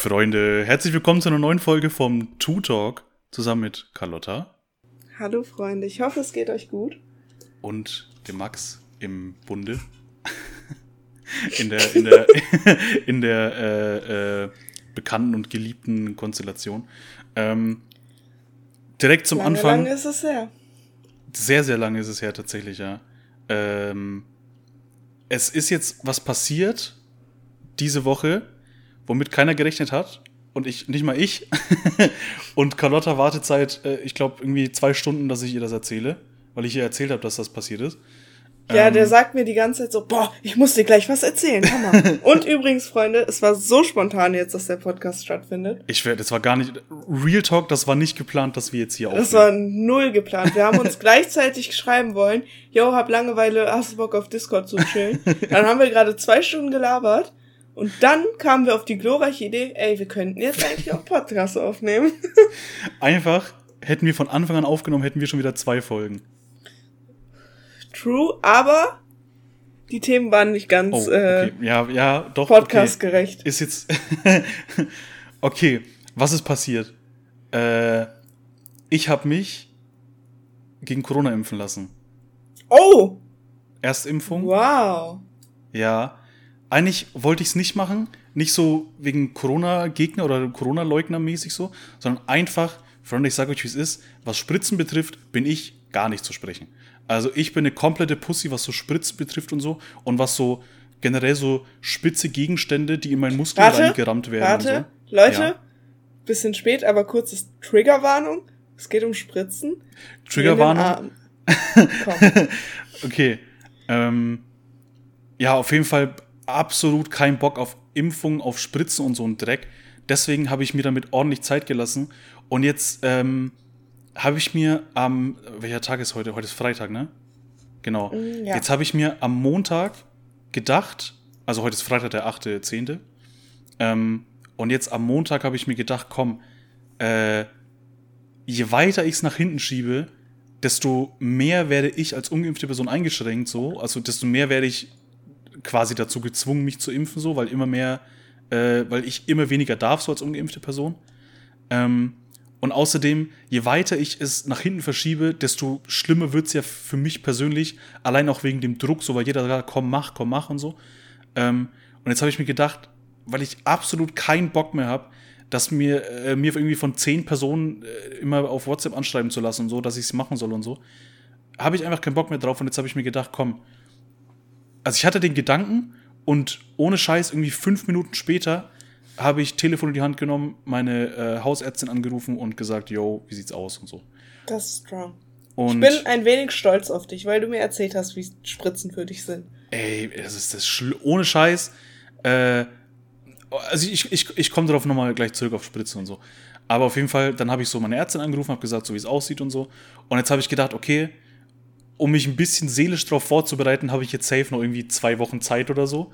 Freunde, herzlich willkommen zu einer neuen Folge vom Two Talk zusammen mit Carlotta Hallo Freunde, ich hoffe es geht euch gut. und dem Max im Bunde. in der, in der, in der äh, äh, bekannten und geliebten Konstellation. Ähm, direkt zum lange, Anfang. Lange ist es her. Sehr, sehr lange ist es her tatsächlich, ja. Ähm, es ist jetzt was passiert diese Woche, womit keiner gerechnet hat. Und ich, nicht mal ich. und Carlotta wartet seit, äh, ich glaube, irgendwie zwei Stunden, dass ich ihr das erzähle, weil ich ihr erzählt habe, dass das passiert ist. Ja, Ähm, der sagt mir die ganze Zeit so, boah, ich muss dir gleich was erzählen. Hammer. Und übrigens, Freunde, es war so spontan jetzt, dass der Podcast stattfindet. Ich werde, das war gar nicht, Real Talk, das war nicht geplant, dass wir jetzt hier Das aufnehmen. war null geplant. Wir haben uns gleichzeitig schreiben wollen, yo, hab Langeweile, hast du Bock auf Discord zu chillen? Dann haben wir gerade zwei Stunden gelabert. Und dann kamen wir auf die glorreiche Idee, ey, wir könnten jetzt eigentlich auch Podcast aufnehmen. Einfach, hätten wir von Anfang an aufgenommen, hätten wir schon wieder zwei Folgen. True, aber die Themen waren nicht ganz Oh, äh, okay. Ja, ja, doch. podcastgerecht. Okay. Ist jetzt. okay, was ist passiert? Äh, ich habe mich gegen Corona impfen lassen. Oh, Erstimpfung. wow. Ja. Eigentlich wollte ich es nicht machen. Nicht so wegen Corona-Gegner oder Corona-Leugner-mäßig so, sondern einfach, Freunde, ich sage euch, wie es ist. Was Spritzen betrifft, bin ich gar nicht zu sprechen. Also ich bin eine komplette Pussy, was so Spritzen betrifft und so. Und was so generell so spitze Gegenstände, die in meinen Muskeln Warte, reingerammt werden. Warte, so. Leute, Ja. bisschen spät, aber kurzes Triggerwarnung. Es geht um Spritzen. Triggerwarnung. Komm. Okay. Ähm, ja, auf jeden Fall absolut kein Bock auf Impfungen, auf Spritzen und so ein Dreck. Deswegen habe ich mir damit ordentlich Zeit gelassen. Und jetzt ähm, habe ich mir am, welcher Tag ist heute? Heute ist Freitag, ne? Genau. Mm, ja. Jetzt habe ich mir am Montag gedacht, also heute ist Freitag, der 8.10. Ähm, und jetzt am Montag habe ich mir gedacht, komm, äh, je weiter ich es nach hinten schiebe, desto mehr werde ich als ungeimpfte Person eingeschränkt, so. Also desto mehr werde ich quasi dazu gezwungen, mich zu impfen, so, weil immer mehr, äh, weil ich immer weniger darf, so als ungeimpfte Person. Ähm, und außerdem, je weiter ich es nach hinten verschiebe, desto schlimmer wird's ja für mich persönlich, allein auch wegen dem Druck, so weil jeder sagt, komm, mach, komm, mach und so. Ähm, und jetzt habe ich mir gedacht, weil ich absolut keinen Bock mehr habe, dass mir, äh, mir irgendwie von zehn Personen äh, immer auf WhatsApp anschreiben zu lassen und so, dass ich es machen soll und so, habe ich einfach keinen Bock mehr drauf. Und jetzt habe ich mir gedacht, komm, also ich hatte den Gedanken und ohne Scheiß irgendwie fünf Minuten später habe ich Telefon in die Hand genommen, meine äh, Hausärztin angerufen und gesagt, yo, wie sieht's aus und so. Das ist strong. Und Ich bin ein wenig stolz auf dich, weil du mir erzählt hast, wie Spritzen für dich sind. ey, das ist das Schl ohne Scheiß. Äh, also ich, ich, ich komme darauf nochmal gleich zurück auf Spritzen und so. Aber auf jeden Fall, dann habe ich so meine Ärztin angerufen, habe gesagt, so wie es aussieht und so. Und jetzt habe ich gedacht, okay, um mich ein bisschen seelisch darauf vorzubereiten, habe ich jetzt safe noch irgendwie zwei Wochen Zeit oder so.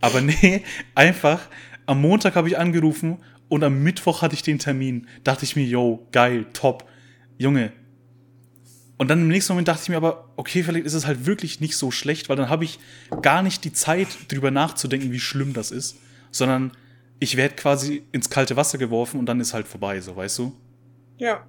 Aber nee, einfach, am Montag habe ich angerufen und am Mittwoch hatte ich den Termin. Dachte ich mir, yo, geil, top. Junge. Und dann im nächsten Moment dachte ich mir aber, okay, vielleicht ist es halt wirklich nicht so schlecht, weil dann habe ich gar nicht die Zeit, drüber nachzudenken, wie schlimm das ist, sondern ich werde quasi ins kalte Wasser geworfen und dann ist halt vorbei, so, weißt du? Ja.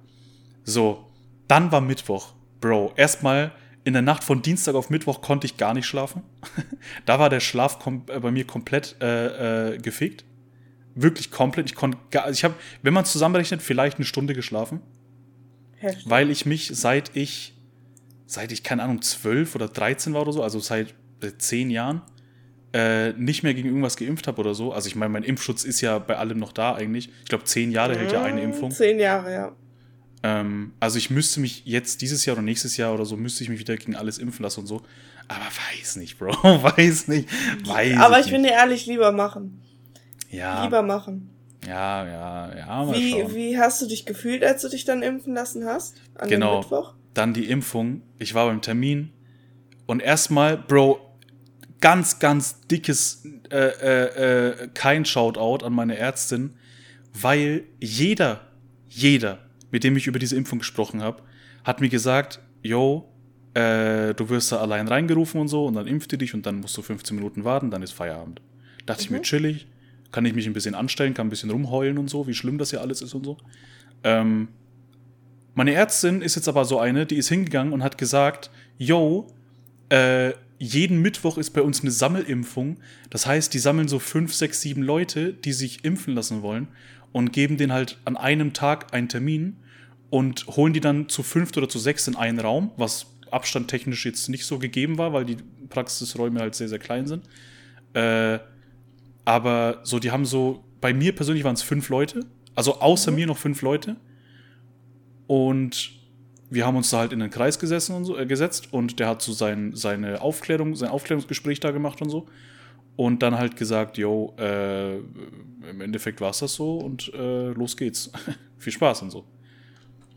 So, dann war Mittwoch. Bro, erstmal in der Nacht von Dienstag auf Mittwoch konnte ich gar nicht schlafen. da war der Schlaf äh, bei mir komplett äh, äh, gefickt. Wirklich komplett. Ich konnte gar, also ich habe, wenn man es zusammenrechnet, vielleicht eine Stunde geschlafen, Heftig. weil ich mich seit ich, seit ich, keine Ahnung, zwölf oder 13 war oder so, also seit äh, zehn Jahren, äh, nicht mehr gegen irgendwas geimpft habe oder so. Also ich meine, mein Impfschutz ist ja bei allem noch da eigentlich. Ich glaube, zehn Jahre hält ja eine Impfung. Zehn Jahre, ja. Ähm, also ich müsste mich jetzt dieses Jahr oder nächstes Jahr oder so müsste ich mich wieder gegen alles impfen lassen und so. Aber weiß nicht, Bro. weiß nicht. Weiß Aber ich finde ehrlich, lieber machen. ja, Lieber machen. ja, ja, ja, mal Wie, schauen. wie hast du dich gefühlt, als du dich dann impfen lassen hast? An Genau. dem Mittwoch? Dann die Impfung. Ich war beim Termin und erstmal, Bro, ganz, ganz dickes äh, äh, äh, kein Shoutout an meine Ärztin, weil jeder, jeder, mit dem ich über diese Impfung gesprochen habe, hat mir gesagt, yo, äh, du wirst da allein reingerufen und so und dann impft ihr dich und dann musst du 15 Minuten warten, dann ist Feierabend. Dachte ich mir, chillig, kann ich mich ein bisschen anstellen, kann ein bisschen rumheulen und so, wie schlimm das hier alles ist und so. Ähm, meine Ärztin ist jetzt aber so eine, die ist hingegangen und hat gesagt, yo, äh, jeden Mittwoch ist bei uns eine Sammelimpfung. Das heißt, die sammeln so fünf, sechs, sieben Leute, die sich impfen lassen wollen und geben denen halt an einem Tag einen Termin und holen die dann zu fünft oder zu sechs in einen Raum, was abstandtechnisch jetzt nicht so gegeben war, weil die Praxisräume halt sehr, sehr klein sind. Äh, aber so, die haben so, bei mir persönlich waren es fünf Leute, also außer mhm. mir noch fünf Leute. Und wir haben uns da halt in den Kreis gesessen und so, äh, gesetzt und der hat so sein, seine Aufklärung, sein Aufklärungsgespräch da gemacht und so. Und dann halt gesagt, yo, äh, im Endeffekt war es das so und äh, los geht's. Viel Spaß und so.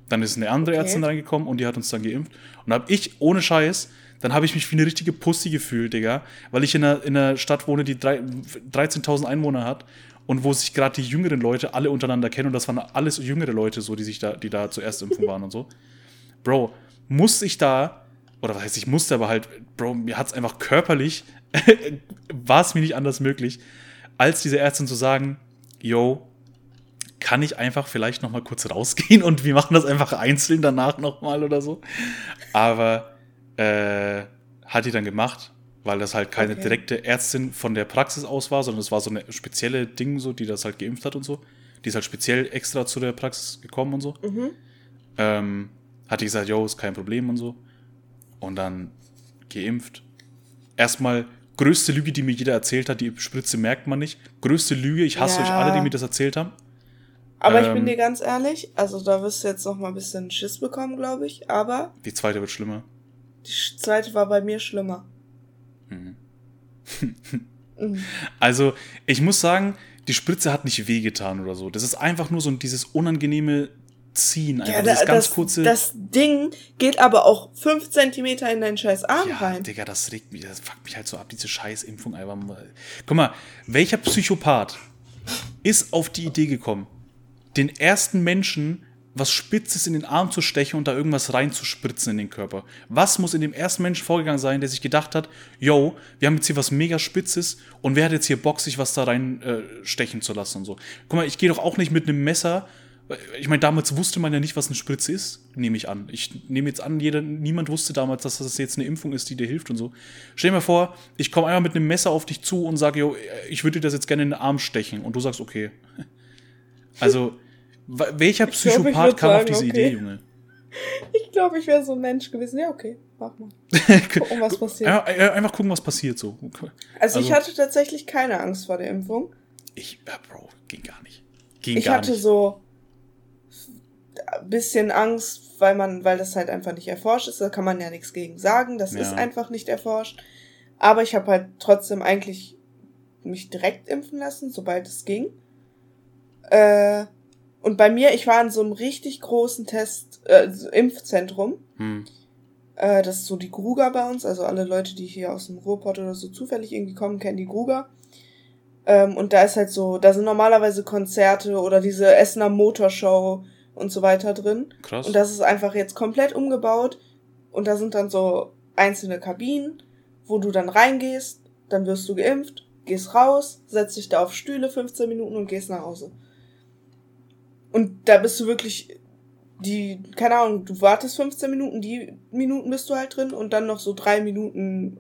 Dann ist eine andere okay. Ärztin reingekommen und die hat uns dann geimpft. Und habe ich, ohne Scheiß, dann habe ich mich wie eine richtige Pussy gefühlt, Digga. Weil ich in einer, in einer Stadt wohne, die 13.000 Einwohner hat und wo sich gerade die jüngeren Leute alle untereinander kennen. Und das waren alles jüngere Leute, so, die sich da, die da zuerst impfen waren und so. Bro, muss ich da, oder was heißt, ich musste, aber halt, Bro, mir hat es einfach körperlich, war es mir nicht anders möglich, als diese Ärztin zu sagen, yo, kann ich einfach vielleicht noch mal kurz rausgehen und wir machen das einfach einzeln danach noch mal oder so. Aber äh, hat die dann gemacht, weil das halt keine okay. direkte Ärztin von der Praxis aus war, sondern es war so eine spezielle Ding, so, die das halt geimpft hat und so. Die ist halt speziell extra zu der Praxis gekommen und so. Mhm. Ähm, hat die gesagt, yo, ist kein Problem und so. Und dann geimpft. Erstmal größte Lüge, die mir jeder erzählt hat, die Spritze merkt man nicht. Größte Lüge, ich hasse ja. euch alle, die mir das erzählt haben. Aber ähm, ich bin ähm, dir ganz ehrlich, also da wirst du jetzt noch mal ein bisschen Schiss bekommen, glaube ich, aber. Die zweite wird schlimmer. Die zweite war bei mir schlimmer. Mhm. mhm. Also, ich muss sagen, die Spritze hat nicht wehgetan oder so. Das ist einfach nur so dieses unangenehme ziehen. Einfach ja, da, ganz das, kurze. Das Ding geht aber auch fünf Zentimeter in deinen scheiß Arm ja, rein. Digga, das regt mich, das fuckt mich halt so ab, diese scheiß Impfung einfach mal. Guck mal, welcher Psychopath ist auf die Idee gekommen, den ersten Menschen was Spitzes in den Arm zu stechen und da irgendwas reinzuspritzen in den Körper. Was muss in dem ersten Menschen vorgegangen sein, der sich gedacht hat, yo, wir haben jetzt hier was mega Spitzes und wer hat jetzt hier Bock, sich was da reinstechen äh, zu lassen und so. Guck mal, ich gehe doch auch nicht mit einem Messer ich meine, damals wusste man ja nicht, was eine Spritze ist, nehme ich an. Ich nehme jetzt an, jeder, niemand wusste damals, dass das jetzt eine Impfung ist, die dir hilft und so. Stell dir mal vor, ich komme einmal mit einem Messer auf dich zu und sage, yo, ich würde dir das jetzt gerne in den Arm stechen. Und du sagst, okay. Also, welcher Psychopath glaub, kam sagen, auf diese okay. Idee, Junge? Ich glaube, ich wäre so ein Mensch gewesen. Ja, okay, mach mal. Gucken, was passiert. Einfach gucken, was passiert so. Also, also, ich hatte tatsächlich keine Angst vor der Impfung. Ich, ja, Bro, ging gar nicht. Ging ich gar hatte nicht. so bisschen Angst, weil man, weil das halt einfach nicht erforscht ist. Da kann man ja nichts gegen sagen. Das ja. ist einfach nicht erforscht. Aber ich habe halt trotzdem eigentlich mich direkt impfen lassen, sobald es ging. Äh, und bei mir, ich war in so einem richtig großen Test, äh, Impfzentrum. Hm. Äh, das ist so die Gruger bei uns. Also alle Leute, die hier aus dem Ruhrpott oder so zufällig irgendwie kommen, kennen die Gruger. Ähm, und da ist halt so, da sind normalerweise Konzerte oder diese Essener Motorshow und so weiter drin. Krass. Und das ist einfach jetzt komplett umgebaut. Und da sind dann so einzelne Kabinen, wo du dann reingehst, dann wirst du geimpft, gehst raus, setzt dich da auf Stühle 15 Minuten und gehst nach Hause. Und da bist du wirklich die, keine Ahnung, du wartest 15 Minuten, die Minuten bist du halt drin und dann noch so drei Minuten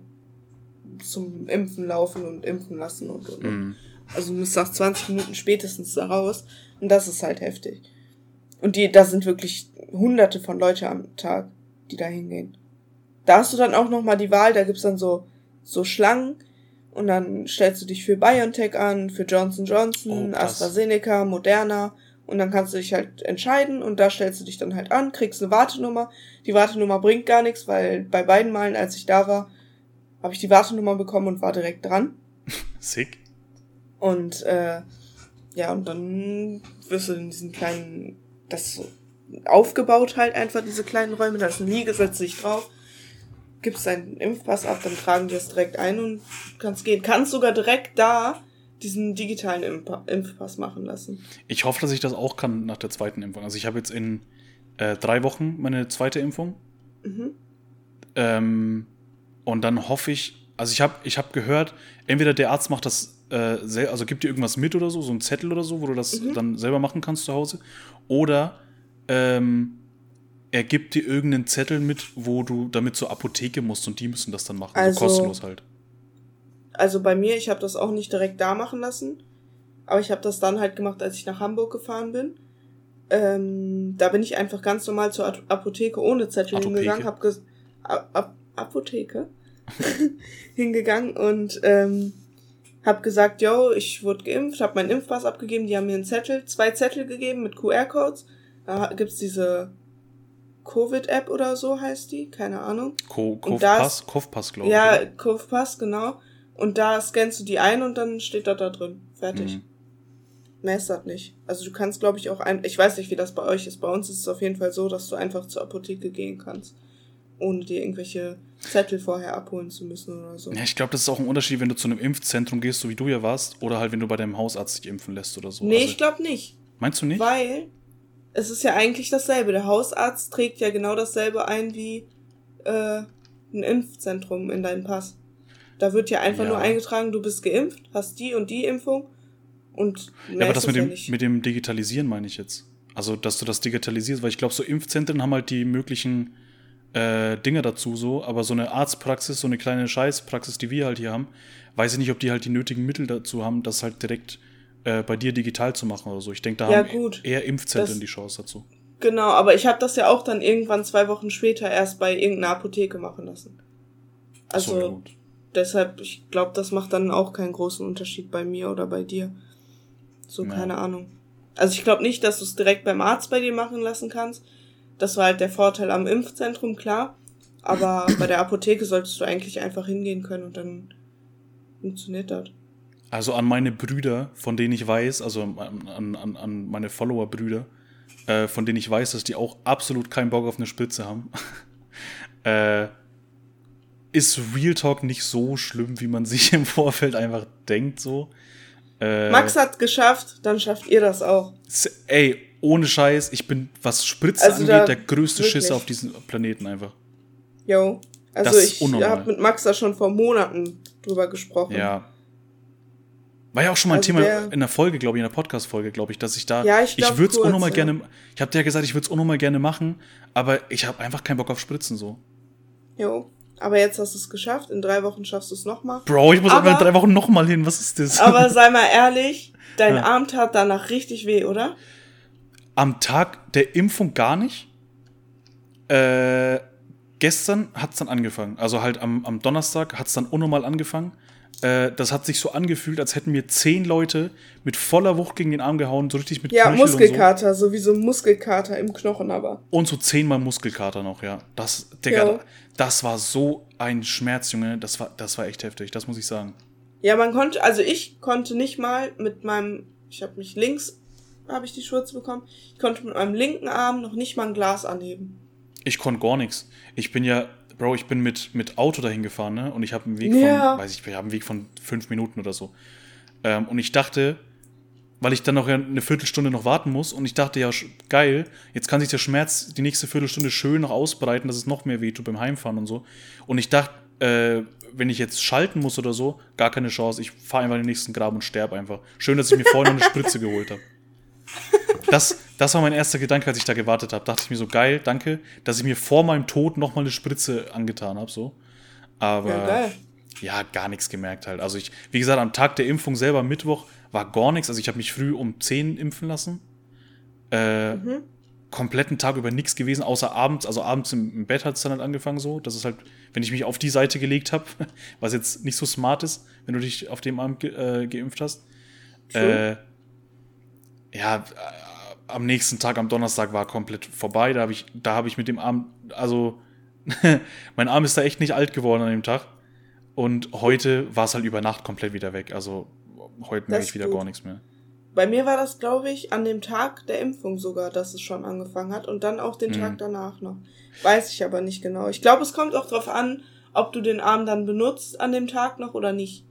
zum Impfen laufen und impfen lassen und, und. Mhm. Also du musst nach 20 Minuten spätestens da raus und das ist halt heftig. Und die, da sind wirklich hunderte von Leute am Tag, die da hingehen. Da hast du dann auch nochmal die Wahl, da gibt's dann so, so Schlangen und dann stellst du dich für BioNTech an, für Johnson Johnson, oh, AstraZeneca, Moderna und dann kannst du dich halt entscheiden und da stellst du dich dann halt an, kriegst eine Wartenummer. Die Wartenummer bringt gar nichts, weil bei beiden Malen, als ich da war, habe ich die Wartenummer bekommen und war direkt dran. Sick. Und äh, ja, und dann wirst du in diesen kleinen das so aufgebaut halt einfach, diese kleinen Räume, da ist ein Liege, setzt sich drauf, gibst deinen Impfpass ab, dann tragen die es direkt ein und kannst gehen. Kannst sogar direkt da diesen digitalen Impf Impfpass machen lassen. Ich hoffe, dass ich das auch kann nach der zweiten Impfung. Also ich habe jetzt in äh, drei Wochen meine zweite Impfung. Mhm. Ähm, und dann hoffe ich, also ich habe ich hab gehört, entweder der Arzt macht das äh, also gibt dir irgendwas mit oder so, so ein Zettel oder so, wo du das Mhm. dann selber machen kannst zu Hause. Oder ähm, er gibt dir irgendeinen Zettel mit, wo du damit zur Apotheke musst und die müssen das dann machen. Also- so kostenlos halt. Also bei mir, ich habe das auch nicht direkt da machen lassen, aber ich habe das dann halt gemacht, als ich nach Hamburg gefahren bin. Ähm, da bin ich einfach ganz normal zur Apotheke ohne Zettel Atopeke. hingegangen, hab ges A A Apotheke hingegangen und ähm, hab gesagt, yo, ich wurde geimpft, hab meinen Impfpass abgegeben, die haben mir einen Zettel, zwei Zettel gegeben mit QR-Codes. Da gibt's diese Covid-App oder so heißt die, keine Ahnung. Und Kopfpass, Kopfpass, glaube ich. Ja? Kopfpass, genau. Und da scannst du die ein und dann steht das da drin. Fertig. Mhm. Mehr ist das nicht. Also du kannst, glaube ich, auch ein. Ich weiß nicht, wie das bei euch ist. Bei uns ist es auf jeden Fall so, dass du einfach zur Apotheke gehen kannst. Ohne dir irgendwelche Zettel vorher abholen zu müssen oder so. Ja, ich glaube, das ist auch ein Unterschied, wenn du zu einem Impfzentrum gehst, so wie du ja warst, oder halt, wenn du bei deinem Hausarzt dich impfen lässt oder so. nee, Also, ich glaube nicht. meinst du nicht? Weil es ist ja eigentlich dasselbe. Der Hausarzt trägt ja genau dasselbe ein wie äh, ein Impfzentrum in deinen Pass. Da wird ja einfach Ja. nur eingetragen, du bist geimpft, hast die und die Impfung und Ja, aber das mit ja dem, nicht. mit dem Digitalisieren meine ich jetzt. Also, dass du das digitalisierst, weil ich glaube, so Impfzentren haben halt die möglichen äh, Dinge dazu so, aber so eine Arztpraxis, so eine kleine Scheißpraxis, die wir halt hier haben, weiß ich nicht, ob die halt die nötigen Mittel dazu haben, das halt direkt äh, bei dir digital zu machen oder so. Ich denke, da Ja, haben gut. eher Impfzentren Das- die Chance dazu. Genau, aber ich habe das ja auch dann irgendwann zwei Wochen später erst bei irgendeiner Apotheke machen lassen. Also so, ja, deshalb, ich glaube, das macht dann auch keinen großen Unterschied bei mir oder bei dir. So, Ja. keine Ahnung. Also ich glaube nicht, dass du es direkt beim Arzt bei dir machen lassen kannst. Das war halt der Vorteil am Impfzentrum, klar. Aber bei der Apotheke solltest du eigentlich einfach hingehen können und dann funktioniert das. Also an meine Brüder, von denen ich weiß, also an, an, an- meine Follower-Brüder, äh, von denen ich weiß, dass die auch absolut keinen Bock auf eine Spitze haben, äh, ist Real Talk nicht so schlimm, wie man sich im Vorfeld einfach denkt, so. Äh, Max hat geschafft, dann schafft ihr das auch. ey, ohne Scheiß, ich bin, was Spritze Also angeht, der größte. Schisser auf diesem Planeten einfach. Yo. Also Das ich habe mit Max da schon vor Monaten drüber gesprochen. Ja. War ja auch schon mal ein Also Thema der- in der Folge, glaube ich, in der Podcast-Folge, glaube ich, dass ich da. Ja, ich glaub, würde es auch kurz, noch mal ja. gerne. Ich habe dir ja gesagt, ich würde es auch noch mal gerne machen, aber ich habe einfach keinen Bock auf Spritzen so. Jo. Aber jetzt hast du es geschafft. In drei Wochen schaffst du es nochmal. Bro, ich muss aber in drei Wochen noch mal hin. Was ist das? Aber sei mal ehrlich, dein Ja. Arm tat danach richtig weh, oder? Am Tag der Impfung gar nicht. Äh, gestern hat's dann angefangen. Also halt am, am Donnerstag hat's dann unnormal angefangen. Äh, das hat sich so angefühlt, als hätten mir zehn Leute mit voller Wucht gegen den Arm gehauen, so richtig mit Ja, Knöchel und so. Muskelkater, sowieso Muskelkater im Knochen aber. Und so zehnmal Muskelkater noch, ja. Das, Digga, Ja. das war so ein Schmerz, Junge. Das war, das war echt heftig, das muss ich sagen. Ja, man konnte, also ich konnte nicht mal mit meinem, ich habe mich links, habe ich die Schürze bekommen, ich konnte mit meinem linken Arm noch nicht mal ein Glas anheben. Ich konnte gar nichts. Ich bin ja, Bro, ich bin mit, mit Auto dahin gefahren, ne? Und ich habe einen Weg Ja. von, weiß ich, wir haben einen Weg von fünf Minuten oder so. Ähm, und ich dachte, weil ich dann noch eine Viertelstunde noch warten muss, und ich dachte, ja, geil, jetzt kann sich der Schmerz die nächste Viertelstunde schön noch ausbreiten, dass es noch mehr wehtut beim Heimfahren und so. Und ich dachte, äh, wenn ich jetzt schalten muss oder so, gar keine Chance. Ich fahre einfach in den nächsten Graben und sterbe einfach. Schön, dass ich mir vorhin noch eine Spritze geholt habe. Das, das war mein erster Gedanke, als ich da gewartet habe. Dachte ich mir so, geil, danke, dass ich mir vor meinem Tod noch mal eine Spritze angetan habe. So. Aber Ja, ja, gar nichts gemerkt halt. Also ich, wie gesagt, am Tag der Impfung selber, Mittwoch, war gar nichts. Also ich habe mich früh um 10 impfen lassen. Äh, Mhm. Kompletten Tag über nichts gewesen, außer abends. Also abends im, im Bett hat es dann halt angefangen so. Das ist halt, wenn ich mich auf die Seite gelegt habe, was jetzt nicht so smart ist, wenn du dich auf dem Arm ge äh, geimpft hast. Äh, ja, am nächsten Tag, am Donnerstag war komplett vorbei. Da habe ich, da habe ich mit dem Arm, also mein Arm ist da echt nicht alt geworden an dem Tag. Und heute war es halt über Nacht komplett wieder weg. Also heute merke ich wieder gut. gar nichts mehr. Bei mir war das, glaube ich, an dem Tag der Impfung sogar, dass es schon angefangen hat und dann auch den Mhm. Tag danach noch. Weiß ich aber nicht genau. Ich glaube, es kommt auch drauf an, ob du den Arm dann benutzt an dem Tag noch oder nicht.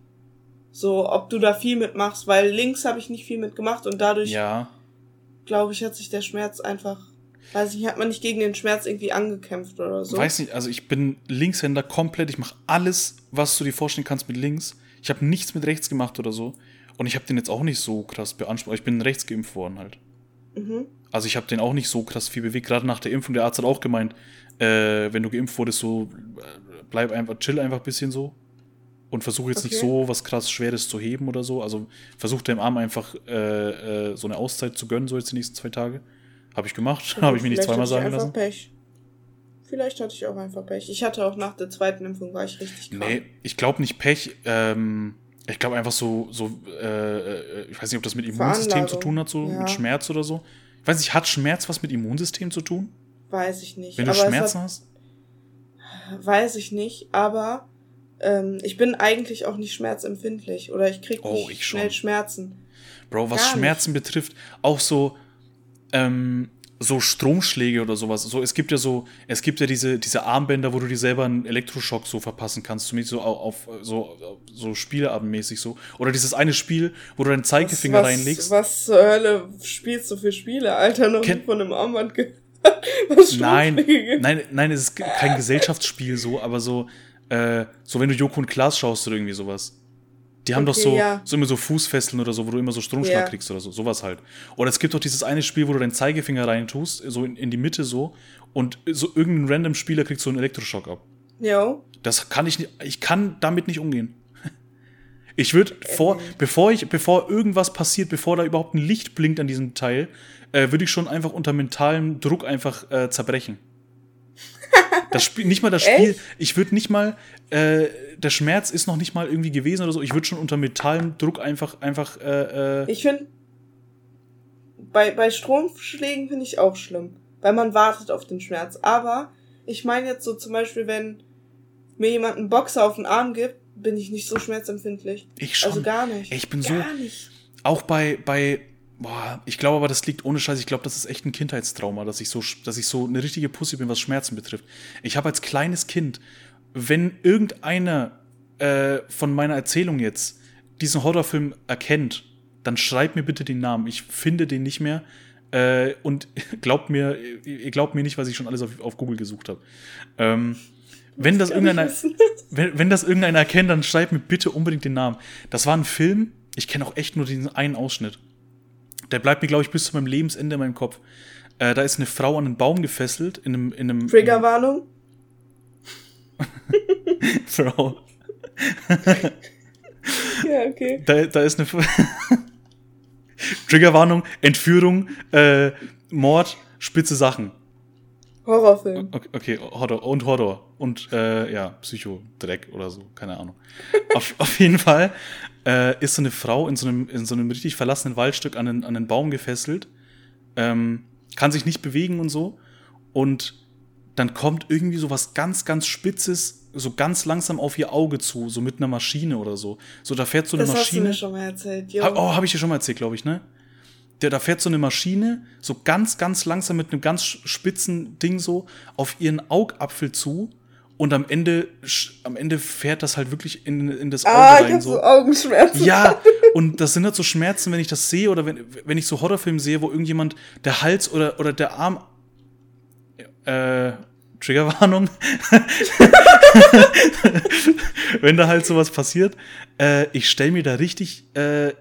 So, ob du da viel mitmachst, weil links habe ich nicht viel mitgemacht und dadurch, Ja, glaube ich, hat sich der Schmerz einfach, weiß ich, hat man nicht gegen den Schmerz irgendwie angekämpft oder so. weiß nicht, also ich bin Linkshänder komplett. Ich mache alles, was du dir vorstellen kannst mit links. Ich habe nichts mit rechts gemacht oder so. Und ich habe den jetzt auch nicht so krass beansprucht. Ich bin rechts geimpft worden halt. Mhm. Also ich habe den auch nicht so krass viel bewegt. Gerade nach der Impfung, der Arzt hat auch gemeint, äh, wenn du geimpft wurdest, so äh, bleib einfach, chill einfach ein bisschen so. Und versuch jetzt nicht Okay. so was krass Schweres zu heben oder so. Also versuch deinem Arm einfach äh, äh, so eine Auszeit zu gönnen, so jetzt die nächsten zwei Tage. Habe ich gemacht, habe ich mir nicht zweimal sagen lassen. Pech. Vielleicht hatte ich auch einfach Pech. Ich hatte auch nach der zweiten Impfung war ich richtig krank. Nee, ich glaube nicht Pech. Ähm, ich glaube einfach so, so äh, äh, ich weiß nicht, ob das mit Immunsystem zu tun hat, so Ja. mit Schmerz oder so. Ich weiß nicht, hat Schmerz was mit Immunsystem zu tun? Weiß ich nicht. Wenn du Schmerzen hast? Hat, weiß ich nicht, aber ähm, ich bin eigentlich auch nicht schmerzempfindlich oder ich krieg Oh, nicht ich schnell Schmerzen. Bro, was Gar nicht. Schmerzen betrifft, auch so, ähm, so Stromschläge oder sowas. So, es gibt ja so, es gibt ja diese, diese Armbänder, wo du dir selber einen Elektroschock so verpassen kannst, zumindest so auf, auf so, so spieleabendmäßig so. Oder dieses eine Spiel, wo du deinen Zeigefinger was, reinlegst. Was zur Hölle spielst du für Spiele, Alter? Noch Ken- nie von einem Armband gehört. Was Nein, nein, nein, es ist kein Gesellschaftsspiel so, aber so, äh, so wenn du Joko und Klaas schaust oder irgendwie sowas. Die haben doch Okay, so, ja. so immer so Fußfesseln oder so, wo du immer so Stromschlag Ja. kriegst oder so, sowas halt. Oder es gibt doch dieses eine Spiel, wo du deinen Zeigefinger reintust, so in, in die Mitte so, und so irgendein random Spieler kriegt so einen Elektroschock ab. Jo. Das kann ich nicht, ich kann damit nicht umgehen. Ich würde vor, bevor ich, bevor irgendwas passiert, bevor da überhaupt ein Licht blinkt an diesem Teil, äh, würde ich schon einfach unter mentalem Druck einfach äh, zerbrechen. Das Spiel, nicht mal das Spiel, Echt? ich würde nicht mal, äh, der Schmerz ist noch nicht mal irgendwie gewesen oder so, ich würde schon unter mentalem Druck einfach, einfach, äh, äh, Ich finde, bei, bei Stromschlägen finde ich auch schlimm, weil man wartet auf den Schmerz. Aber ich meine jetzt so zum Beispiel, wenn mir jemand einen Boxer auf den Arm gibt, bin ich nicht so schmerzempfindlich. ich schon. Also gar nicht. Ich bin so, gar nicht. auch bei, bei, boah, ich glaube aber, das liegt ohne Scheiß, ich glaube, das ist echt ein Kindheitstrauma, dass ich so, dass ich so eine richtige Pussy bin, was Schmerzen betrifft. Ich habe als kleines Kind, wenn irgendeiner äh, von meiner Erzählung jetzt diesen Horrorfilm erkennt, dann schreibt mir bitte den Namen. Ich finde den nicht mehr. Äh, und glaubt mir, ihr glaubt mir nicht, was ich schon alles auf, auf Google gesucht habe. Ähm, wenn das irgendeiner, wenn, wenn das irgendeiner erkennt, dann schreibt mir bitte unbedingt den Namen. Das war ein Film, ich kenne auch echt nur diesen einen Ausschnitt. Der bleibt mir, glaube ich, bis zu meinem Lebensende in meinem Kopf. Äh, da ist eine Frau an einen Baum gefesselt, in einem. In einem Triggerwarnung? Frau. Ja, okay. Da, da ist eine. Triggerwarnung, Entführung, äh, Mord, spitze Sachen. Horrorfilm. Okay, okay, Horror und Horror und äh, ja, Psychodreck oder so, keine Ahnung. auf, auf jeden Fall äh, ist so eine Frau in so einem, in so einem richtig verlassenen Waldstück an einen, an einen Baum gefesselt, ähm, kann sich nicht bewegen und so. Und dann kommt irgendwie so was ganz, ganz Spitzes, so ganz langsam auf ihr Auge zu, so mit einer Maschine oder so. So, da fährt so eine Das hast du Maschine. mir schon mal erzählt. Jo. Oh, habe ich dir schon mal erzählt, glaube ich, ne? Der, da fährt so eine Maschine, so ganz, ganz langsam mit einem ganz spitzen Ding so auf ihren Augapfel zu und am Ende, am Ende fährt das halt wirklich in, in das Auge ah, ich rein. hab So. so Augenschmerzen. Ja, und das sind halt so Schmerzen, wenn ich das sehe oder wenn, wenn ich so Horrorfilme sehe, wo irgendjemand der Hals oder, oder der Arm. Äh, Triggerwarnung. wenn da halt sowas passiert, äh, ich stelle mir da richtig, äh,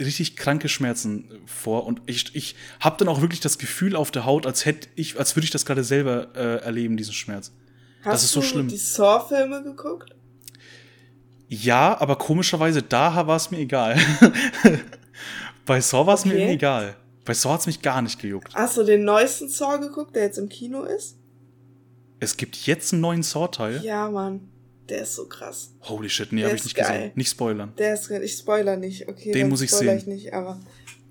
richtig kranke Schmerzen vor und ich, ich habe dann auch wirklich das Gefühl auf der Haut, als hätte ich, als würde ich das gerade selber äh, erleben, diesen Schmerz. Hast das ist so du schlimm. die Saw-Filme geguckt? Ja, aber komischerweise da war es mir egal. Bei Saw war es mir Okay. irgendwie egal. Bei Saw hat es mich gar nicht gejuckt. Hast du den neuesten Saw geguckt, der jetzt im Kino ist? Es gibt jetzt einen neuen Saw-Teil. Ja, Mann. Der ist so krass. Holy shit, nee, habe ich nicht geil. gesehen. Nicht spoilern. Der ist, ich spoiler nicht, okay. Den muss ich sehen. ich nicht, aber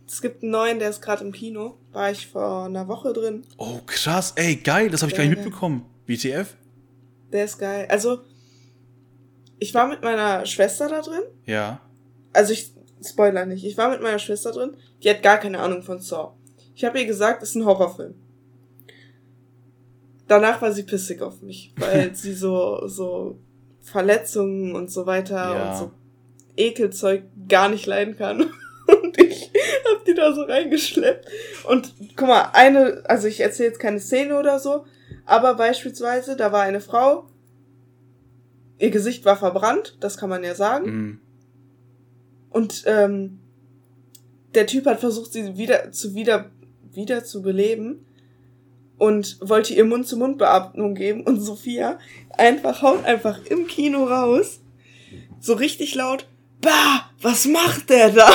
es gibt einen neuen, der ist gerade im Kino. War ich vor einer Woche drin. Oh, krass. Ey, geil, das habe ich gar nicht Geil. mitbekommen. WTF? Der ist geil. Also, ich war mit meiner Schwester da drin. Ja. Also, ich spoiler nicht. Ich war mit meiner Schwester drin. Die hat gar keine Ahnung von Saw. Ich habe ihr gesagt, es ist ein Horrorfilm. Danach war sie pissig auf mich, weil sie so, so Verletzungen und so weiter Ja. und so Ekelzeug gar nicht leiden kann. Und ich hab die da so reingeschleppt. Und guck mal, eine, also ich erzähle jetzt keine Szene oder so, aber beispielsweise, da war eine Frau, ihr Gesicht war verbrannt, das kann man ja sagen. Mhm. Und ähm, der Typ hat versucht, sie wieder zu wieder, wieder zu beleben und wollte ihr Mund-zu-Mund-Beatmung geben und Sophia einfach haut einfach im Kino raus, so richtig laut, bah, was macht der da?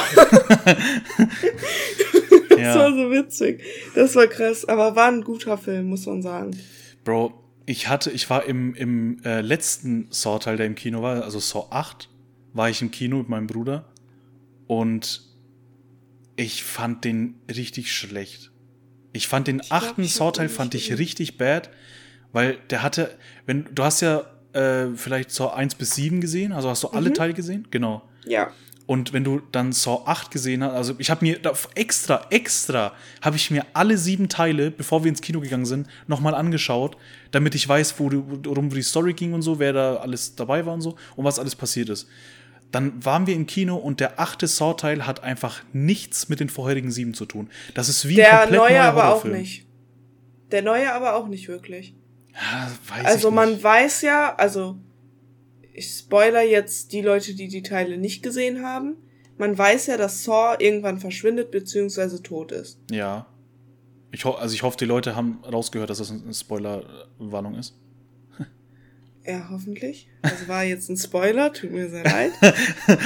das Ja. war so witzig. Das war krass, aber war ein guter Film, muss man sagen. Bro, ich hatte, ich war im, im äh, letzten Saw-Teil, der im Kino war, also Saw 8, war ich im Kino mit meinem Bruder und ich fand den richtig schlecht. Ich fand den Ich achten Saw-Teil fand ich richtig bad, weil der hatte, wenn, du hast ja äh, vielleicht Saw 1 bis 7 gesehen, also hast du alle Mhm. Teile gesehen? Genau. Ja. Und wenn du dann Saw 8 gesehen hast, also ich habe mir da extra, extra, habe ich mir alle sieben Teile, bevor wir ins Kino gegangen sind, nochmal angeschaut, damit ich weiß, wo, du- worum die Story ging und so, wer da alles dabei war und so und was alles passiert ist. Dann waren wir im Kino und der achte Saw-Teil hat einfach nichts mit den vorherigen sieben zu tun. Das ist wie ein Der komplett neue neuer aber auch nicht. Der neue aber auch nicht wirklich. Ja, Also man weiß ja, also ich spoiler jetzt die Leute, die die Teile nicht gesehen haben. Man weiß ja, dass Saw irgendwann verschwindet bzw. tot ist. Ja. Ich ho also ich hoffe, die Leute haben rausgehört, dass das eine Spoiler-Warnung ist. Ja, hoffentlich. Das war jetzt ein Spoiler, tut mir sehr leid.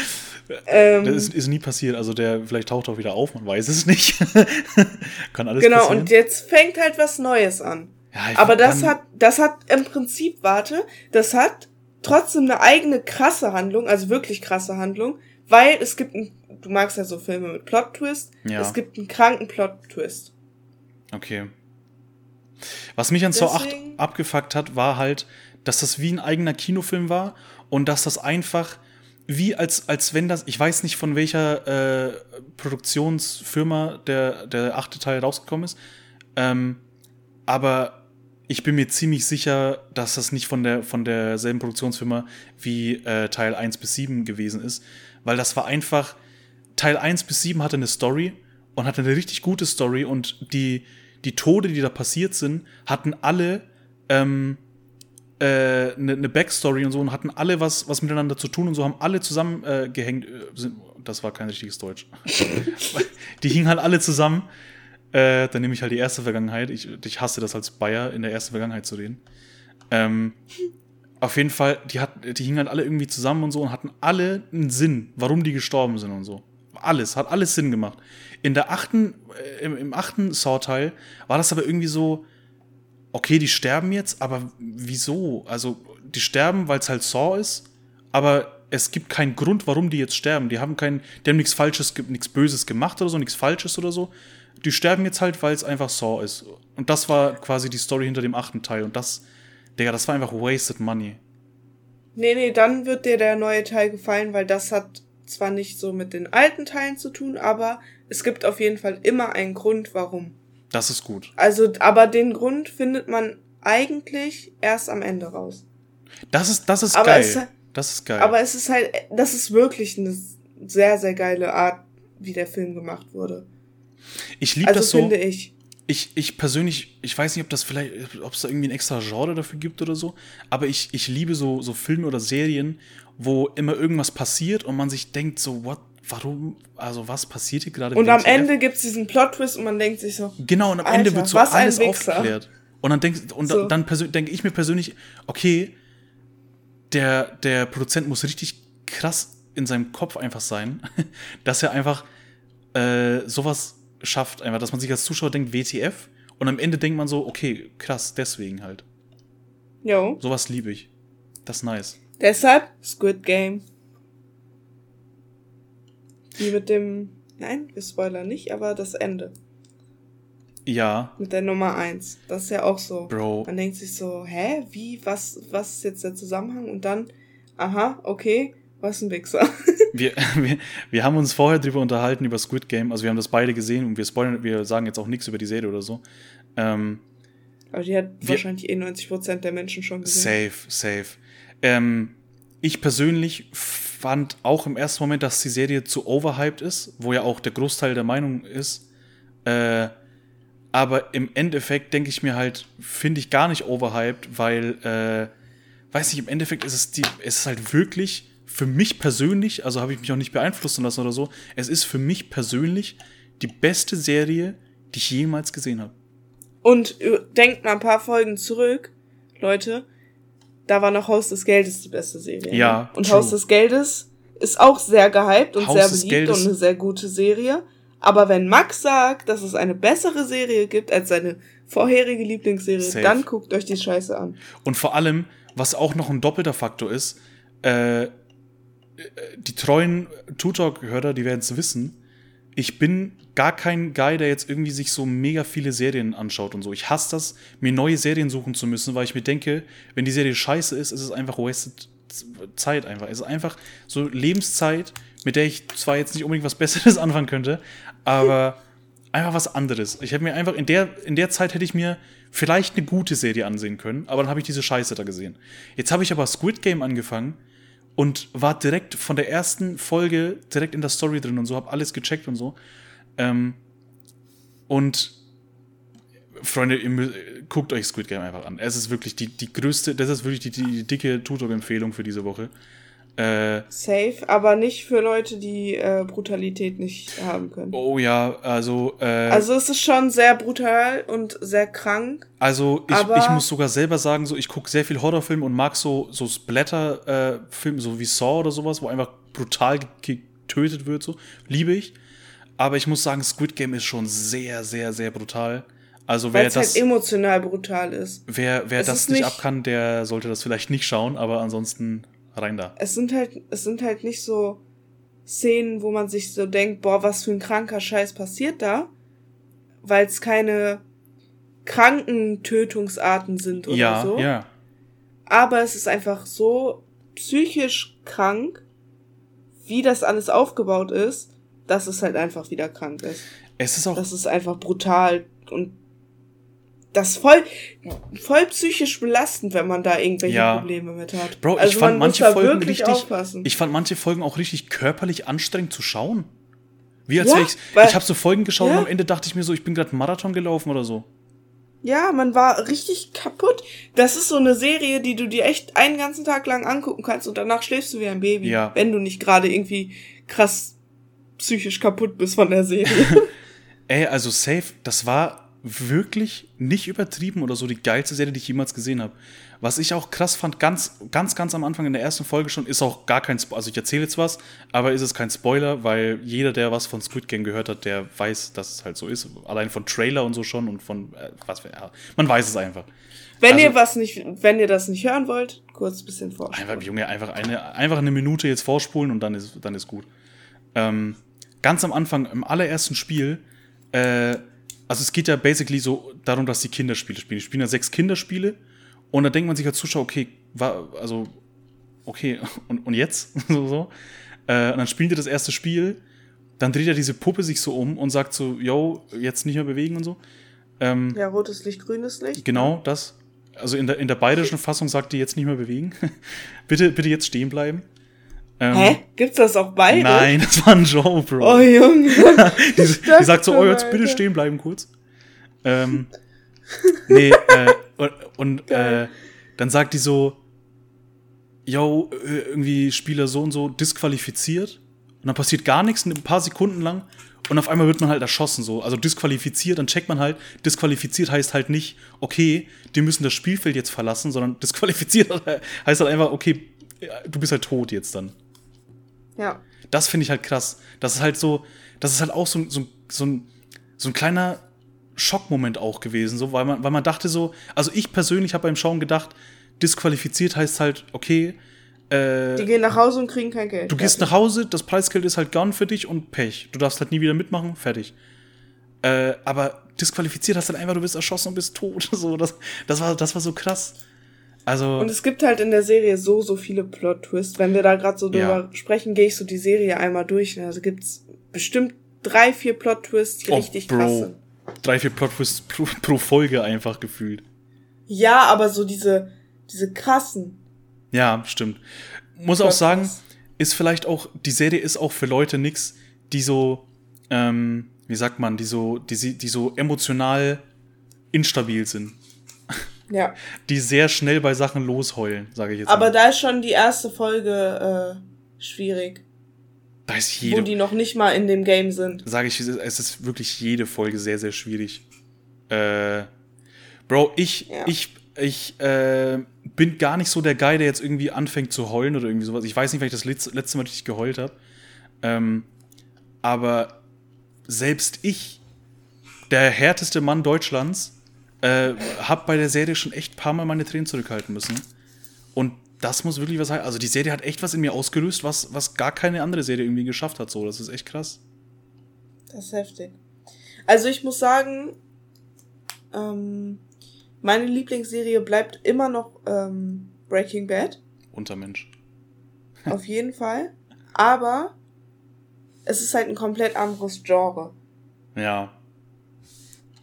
ähm, Das ist, ist nie passiert. Also der vielleicht taucht auch wieder auf, man weiß es nicht. Kann alles genau, passieren. und jetzt fängt halt was Neues an. Ja, Aber das hat, das hat im Prinzip, warte, das hat trotzdem eine eigene krasse Handlung, also wirklich krasse Handlung, weil es gibt ein, du magst ja so Filme mit Plot-Twist, Ja. es gibt einen kranken Plot-Twist. Okay. Was mich an Saw 8 Deswegen- abgefuckt hat, war halt, dass das wie ein eigener Kinofilm war und dass das einfach wie als, als wenn das, ich weiß nicht von welcher äh, Produktionsfirma der, der achte Teil rausgekommen ist, ähm, aber ich bin mir ziemlich sicher, dass das nicht von, der, von derselben Produktionsfirma wie äh, Teil 1 bis 7 gewesen ist, weil das war einfach, Teil 1 bis 7 hatte eine Story und hatte eine richtig gute Story und die, die Tode, die da passiert sind, hatten alle ähm, äh, eine, eine Backstory und so und hatten alle was, was miteinander zu tun und so, haben alle zusammen äh, äh, das war kein richtiges Deutsch. die hingen halt alle zusammen. Äh, dann nehme ich halt die erste Vergangenheit. Ich, ich hasse das als Bayer, in der ersten Vergangenheit zu reden. Ähm, auf jeden Fall, die, hat, die hingen halt alle irgendwie zusammen und so und hatten alle einen Sinn, warum die gestorben sind und so. Alles, hat alles Sinn gemacht. In der achten, äh, im, im achten Saw-Teil war das aber irgendwie so, okay, die sterben jetzt, aber wieso? Also, die sterben, weil es halt Saw ist, aber es gibt keinen Grund, warum die jetzt sterben. Die haben kein, die haben nichts Falsches, nichts Böses gemacht oder so, nichts Falsches oder so. Die sterben jetzt halt, weil es einfach Saw ist. Und das war quasi die Story hinter dem achten Teil. Und das, Digga, das war einfach wasted money. Nee, nee, dann wird dir der neue Teil gefallen, weil das hat zwar nicht so mit den alten Teilen zu tun, aber es gibt auf jeden Fall immer einen Grund, warum. Das ist gut. Also, aber den Grund findet man eigentlich erst am Ende raus. Das ist, das ist Aber geil. Es- das ist geil. Aber es ist halt, das ist wirklich eine sehr, sehr geile Art, wie der Film gemacht wurde. ich liebe Also das so. finde ich. ich, ich persönlich, ich weiß nicht, ob das vielleicht, ob es da irgendwie ein extra Genre dafür gibt oder so, aber ich, ich liebe so, so Filme oder Serien, wo immer irgendwas passiert und man sich denkt so, what, warum, also was passiert hier gerade? Und am? Ende gibt's diesen Plot-Twist und man denkt sich so, Genau, und am Alter, Ende wird so alles aufgeklärt. Und dann denk, und So. dann persö- denke ich mir persönlich, okay, der, der Produzent muss richtig krass in seinem Kopf einfach sein, dass er einfach äh, sowas schafft, einfach, dass man sich als Zuschauer denkt, WTF, und am Ende denkt man so, okay, krass, deswegen halt. yo. Sowas liebe ich. Das ist nice. Deshalb Squid Game. Die mit dem, nein, wir spoilern nicht, aber das Ende. Ja, Mit der Nummer eins. Das ist ja auch so. Bro. Man denkt sich so, hä, wie, was, was ist jetzt der Zusammenhang? Und dann, aha, okay, was ein Wichser. Wir, wir, wir haben uns vorher drüber unterhalten, über Squid Game. Also wir haben das beide gesehen und wir spoilern, wir sagen jetzt auch nichts über die Serie oder so. Ähm, Aber die hat Wir- wahrscheinlich eh 90% der Menschen schon gesehen. Safe, safe. Ähm, ich persönlich fand auch im ersten Moment, dass die Serie zu overhyped ist, wo ja auch der Großteil der Meinung ist. Äh, aber im Endeffekt denke ich mir halt, finde ich gar nicht overhyped, weil, äh, weiß nicht, im Endeffekt ist es, die, es ist halt wirklich für mich persönlich, also habe ich mich auch nicht beeinflussen lassen oder so, es ist für mich persönlich die beste Serie, die ich jemals gesehen habe. Und äh, denkt mal ein paar Folgen zurück, Leute. Da war noch Haus des Geldes die beste Serie. Ja, Ne? Und true. Haus des Geldes ist auch sehr gehypt und Haus sehr beliebt und eine sehr gute Serie. Aber wenn Max sagt, dass es eine bessere Serie gibt als seine vorherige Lieblingsserie, Safe. dann guckt euch die Scheiße an. Und vor allem, was auch noch ein doppelter Faktor ist, äh, äh, die treuen Tutor-Hörer, die werden es wissen. Ich bin gar kein Guy, der jetzt irgendwie sich so mega viele Serien anschaut und so. Ich hasse das, mir neue Serien suchen zu müssen, weil ich mir denke, wenn die Serie scheiße ist, ist es einfach wasted Zeit einfach. Es ist einfach so Lebenszeit, mit der ich zwar jetzt nicht unbedingt was Besseres anfangen könnte, aber einfach was anderes. Ich hätte mir einfach in der, in der Zeit hätte ich mir vielleicht eine gute Serie ansehen können, aber dann habe ich diese Scheiße da gesehen. Jetzt habe ich aber Squid Game angefangen und war direkt von der ersten Folge direkt in der Story drin und so, habe alles gecheckt und so. Ähm, und Freunde, ihr guckt euch Squid Game einfach an. Es ist wirklich die, die größte, das ist wirklich die, die dicke Tutor-Empfehlung für diese Woche. Äh, Safe, aber nicht für Leute, die äh, Brutalität nicht haben können. oh ja, also, äh, Also es ist schon sehr brutal und sehr krank. Also ich, ich muss sogar selber sagen, so ich gucke sehr viel Horrorfilme und mag so, so Splatter-Filme, so wie Saw oder sowas, wo einfach brutal ge- getötet wird, so. Liebe ich. Aber ich muss sagen, Squid Game ist schon sehr, sehr, sehr brutal. Also wer halt das, emotional brutal ist. wer, wer es das ist nicht nicht- ab kann, der sollte das vielleicht nicht schauen, aber ansonsten rein da. Es sind halt, es sind halt nicht so Szenen, wo man sich so denkt, boah, was für ein kranker Scheiß passiert da, weil es keine kranken Tötungsarten sind oder ja, so. ja. Aber es ist einfach so psychisch krank, wie das alles aufgebaut ist, dass es halt einfach wieder krank ist. Es ist auch, Das ist einfach brutal und das ist voll, voll psychisch belastend, wenn man da irgendwelche Ja. Probleme mit hat. Bro, ich also fand man manche Folgen richtig, aufpassen. ich fand manche Folgen auch richtig körperlich anstrengend zu schauen. Wie als Ja, wäre ich, ich habe so Folgen geschaut Ja. und am Ende dachte ich mir so, ich bin gerade Marathon gelaufen oder so. Ja, man war richtig kaputt. Das ist so eine Serie, die du dir echt einen ganzen Tag lang angucken kannst und danach schläfst du wie ein Baby. Ja. Wenn du nicht gerade irgendwie krass psychisch kaputt bist von der Serie. Ey, also safe, das war wirklich nicht übertrieben oder so die geilste Serie, die ich jemals gesehen habe. Was ich auch krass fand, ganz, ganz, ganz am Anfang in der ersten Folge schon, ist auch gar kein Spoiler. Also ich erzähle jetzt was, aber ist es kein Spoiler, weil jeder, der was von Squid Game gehört hat, der weiß, dass es halt so ist. Allein von Trailer und so schon und von äh, was für, ja, man weiß es einfach. wenn Also- ihr was nicht, wenn ihr das nicht hören wollt, kurz ein bisschen vor. Einfach, Junge, einfach eine, einfach eine Minute jetzt vorspulen und dann ist, dann ist gut. Ähm, ganz am Anfang, im allerersten Spiel, äh, also es geht ja basically so darum, dass die Kinderspiele spielen. Die spielen ja sechs Kinderspiele und da denkt man sich als Zuschauer, okay, war, also, okay, und, und jetzt? so, so. Äh, und dann spielen die das erste Spiel, dann dreht ja diese Puppe sich so um und sagt so, yo, jetzt nicht mehr bewegen und so. Ähm, Ja, rotes Licht, grünes Licht. Genau, das. Also in der, in der bayerischen Fassung sagt die jetzt nicht mehr bewegen. bitte, bitte jetzt stehen bleiben. Ähm, Hä? Gibt's das auch beide? Nein, das war ein Joe, Bro. Oh Junge. die, die sagt so, oh, jetzt bitte stehen bleiben kurz. Ähm, nee, äh, und, und äh, dann sagt die so, yo, äh, irgendwie Spieler so und so disqualifiziert. Und dann passiert gar nichts, ein paar Sekunden lang. Und auf einmal wird man halt erschossen, so. Also disqualifiziert, dann checkt man halt, disqualifiziert heißt halt nicht, okay, die müssen das Spielfeld jetzt verlassen, sondern disqualifiziert heißt halt einfach, okay, du bist halt tot jetzt dann. Ja. Das finde ich halt krass. Das ist halt so, das ist halt auch so, so, so, ein, so ein kleiner Schockmoment auch gewesen, so, weil man, weil man dachte so, also ich persönlich habe beim Schauen gedacht, disqualifiziert heißt halt, okay, äh, Die gehen nach Hause und kriegen kein Geld. du gehst nach Hause, das Preisgeld ist halt gone für dich und Pech. Du darfst halt nie wieder mitmachen, fertig. Äh, aber disqualifiziert hast halt einfach, du bist erschossen und bist tot. So, das, das, war, das war so krass. Also, Und es gibt halt in der Serie so, so viele Plot-Twists. Wenn wir da gerade so drüber Ja. sprechen, gehe ich so die Serie einmal durch. ne? Also gibt's bestimmt drei, vier Plot-Twists, die oh, richtig krass sind. drei, vier Plot-Twists pro, pro Folge einfach gefühlt. Ja, aber so diese, diese krassen. Ja, stimmt. Muss auch sagen, ist vielleicht auch, die Serie ist auch für Leute nix, die so, ähm, wie sagt man, die so, die, die so emotional instabil sind. Ja. Die sehr schnell bei Sachen losheulen, sage ich jetzt Aber mal. da ist schon die erste Folge schwierig. Da ist Wo jede, die noch nicht mal in dem Game sind. sage ich, es ist wirklich jede Folge sehr, sehr schwierig. Äh, Bro, ich, Ja. ich, ich äh, bin gar nicht so der Guy, der jetzt irgendwie anfängt zu heulen oder irgendwie sowas. Ich weiß nicht, weil ich das letzte, letzte Mal richtig geheult habe. Ähm, aber selbst ich, der härteste Mann Deutschlands, äh, habe bei der Serie schon echt ein paar Mal meine Tränen zurückhalten müssen. Und das muss wirklich was heißen. Also die Serie hat echt was in mir ausgelöst, was, was gar keine andere Serie irgendwie geschafft hat. So, das ist echt krass. Das ist heftig. Also ich muss sagen, ähm, meine Lieblingsserie bleibt immer noch ähm, Breaking Bad. Untermensch. Auf jeden Fall. Aber es ist halt ein komplett anderes Genre. Ja.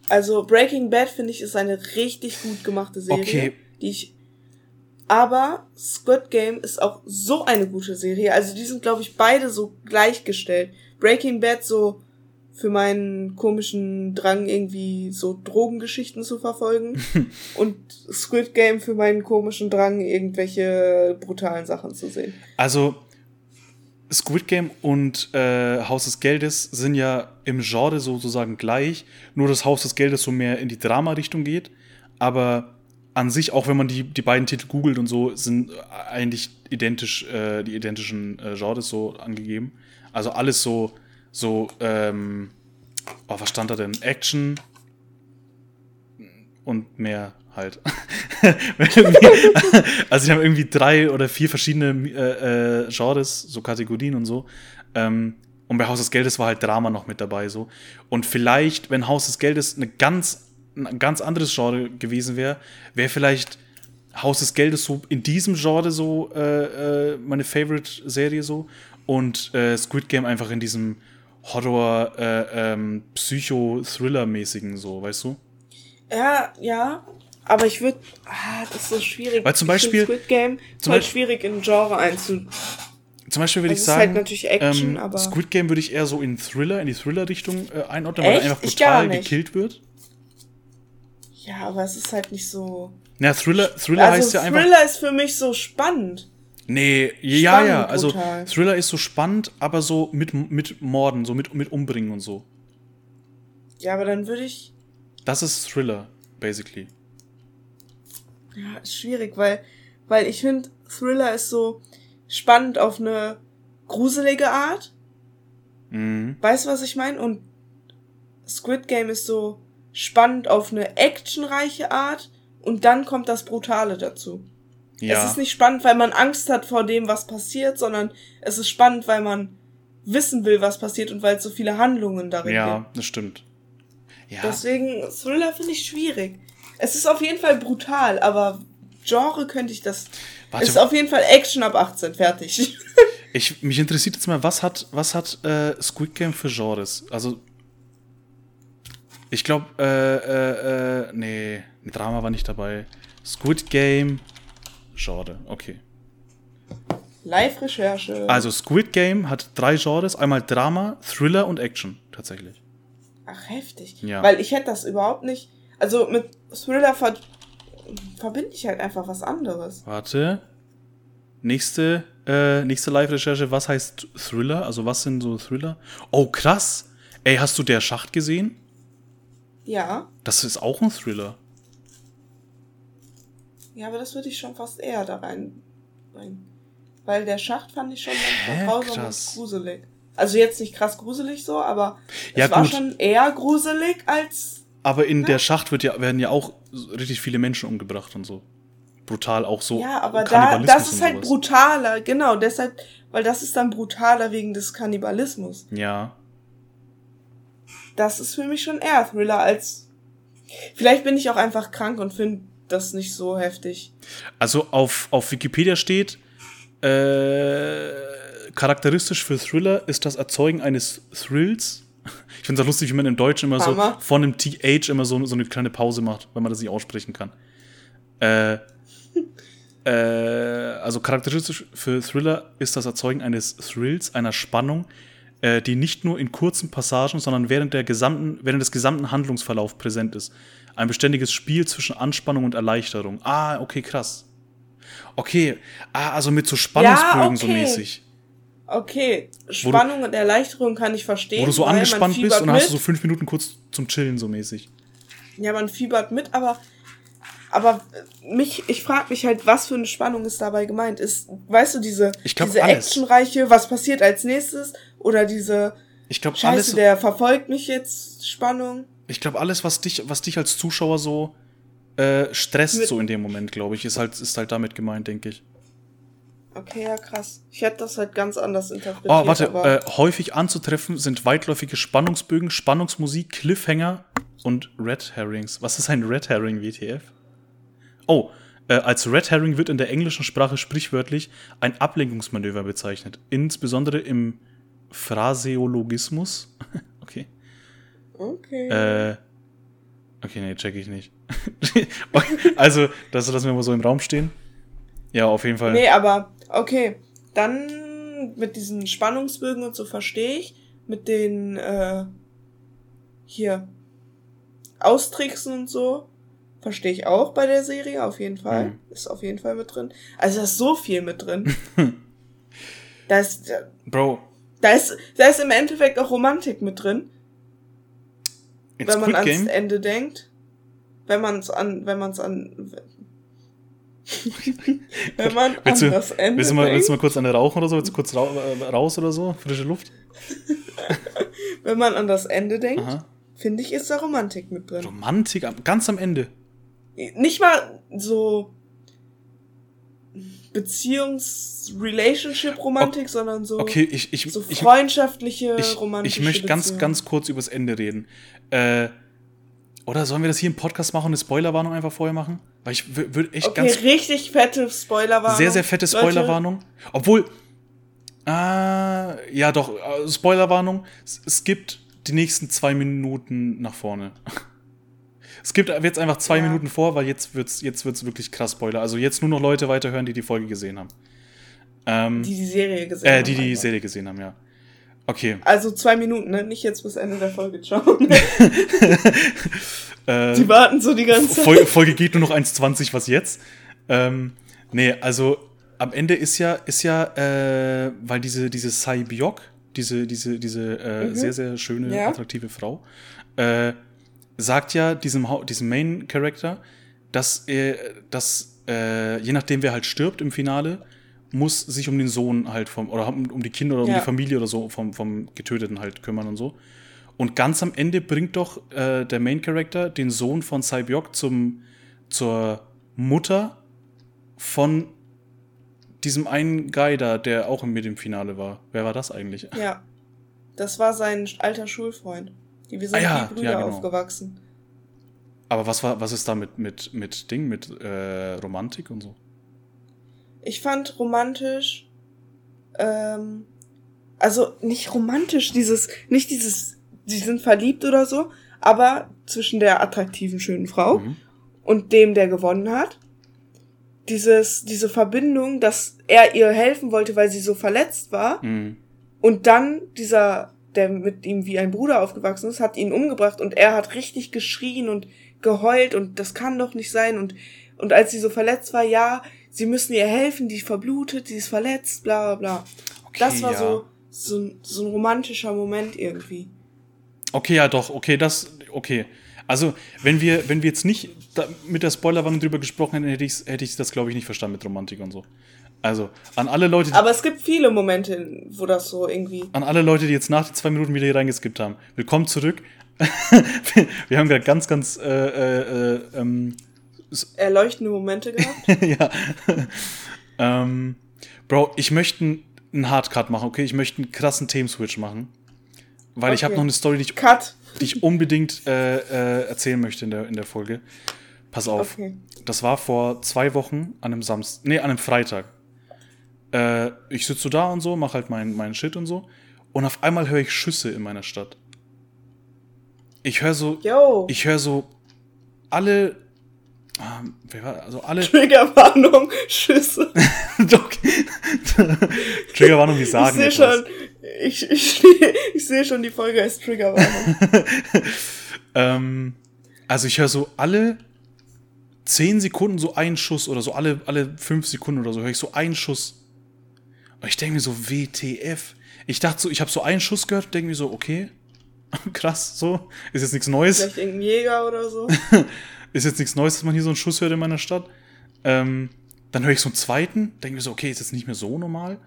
Also Breaking Bad finde ich ist eine richtig gut gemachte Serie, Okay. die ich aber Squid Game ist auch so eine gute Serie. Also die sind glaube ich beide so gleichgestellt. Breaking Bad so für meinen komischen Drang irgendwie so Drogengeschichten zu verfolgen und Squid Game für meinen komischen Drang irgendwelche brutalen Sachen zu sehen. Also, Squid Game und äh, Haus des Geldes sind ja im Genre sozusagen gleich, nur dass Haus des Geldes so mehr in die Drama-Richtung geht. Aber an sich, auch wenn man die, die beiden Titel googelt und so, sind eigentlich identisch, äh, die identischen äh, Genres so angegeben. Also alles so, so, ähm, oh, was stand da denn? Action und mehr halt. also die haben irgendwie drei oder vier verschiedene äh, äh, Genres, so Kategorien und so. Ähm, und bei Haus des Geldes war halt Drama noch mit dabei so. Und vielleicht, wenn Haus des Geldes eine ganz, ein ganz anderes Genre gewesen wäre, wäre vielleicht Haus des Geldes so in diesem Genre so äh, äh, meine Favorite-Serie so. Und äh, Squid Game einfach in diesem Horror, äh, ähm, Psycho-Thriller-mäßigen so, weißt du? Ja, ja. Aber ich würde, ah, das ist so schwierig. Weil zum Beispiel- Squid Game ist zum halt Beispiel- schwierig in ein Genre einzu. Zum Beispiel würde Also ich es ist halt sagen, natürlich Action, ähm, aber- Squid Game würde ich eher so in Thriller, in die Thriller-Richtung äh, einordnen, weil er einfach brutal gekillt wird. Ja, aber es ist halt nicht so. Na, Thriller, Thriller heißt also ja einfach. Thriller ist für mich so spannend. Nee, ja, Spannend, ja, also brutal. Thriller ist so spannend, aber so mit, mit Morden, so mit, mit Umbringen und so. Ja, aber dann würde ich. Das ist Thriller, basically. Ja, ist schwierig, weil, weil ich finde, Thriller ist so spannend auf eine gruselige Art. Mhm. Weißt du, was ich meine? Und Squid Game ist so spannend auf eine actionreiche Art und dann kommt das Brutale dazu. Ja. Es ist nicht spannend, weil man Angst hat vor dem, was passiert, sondern es ist spannend, weil man wissen will, was passiert und weil es so viele Handlungen darin ja, gibt. das stimmt. Ja, Deswegen, Thriller finde ich schwierig. Es ist auf jeden Fall brutal, aber Genre könnte ich das. Warte. Es ist auf jeden Fall Action ab 18, fertig. ich, mich interessiert jetzt mal, was hat, was hat äh, Squid Game für Genres? Also, ich glaube, äh, äh, äh, nee, Drama war nicht dabei. Squid Game, Genre, okay. Live-Recherche. Also Squid Game hat drei Genres, einmal Drama, Thriller und Action, tatsächlich. Ach, heftig. Ja. Weil ich hätte das überhaupt nicht. Also mit Thriller ver verbinde ich halt einfach was anderes. Warte. Nächste, äh, nächste Live-Recherche, was heißt Thriller? Also was sind so Thriller? Oh, krass. Ey, hast du der Schacht gesehen? Ja. Das ist auch ein Thriller. Ja, aber das würde ich schon fast eher da reinbringen. Weil der Schacht fand ich schon manchmal grausam Krass. und gruselig. Also jetzt nicht krass gruselig so, aber Ja, es war gut. schon eher gruselig als. Aber in der Schacht wird ja, werden ja auch richtig viele Menschen umgebracht und so. Brutal auch so. Ja, aber da, das ist halt brutaler, genau, deshalb, weil das ist dann brutaler wegen des Kannibalismus. Ja. Das ist für mich schon eher Thriller als. Vielleicht bin ich auch einfach krank und finde das nicht so heftig. Also auf, auf Wikipedia steht, äh, charakteristisch für Thriller ist das Erzeugen eines Thrills. Ich finde es auch lustig, wie man im Deutschen immer Hammer. so von einem TH immer so, so eine kleine Pause macht, weil man das nicht aussprechen kann. Äh, äh, also charakteristisch für Thriller ist das Erzeugen eines Thrills, einer Spannung, äh, die nicht nur in kurzen Passagen, sondern während, der gesamten, während des gesamten Handlungsverlaufs präsent ist. Ein beständiges Spiel zwischen Anspannung und Erleichterung. Ah, okay, krass. Okay, ah, also mit so Spannungsbögen so okay. mäßig. Okay, Spannung und Erleichterung kann ich verstehen. Wo du so angespannt bist und dann hast du so fünf Minuten kurz zum Chillen so mäßig. Ja, man fiebert mit, aber aber mich, ich frage mich halt, was für eine Spannung ist dabei gemeint? Ist, weißt du, diese, Ich glaub, diese alles. actionreiche, was passiert als nächstes? Oder diese Ich glaube Scheiße, alles, der verfolgt mich jetzt Spannung? ich glaube alles, was dich, was dich als Zuschauer so äh, stresst Mit- so in dem Moment, glaube ich, ist halt, ist halt damit gemeint, denke ich. Okay, ja, krass. Ich hätte das halt ganz anders interpretiert. Oh, warte, äh, häufig anzutreffen sind weitläufige Spannungsbögen, Spannungsmusik, Cliffhanger und Red Herrings. Was ist ein Red Herring, WTF? Oh, äh, als Red Herring wird in der englischen Sprache sprichwörtlich ein Ablenkungsmanöver bezeichnet, insbesondere im Phraseologismus. okay. okay. Äh, okay, nee, check ich nicht. also, das lassen wir mal so im Raum stehen. Ja, auf jeden Fall. Nee, aber okay. Dann mit diesen Spannungsbögen und so verstehe ich. Mit den äh, hier Austricksen und so verstehe ich auch bei der Serie auf jeden Fall. Mhm. Ist auf jeden Fall mit drin. Also da ist so viel mit drin. da ist Bro, da ist da ist im Endeffekt auch Romantik mit drin, in wenn man ans Game. Ende denkt. Wenn man es an wenn man es an wenn man Willst an du, das Ende willst, du mal, denkt. willst du mal kurz eine rauchen oder so? Willst du kurz rau äh, raus oder so? Frische Luft? Wenn man an das Ende denkt, Aha. finde ich, ist da Romantik mit drin. Romantik, ganz am Ende. Nicht mal so Beziehungs-Relationship-Romantik, sondern so, Okay, ich, ich, so ich, freundschaftliche, ich, romantische ich möchte ganz, ganz kurz übers Ende reden. Äh, oder sollen wir das hier im Podcast machen, eine Spoilerwarnung einfach vorher machen? Weil ich würde echt Okay, ganz richtig fette Spoilerwarnung. sehr, sehr fette Spoilerwarnung. Obwohl, äh, ja doch, äh, Spoilerwarnung. Es, gibt die nächsten zwei Minuten nach vorne. Es gibt jetzt einfach zwei Ja. Minuten vor, weil jetzt wird's, jetzt wird's wirklich krass Spoiler. Also jetzt nur noch Leute weiterhören, die die Folge gesehen haben. Ähm, Die die Serie gesehen äh, haben. die die. Serie gesehen haben, ja. Okay. Also zwei Minuten, ne? Nicht jetzt bis Ende der Folge schauen. Äh, die warten so die ganze Zeit. Folge, Folge geht nur noch 1,20, was jetzt? Ähm, nee, also am Ende ist ja, ist ja, äh, weil diese, diese Sai Biok, diese, diese, diese äh, Mhm. sehr, sehr schöne, Ja. attraktive Frau, äh, sagt ja diesem, Hau- diesem Main Character, dass er, dass, äh, je nachdem wer halt stirbt im Finale, muss sich um den Sohn halt vom, oder um, um die Kinder oder um Ja. die Familie oder so vom, vom Getöteten halt kümmern und so. Und ganz am Ende bringt doch äh, der Main Character den Sohn von Cybiok zum zur Mutter von diesem einen Guy da, der auch mit im Finale war. Wer war das eigentlich? Ja. Das war sein alter Schulfreund. Die, wir sind Ah ja, wie Brüder ja, genau. aufgewachsen. Aber was war, was ist da mit, mit, mit Ding, mit äh, Romantik und so? Ich fand romantisch, ähm, also nicht romantisch, dieses, nicht dieses, sie sind verliebt oder so, aber zwischen der attraktiven, schönen Frau Mhm. und dem, der gewonnen hat. Dieses, diese Verbindung, dass er ihr helfen wollte, weil sie so verletzt war. Mhm. Und dann dieser, der mit ihm wie ein Bruder aufgewachsen ist, hat ihn umgebracht und er hat richtig geschrien und geheult und das kann doch nicht sein. Und, und als sie so verletzt war, ja, sie müssen ihr helfen, die verblutet, die ist verletzt, bla bla bla. Okay, das war ja. so, so, ein- so ein romantischer Moment irgendwie. Okay, ja, doch, okay, das, okay. Also, wenn wir, wenn wir jetzt nicht da mit der Spoilerwarnung drüber gesprochen hätten, hätte ich, hätte ich das, glaube ich, nicht verstanden mit Romantik und so. Also, an alle Leute, die, Aber es gibt viele Momente, wo das so irgendwie. an alle Leute, die jetzt nach den zwei Minuten wieder hier reingeskippt haben, willkommen zurück. wir haben gerade ganz, ganz, äh, äh, äh, ähm, Erleuchtende Momente gehabt. ja. ähm, Bro, ich möchte einen- Hardcut machen, okay? Ich möchte einen krassen Themenswitch machen. Weil ich habe Okay. noch eine Story, die ich, die ich unbedingt äh, äh, erzählen möchte in der, in der Folge. Pass auf. Okay. Das war vor zwei Wochen an einem Samstag, nee, an einem Freitag. Äh, ich sitze so da und so, mache halt meinen mein Shit und so. Und auf einmal höre ich Schüsse in meiner Stadt. Ich höre so, Yo. ich höre so alle, ah, wer war, also alle, Triggerwarnung, Schüsse. Triggerwarnung, Ich sagen sehe etwas. schon, ich, ich, ich sehe schon, die Folge als Triggerwarnung. Ähm, also ich höre so alle 10 Sekunden so einen Schuss oder so alle, alle 5 Sekunden oder so höre ich so einen Schuss. Und ich denke mir so, WTF. Ich dachte so, ich habe so einen Schuss gehört, denke mir so, okay, krass, so, ist jetzt nichts Neues. Vielleicht irgendein Jäger oder so. Ist jetzt nichts Neues, dass man hier so einen Schuss hört in meiner Stadt. Ähm, dann höre ich so einen zweiten, denke mir so, okay, ist jetzt nicht mehr so normal.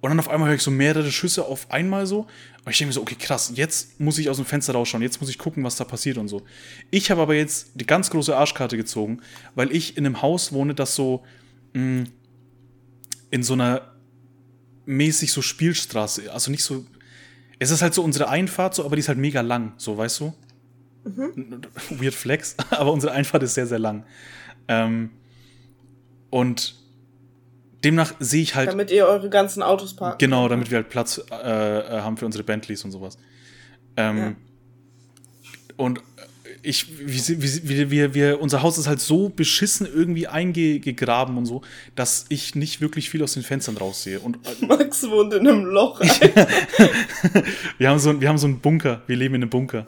Und dann auf einmal höre ich so mehrere Schüsse auf einmal so. Und ich denke mir so, okay, krass, jetzt muss ich aus dem Fenster rausschauen, jetzt muss ich gucken, was da passiert und so. Ich habe aber jetzt die ganz große Arschkarte gezogen, weil ich in einem Haus wohne, das so mh, in so einer mäßig so Spielstraße, also nicht so. Es ist halt so unsere Einfahrt, so, aber die ist halt mega lang, so, weißt du? Mhm. Weird Flex, aber unsere Einfahrt ist sehr, sehr lang. Ähm, und demnach sehe ich halt. Damit ihr eure ganzen Autos parkt. Genau, damit wir halt Platz äh, äh, haben für unsere Bentleys und sowas. Ähm, ja. Und ich, wie, wie, wie, wie, unser Haus ist halt so beschissen irgendwie eingegraben und so, dass ich nicht wirklich viel aus den Fenstern raussehe. Und, äh, Max wohnt in einem Loch. wir, haben so, wir haben so einen Bunker. Wir leben in einem Bunker.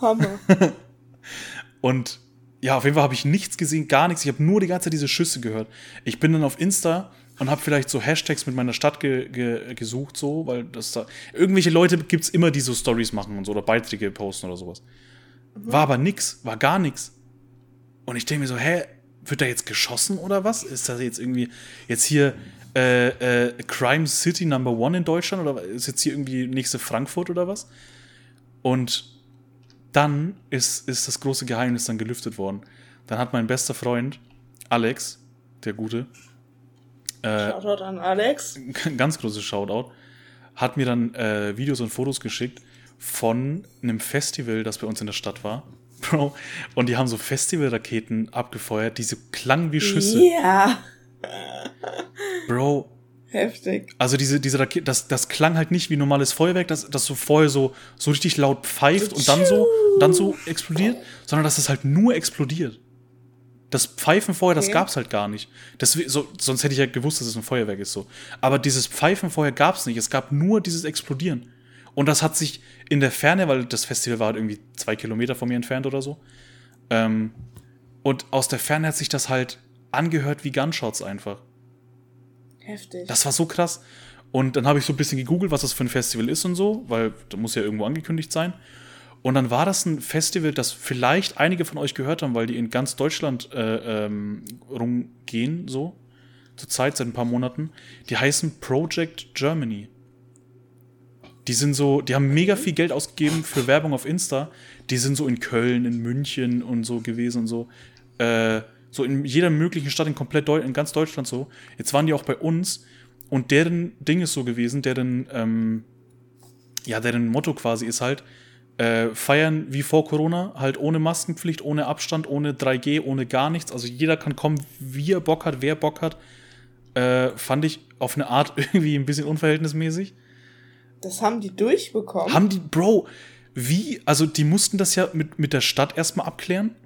Hammer. und ja, auf jeden Fall habe ich nichts gesehen, gar nichts. Ich habe nur die ganze Zeit diese Schüsse gehört. Ich bin dann auf Insta und habe vielleicht so Hashtags mit meiner Stadt ge ge gesucht, so, weil das da. Irgendwelche Leute gibt es immer, die so Stories machen und so oder Beiträge posten oder sowas. Mhm. War aber nix, war gar nix. Und ich denke mir so, hä, wird da jetzt geschossen oder was? Ist das jetzt irgendwie jetzt hier äh, äh, Crime City Number One in Deutschland oder ist jetzt hier irgendwie nächste Frankfurt oder was? Und dann ist, ist das große Geheimnis dann gelüftet worden. Dann hat mein bester Freund, Alex, der Gute, äh, Shoutout an Alex. Ganz großes Shoutout. Hat mir dann äh, Videos und Fotos geschickt von einem Festival, das bei uns in der Stadt war. Bro. Und die haben so Festivalraketen abgefeuert, die so klangen wie Schüsse. Ja. Bro, Heftig. Also diese, diese Rakete, das, das klang halt nicht wie normales Feuerwerk, das, das so vorher so, so richtig laut pfeift und dann so, dann so explodiert, sondern dass es halt nur explodiert. Das Pfeifen vorher, okay. das gab's halt gar nicht. Das, so, sonst hätte ich ja gewusst, dass es ein Feuerwerk ist so. Aber dieses Pfeifen vorher gab's nicht. Es gab nur dieses Explodieren. Und das hat sich in der Ferne, weil das Festival war halt irgendwie zwei Kilometer von mir entfernt oder so. Ähm, und aus der Ferne hat sich das halt angehört wie Gunshots einfach. Heftig. Das war so krass. Und dann habe ich so ein bisschen gegoogelt, was das für ein Festival ist und so, weil da muss ja irgendwo angekündigt sein. Und dann war das ein Festival, das vielleicht einige von euch gehört haben, weil die in ganz Deutschland äh, ähm, rumgehen, so zur Zeit, seit ein paar Monaten. Die heißen Project Germany. Die sind so, die haben mega viel Geld ausgegeben für Werbung auf Insta. Die sind so in Köln, in München und so gewesen und so. Äh, so in jeder möglichen Stadt in komplett Deu in ganz Deutschland so. Jetzt waren die auch bei uns und deren Ding ist so gewesen, deren, ähm, ja, deren Motto quasi ist halt, äh, feiern wie vor Corona, halt ohne Maskenpflicht, ohne Abstand, ohne 3G, ohne gar nichts. Also jeder kann kommen, wie er Bock hat, wer Bock hat. Äh, fand ich auf eine Art irgendwie ein bisschen unverhältnismäßig. Das haben die durchbekommen. Haben die, Bro, wie? Also die mussten das ja mit, mit der Stadt erstmal abklären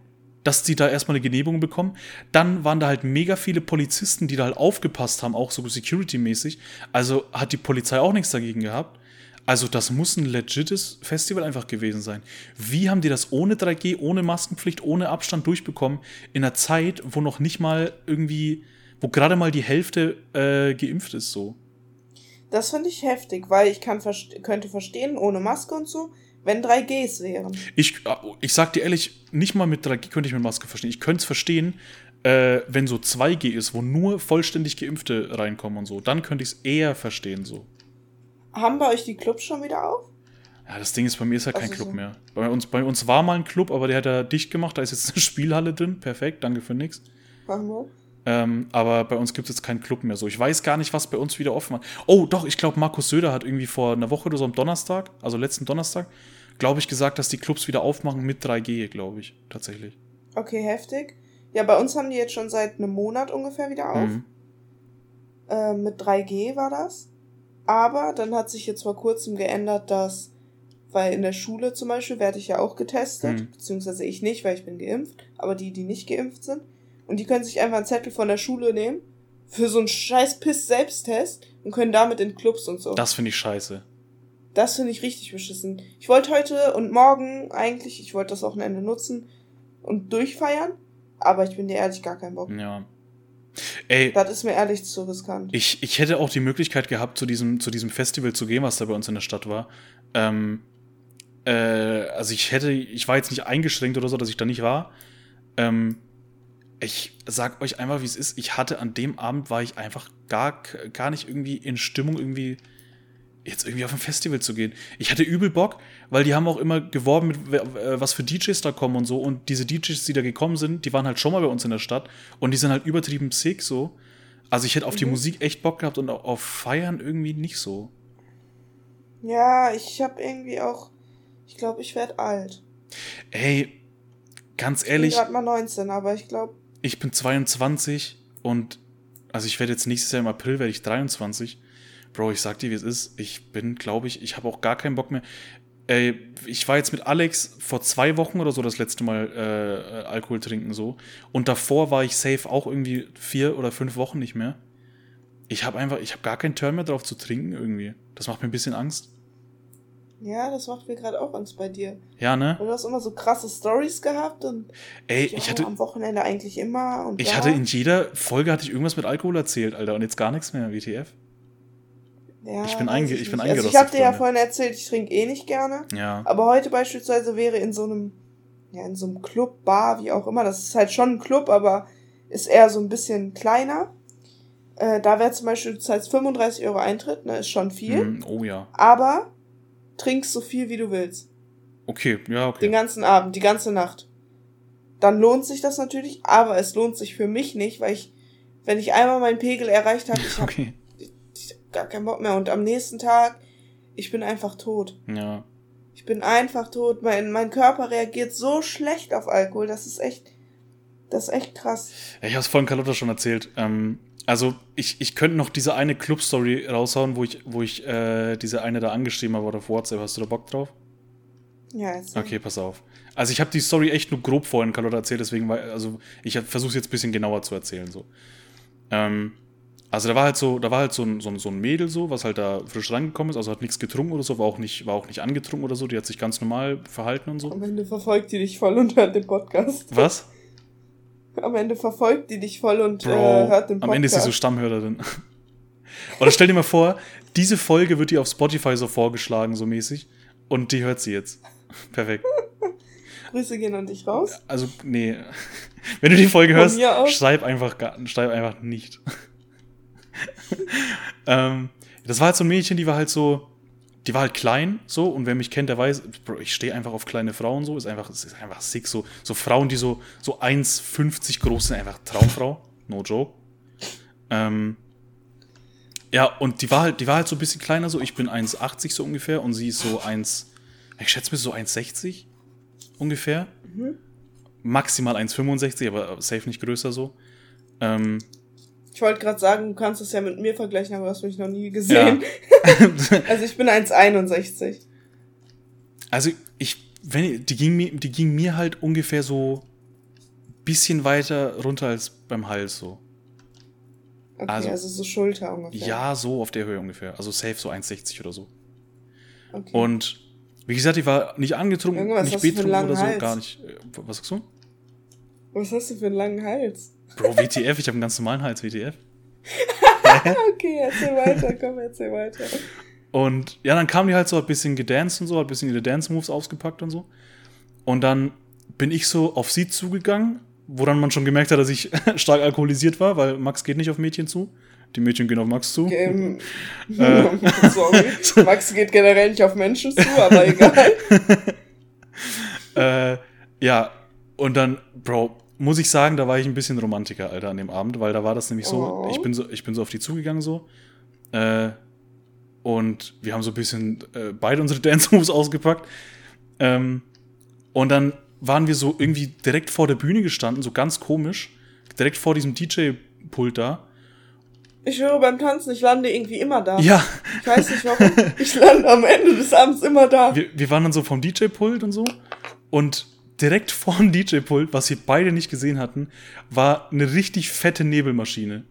dass die da erstmal eine Genehmigung bekommen. Dann waren da halt mega viele Polizisten, die da halt aufgepasst haben, auch so security-mäßig. Also hat die Polizei auch nichts dagegen gehabt. Also das muss ein legites Festival einfach gewesen sein. Wie haben die das ohne 3G, ohne Maskenpflicht, ohne Abstand durchbekommen, in einer Zeit, wo noch nicht mal irgendwie, wo gerade mal die Hälfte äh, geimpft ist so? Das finde ich heftig, weil ich kann, könnte verstehen, ohne Maske und so, wenn 3Gs wären. Ich, äh, ich sag dir ehrlich, nicht mal mit 3G könnte ich mit Maske verstehen. Ich könnte es verstehen, äh, wenn so 2G ist, wo nur vollständig Geimpfte reinkommen und so. Dann könnte ich es eher verstehen so. Haben bei euch die Clubs schon wieder auf? Ja, das Ding ist, bei mir ist ja kein also Club so. mehr. Bei uns, bei uns war mal ein Club, aber der hat ja dicht gemacht. Da ist jetzt eine Spielhalle drin. Perfekt, danke für nix. Ähm, aber bei uns gibt es jetzt keinen Club mehr so. Ich weiß gar nicht, was bei uns wieder offen war. Oh, doch, ich glaube, Markus Söder hat irgendwie vor einer Woche oder so am Donnerstag, also letzten Donnerstag, glaube ich, gesagt, dass die Clubs wieder aufmachen mit 3G, glaube ich, tatsächlich. Okay, heftig. Ja, bei uns haben die jetzt schon seit einem Monat ungefähr wieder auf. Mhm. Äh, mit 3G war das. Aber dann hat sich jetzt vor kurzem geändert, dass, weil in der Schule zum Beispiel werde ich ja auch getestet, mhm. beziehungsweise ich nicht, weil ich bin geimpft, aber die, die nicht geimpft sind. Und die können sich einfach einen Zettel von der Schule nehmen für so einen scheiß Piss-Selbsttest und können damit in Clubs und so. Das finde ich scheiße. Das finde ich richtig beschissen. Ich wollte heute und morgen eigentlich, ich wollte das Wochenende nutzen und durchfeiern, aber ich bin dir ehrlich gar kein Bock. Ja. Ey, Das ist mir ehrlich zu riskant. ich, ich hätte auch die Möglichkeit gehabt, zu diesem, zu diesem Festival zu gehen, was da bei uns in der Stadt war. Ähm, äh, also ich hätte, ich war jetzt nicht eingeschränkt oder so, dass ich da nicht war. Ähm, ich sag euch einfach, wie es ist. Ich hatte an dem Abend war ich einfach gar, gar nicht irgendwie in Stimmung, irgendwie jetzt irgendwie auf ein Festival zu gehen. Ich hatte übel Bock, weil die haben auch immer geworben, mit äh, was für DJs da kommen und so. Und diese DJs, die da gekommen sind, die waren halt schon mal bei uns in der Stadt und die sind halt übertrieben sick so. Also ich hätte auf die Mhm. Musik echt Bock gehabt und auf Feiern irgendwie nicht so. Ja, ich habe irgendwie auch. Ich glaube, ich werde alt. Ey, ganz Ich bin ehrlich, gerade mal 19, aber ich glaube. Ich bin 22 und also ich werde jetzt nächstes Jahr im April werde ich 23. Bro, ich sag dir, wie es ist. Ich bin, glaube ich, ich habe auch gar keinen Bock mehr. Ey, ich war jetzt mit Alex vor zwei Wochen oder so das letzte Mal äh, Alkohol trinken so. Und davor war ich safe auch irgendwie vier oder fünf Wochen nicht mehr. Ich habe einfach, ich habe gar keinen Turn mehr drauf zu trinken irgendwie. Das macht mir ein bisschen Angst. Ja, das macht mir gerade auch Angst bei dir. Ja, ne? Und du hast immer so krasse Stories gehabt und Ey, ja, ich hatte, am Wochenende eigentlich immer. Und ich da. hatte in jeder Folge hatte ich irgendwas mit Alkohol erzählt, Alter. Und jetzt gar nichts mehr, WTF. ja, ich bin einge- ich bin nicht. Also ich habe dir ja vorhin erzählt, ich trinke eh nicht gerne. Ja. Aber heute beispielsweise wäre in so einem, ja, in so einem Club, Bar, wie auch immer, das ist halt schon ein Club, aber ist eher so ein bisschen kleiner. Äh, da wäre zum Beispiel, du zahlst 35 Euro Eintritt, ne, ist schon viel. Hm, oh ja. Aber trinkst so viel, wie du willst. Okay, ja, Den okay. ganzen Abend, die ganze Nacht. Dann lohnt sich das natürlich, aber es lohnt sich für mich nicht, weil ich, wenn ich einmal meinen Pegel erreicht habe, ich habe Okay. ich hab gar keinen Bock mehr. Und am nächsten Tag, ich bin einfach tot. Ja. Ich bin einfach tot. Mein, mein Körper reagiert so schlecht auf Alkohol. Das ist echt, das ist echt krass. ich habe es vorhin Carlotta schon erzählt. Ähm, also, ich, ich könnte noch diese eine Club-Story raushauen, wo ich, wo ich äh, diese eine da angeschrieben habe auf WhatsApp. Hast du da Bock drauf? Ja, jetzt. Okay, pass auf. Also, ich habe die Story echt nur grob vorhin Carlotta erzählt, deswegen war, also, ich versuche es jetzt ein bisschen genauer zu erzählen, so. Ähm, also, da war halt so, da war halt so ein, so, ein, so ein Mädel so, was halt da frisch reingekommen ist, also hat nichts getrunken oder so, war auch nicht, war auch nicht angetrunken oder so, die hat sich ganz normal verhalten und so. Am Ende verfolgt die dich voll und hört den Podcast. Was? Am Ende verfolgt die dich voll und Bro, äh, hört den Podcast. am Ende ist sie so Stammhörerin. Oder stell dir mal vor, diese Folge wird dir auf Spotify so vorgeschlagen, so mäßig. Und die hört sie jetzt. Perfekt. Grüße gehen an dich raus. Also, nee. Wenn du die Folge Von hörst, schreib einfach, gar- schreib einfach nicht. ähm, das war halt so ein Mädchen, die war halt so, die war halt klein, so, und wer mich kennt, der weiß, Bro, ich stehe einfach auf kleine Frauen, so, ist einfach, ist einfach sick, so, so Frauen, die so, so 1,50 groß sind, einfach Traumfrau, no joke. Ähm, ja, und die war halt, die war halt so ein bisschen kleiner, so, ich bin 1,80 so ungefähr, und sie ist so 1, ich schätze mir so 1,60 ungefähr. Maximal 1,65, aber safe nicht größer so. Ähm, Ich wollte gerade sagen, du kannst es ja mit mir vergleichen, aber hast mich noch nie gesehen. also ich bin 1,61. Also ich, wenn, die ging mir, die ging mir halt ungefähr so bisschen weiter runter als beim Hals so. Okay, Also- also, so Schulter ungefähr. Ja, so auf der Höhe ungefähr. Also safe so 1,60 oder so. Okay. Und wie gesagt, die war nicht angetrunken, Junge, was nicht betrunken oder so, Hals? gar nicht. Äh, Was sagst du? Was hast du für einen langen Hals? Bro, WTF, ich habe einen ganz normalen Hals, WTF. Okay, erzähl weiter, komm, erzähl weiter. Und ja, dann kam die halt so, hat ein bisschen gedanced und so, hat ein bisschen ihre Dance-Moves ausgepackt und so. Und dann bin ich so auf sie zugegangen, wo dann man schon gemerkt hat, dass ich stark alkoholisiert war, weil Max geht nicht auf Mädchen zu. Die Mädchen gehen auf Max zu. Ähm, Äh. sorry. Max geht generell nicht auf Menschen zu, aber egal. Äh, ja, und dann, Bro, muss ich sagen, da war ich ein bisschen Romantiker, Alter, an dem Abend, weil da war das nämlich so, Oh. ich bin so, ich bin so auf die zugegangen so. Äh, und wir haben so ein bisschen äh, beide unsere Dance-Moves ausgepackt. Ähm, und dann waren wir so irgendwie direkt vor der Bühne gestanden, so ganz komisch, direkt vor diesem DJ-Pult da. Ich höre beim Tanzen, ich lande irgendwie immer da. Ja, Ich weiß nicht warum. Ich lande am Ende des Abends immer da. wir, wir waren dann so vom DJ-Pult und so. Und direkt vor dem DJ-Pult, was wir beide nicht gesehen hatten, war eine richtig fette Nebelmaschine.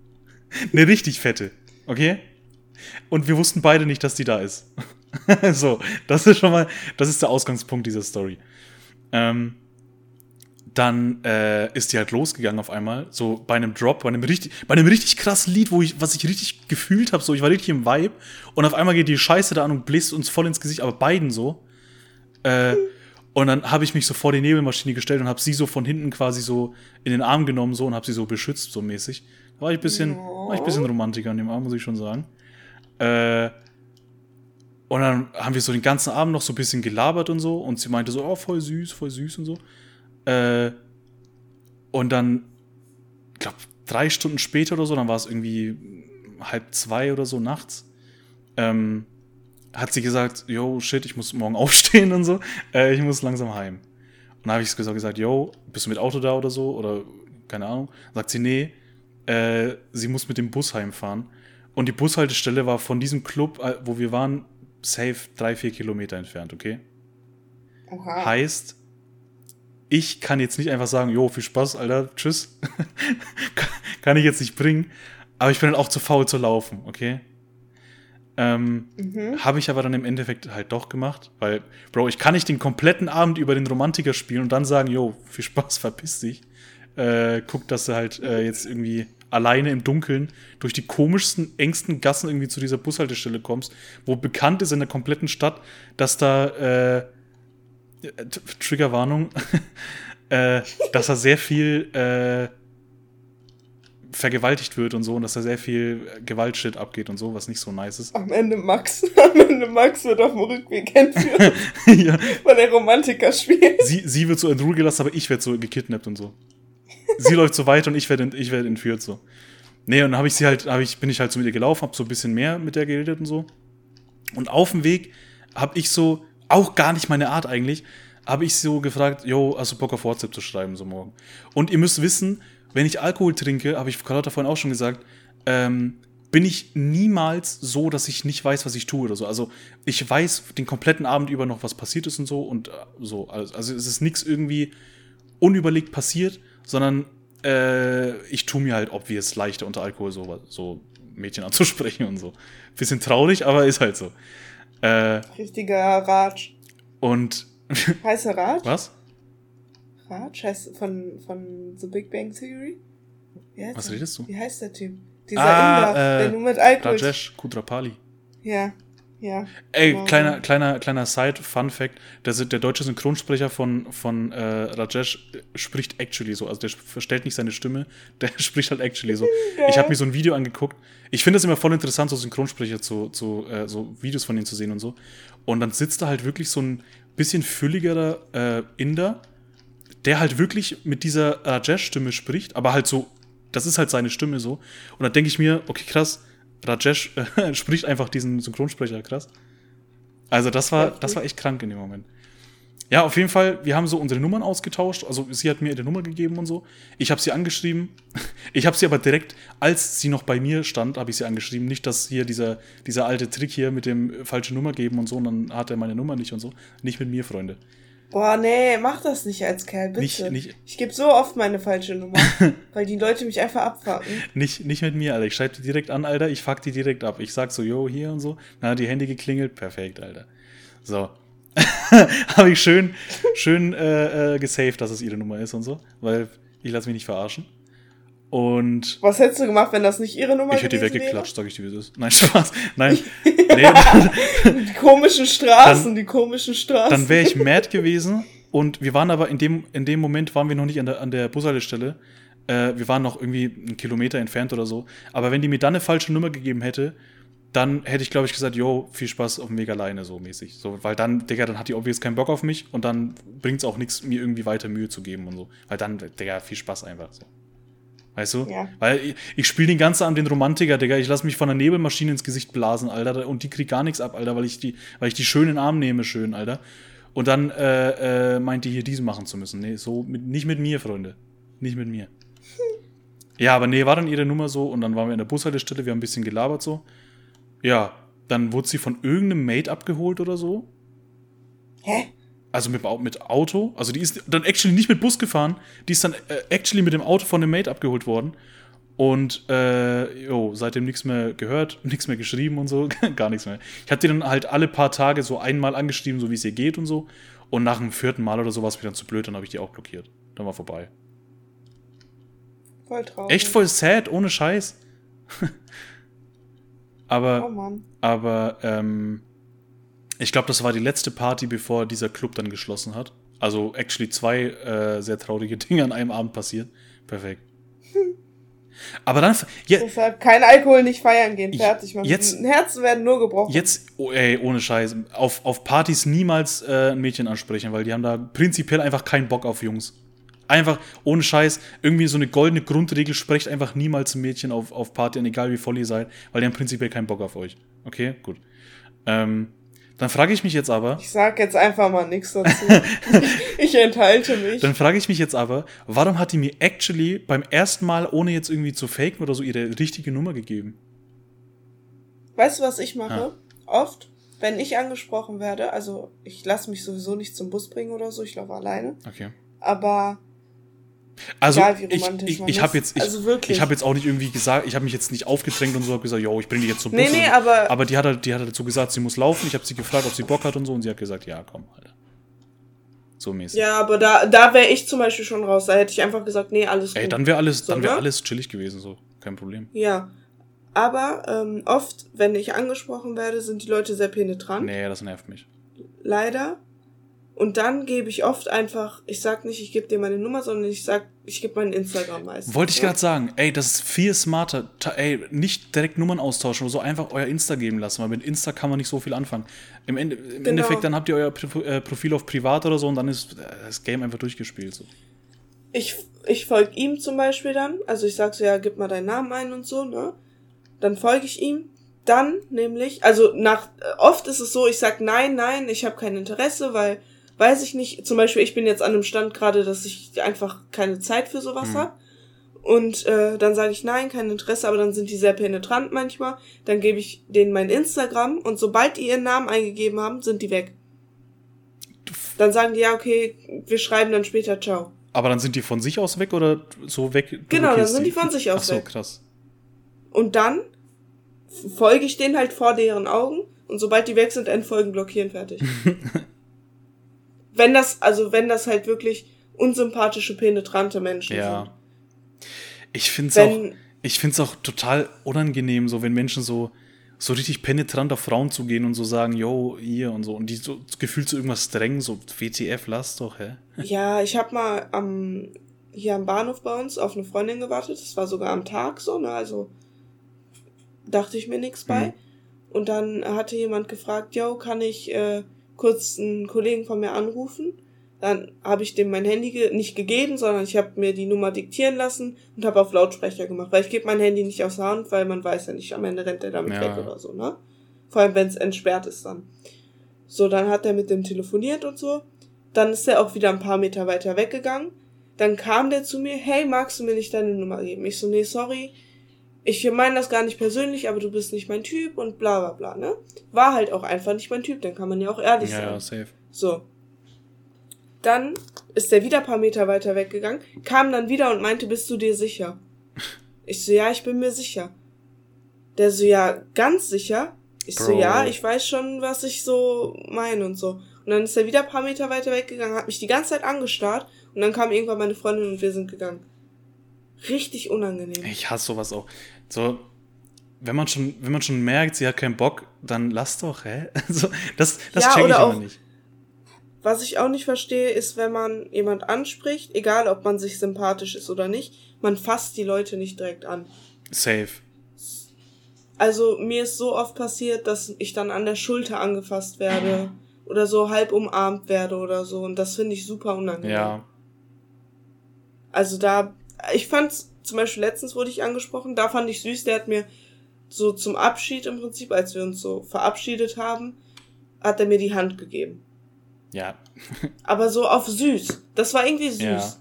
eine richtig fette. Okay? Und wir wussten beide nicht, dass die da ist. so, das ist schon mal, das ist der Ausgangspunkt dieser Story. Ähm, dann äh, ist die halt losgegangen auf einmal, so bei einem Drop, bei einem richtig, bei einem richtig krassen Lied, wo ich, was ich richtig gefühlt habe, so ich war richtig im Vibe und auf einmal geht die Scheiße da an und bläst uns voll ins Gesicht, aber beiden so. Äh, und dann habe ich mich so vor die Nebelmaschine gestellt und habe sie so von hinten quasi so in den Arm genommen so und habe sie so beschützt so mäßig. Da war ich ein bisschen, war ich ein bisschen Romantiker an dem Arm, muss ich schon sagen. Äh, und dann haben wir so den ganzen Abend noch so ein bisschen gelabert und so. Und sie meinte so, oh, voll süß, voll süß und so. Äh, und dann, ich glaube, drei Stunden später oder so, dann war es irgendwie halb zwei oder so nachts, ähm, hat sie gesagt, yo, shit, ich muss morgen aufstehen und so. Äh, ich muss langsam heim. Und dann habe ich gesagt, yo, bist du mit Auto da oder so? Oder keine Ahnung. Sagt sie, nee, äh, sie muss mit dem Bus heimfahren. Und die Bushaltestelle war von diesem Club, äh, wo wir waren, safe drei, vier Kilometer entfernt, okay? Oha. Heißt, ich kann jetzt nicht einfach sagen, jo, viel Spaß, Alter, tschüss. kann ich jetzt nicht bringen. Aber ich bin dann auch zu faul zu laufen, okay? Ähm, mhm. Habe ich aber dann im Endeffekt halt doch gemacht, weil, Bro, ich kann nicht den kompletten Abend über den Romantiker spielen und dann sagen, jo, viel Spaß, verpiss dich. Äh, guck, dass du halt äh, jetzt irgendwie alleine im Dunkeln durch die komischsten, engsten Gassen irgendwie zu dieser Bushaltestelle kommst, wo bekannt ist in der kompletten Stadt, dass da äh, Triggerwarnung, äh, dass da sehr viel äh, vergewaltigt wird und so und dass da sehr viel Gewaltshit abgeht und so, was nicht so nice ist. Am Ende Max, am Ende Max wird auf dem Rückweg entführt, ja. weil der Romantiker spielt. Sie, sie wird so in Ruhe gelassen, aber ich werde so gekidnappt und so sie läuft so weiter und ich werde ich werd entführt so. Nee, und dann habe ich sie halt, hab ich, bin ich halt so mit ihr gelaufen, habe so ein bisschen mehr mit der geredet und so. Und auf dem Weg habe ich so, auch gar nicht meine Art eigentlich, habe ich so gefragt, yo, hast du Bock auf WhatsApp zu schreiben so morgen? Und ihr müsst wissen, wenn ich Alkohol trinke, habe ich Carlotta vorhin auch schon gesagt, ähm, bin ich niemals so, dass ich nicht weiß, was ich tue oder so. Also ich weiß den kompletten Abend über noch, was passiert ist und so und äh, so. Also, also es ist nichts irgendwie unüberlegt passiert, sondern äh, ich tue mir halt obvious leichter unter Alkohol so, so Mädchen anzusprechen und so. Bisschen traurig, aber ist halt so. Äh, Richtiger Ratsch. Und. heißt er Ratsch? Was? Ratsch heißt von, von The Big Bang Theory? Was redest du? Wie heißt der Typ? Dieser ah, Inder, äh, der nur mit Alkohol. Rajesh Kudrapali. Ja. Ja. Ey, genau. kleiner, kleiner, kleiner Side-Fun-Fact: der, der deutsche Synchronsprecher von, von äh, Rajesh spricht actually so. Also der verstellt nicht seine Stimme, der spricht halt actually so. Ja. Ich habe mir so ein Video angeguckt. Ich finde es immer voll interessant, so Synchronsprecher zu, zu äh, so Videos von denen zu sehen und so. Und dann sitzt da halt wirklich so ein bisschen fülligerer äh, Inder, der halt wirklich mit dieser Rajesh-Stimme spricht, aber halt so, das ist halt seine Stimme so. Und dann denke ich mir, okay, krass, Rajesh äh, spricht einfach diesen Synchronsprecher, krass. Also das war, das war echt krank in dem Moment. Ja, auf jeden Fall, wir haben so unsere Nummern ausgetauscht. Also sie hat mir ihre Nummer gegeben und so. Ich habe sie angeschrieben. Ich habe sie aber direkt, als sie noch bei mir stand, habe ich sie angeschrieben. Nicht, dass hier dieser, dieser alte Trick hier mit dem falschen Nummer geben und so, und dann hat er meine Nummer nicht und so. Nicht mit mir, Freunde. Boah, nee, mach das nicht als Kerl, bitte. Nicht, nicht. Ich gebe so oft meine falsche Nummer, weil die Leute mich einfach abfacken. Nicht, nicht mit mir, Alter. Ich schreibe die direkt an, Alter. Ich fuck die direkt ab. Ich sag so, yo, hier und so. Na, die Handy geklingelt. Perfekt, Alter. So. Habe ich schön, schön äh, äh, gesaved, dass es ihre Nummer ist und so. Weil ich lasse mich nicht verarschen. Und. Was hättest du gemacht, wenn das nicht ihre Nummer Ich hätte die weggeklatscht, sag ich dir, wie es ist. Nein, Spaß. Nein. nee. die komischen Straßen, dann, die komischen Straßen. Dann wäre ich mad gewesen. Und wir waren aber in dem, in dem Moment waren wir noch nicht an der, an der Bushaltestelle. Äh, wir waren noch irgendwie einen Kilometer entfernt oder so. Aber wenn die mir dann eine falsche Nummer gegeben hätte, dann hätte ich, glaube ich, gesagt, yo, viel Spaß auf dem Weg alleine, so mäßig. So, weil dann, Digga, dann hat die obvious keinen Bock auf mich und dann bringt es auch nichts, mir irgendwie weiter Mühe zu geben und so. Weil dann, Digga, viel Spaß einfach so. Weißt du? Ja. Weil ich, ich spiele den ganzen Abend den Romantiker, Digga. Ich lasse mich von der Nebelmaschine ins Gesicht blasen, Alter. Und die kriegt gar nichts ab, Alter, weil ich die, weil ich die schönen Arm nehme, schön, Alter. Und dann äh, äh, meint die hier diesen machen zu müssen. Nee, so mit, nicht mit mir, Freunde. Nicht mit mir. Ja, aber nee, war dann ihre Nummer so und dann waren wir in der Bushaltestelle, wir haben ein bisschen gelabert so. Ja, dann wurde sie von irgendeinem Mate abgeholt oder so. Hä? Also mit, mit Auto, also die ist dann actually nicht mit Bus gefahren, die ist dann äh, actually mit dem Auto von dem Mate abgeholt worden. Und äh, jo, seitdem nichts mehr gehört, nichts mehr geschrieben und so, gar nichts mehr. Ich habe die dann halt alle paar Tage so einmal angeschrieben, so wie es ihr geht und so. Und nach dem vierten Mal oder so war es mir dann zu blöd, dann habe ich die auch blockiert. dann war vorbei. Voll traurig. Echt voll sad, ohne Scheiß. aber, Oh Mann. aber, ähm, ich glaube, das war die letzte Party, bevor dieser Club dann geschlossen hat. Also, actually zwei äh, sehr traurige Dinge an einem Abend passiert. Perfekt. Aber dann, ja, Deshalb kein Alkohol, nicht feiern gehen. Fertig. Man, Jetzt- Herzen werden nur gebrochen. Jetzt, oh, ey, ohne Scheiß, auf, auf Partys niemals äh, ein Mädchen ansprechen, weil die haben da prinzipiell einfach keinen Bock auf Jungs. Einfach, ohne Scheiß, irgendwie so eine goldene Grundregel, sprecht einfach niemals ein Mädchen auf, auf Party an, egal wie voll ihr seid, weil die haben prinzipiell keinen Bock auf euch. Okay, gut. Ähm, dann frage ich mich jetzt aber, Ich sag jetzt einfach mal nichts dazu. ich enthalte mich. dann frage ich mich jetzt aber, warum hat die mir actually beim ersten Mal, ohne jetzt irgendwie zu faken oder so, ihre richtige Nummer gegeben? Weißt du, was ich mache? Ja. Oft, wenn ich angesprochen werde, also ich lasse mich sowieso nicht zum Bus bringen oder so, ich laufe alleine. Okay. Aber Also Egal, wie ich, ich, ich habe jetzt, ich, Also wirklich. ich habe jetzt auch nicht irgendwie gesagt, ich habe mich jetzt nicht aufgedrängt und so habe gesagt, yo, ich bringe dich jetzt zum Bus. Nee, nee, aber- aber die hat halt, die hat halt dazu gesagt, sie muss laufen. Ich habe sie gefragt, ob sie Bock hat und so und sie hat gesagt, ja, komm, Alter. So mäßig. ja, aber da, da wäre ich zum Beispiel schon raus. Da hätte ich einfach gesagt, nee, alles gut. Ey, dann wäre alles, So, dann wäre ne? alles chillig gewesen, so kein Problem. Ja. Aber ähm, oft, wenn ich angesprochen werde, sind die Leute sehr penetrant. Nee, das nervt mich. Leider. Und dann gebe ich oft einfach, ich sag nicht, ich gebe dir meine Nummer, sondern ich sag, ich gebe meinen Instagram meistens. Wollte ich ja? gerade sagen, ey, das ist viel smarter. Ey, nicht direkt Nummern austauschen oder so, einfach euer Insta geben lassen, weil mit Insta kann man nicht so viel anfangen. Im, Ende, im Genau. Endeffekt, dann habt ihr euer äh, Profil auf privat oder so und dann ist äh, das Game einfach durchgespielt. So. Ich, ich folge ihm zum Beispiel dann, also ich sag so, ja, gib mal deinen Namen ein und so, ne? Dann folge ich ihm. Dann nämlich, also nach, äh, oft ist es so, ich sag nein, nein, ich habe kein Interesse, weil, weiß ich nicht, zum Beispiel, ich bin jetzt an einem Stand gerade, dass ich einfach keine Zeit für sowas Mhm. hab. Und äh, dann sage ich nein, kein Interesse, aber dann sind die sehr penetrant manchmal. Dann gebe ich denen mein Instagram und sobald die ihren Namen eingegeben haben, sind die weg. Dann sagen die, ja, okay, wir schreiben dann später ciao. Aber dann sind die von sich aus weg oder so weg? Genau, dann sind die von sich aus Ach so, weg. krass. Und dann folge ich denen halt vor deren Augen und sobald die weg sind, entfolgen, blockieren, fertig. wenn das, also wenn das halt wirklich unsympathische, penetrante Menschen Ja. Ich finde es auch, ich find's auch total unangenehm, so wenn Menschen so, so richtig penetrant auf Frauen zugehen und so sagen, yo, hier und so. Und die so gefühlt so irgendwas drängen, so WTF, lass doch, hä? sind. Ja, ich habe mal am, hier am Bahnhof bei uns auf eine Freundin gewartet. Das war sogar am Tag so, ne? Also dachte ich mir nichts bei. Mhm. Und dann hatte jemand gefragt, yo, kann ich äh, kurz einen Kollegen von mir anrufen? Dann habe ich dem mein Handy ge nicht gegeben, sondern ich habe mir die Nummer diktieren lassen und habe auf Lautsprecher gemacht, weil ich gebe mein Handy nicht aus der Hand, weil man weiß ja nicht, am Ende rennt er damit Ja. weg oder so, ne? Vor allem, wenn es entsperrt ist dann. So, dann hat er mit dem telefoniert und so. Dann ist er auch wieder ein paar Meter weiter weggegangen. Dann kam der zu mir, hey, magst du mir nicht deine Nummer geben? Ich so, nee, sorry. Ich meine das gar nicht persönlich, aber du bist nicht mein Typ und bla bla bla, ne? War halt auch einfach nicht mein Typ, dann kann man ja auch ehrlich Ja, sein. ja, safe. So. Dann ist er wieder ein paar Meter weiter weggegangen, kam dann wieder und meinte, bist du dir sicher? Ich so, ja, ich bin mir sicher. Der so, ja, ganz sicher? Ich so, Bro. ja, ich weiß schon, was ich so meine und so. Und dann ist er wieder ein paar Meter weiter weggegangen, hat mich die ganze Zeit angestarrt und dann kam irgendwann meine Freundin und wir sind gegangen. Richtig unangenehm. Ich hasse sowas auch. So, wenn man schon, wenn man schon merkt, sie hat keinen Bock, dann lass doch, hä? Also, das, das Ja, check ich immer auch- nicht. Was ich auch nicht verstehe, ist, wenn man jemand anspricht, egal ob man sich sympathisch ist oder nicht, man fasst die Leute nicht direkt an. Safe. Also mir ist so oft passiert, dass ich dann an der Schulter angefasst werde oder so halb umarmt werde oder so und das finde ich super unangenehm. Ja. Also da, ich fand's zum Beispiel letztens wurde ich angesprochen, da fand ich süß, der hat mir so zum Abschied im Prinzip, als wir uns so verabschiedet haben, hat er mir die Hand gegeben. Ja. Aber so auf süß. Das war irgendwie süß. Ja.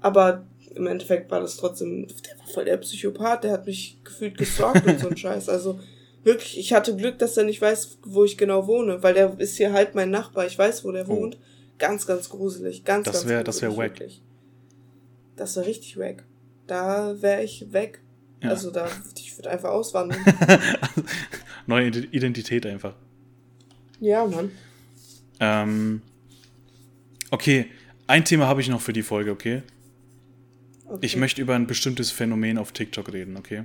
Aber im Endeffekt war das trotzdem, der war voll der Psychopath, der hat mich gefühlt gestalkt und so ein Scheiß. Also wirklich, ich hatte Glück, dass er nicht weiß, wo ich genau wohne, weil der ist hier halt mein Nachbar, ich weiß, wo der Oh. wohnt. Ganz, ganz gruselig, ganz, Das ganz wär- das wär gruselig, wack. wirklich. Das wäre richtig wack. Da wäre ich weg. Ja. Also da, ich würde einfach auswandern. Neue Ide- Identität einfach. ja, Mann. Ähm, okay, ein Thema habe ich noch für die Folge, okay? Okay. Ich möchte über ein bestimmtes Phänomen auf TikTok reden, okay?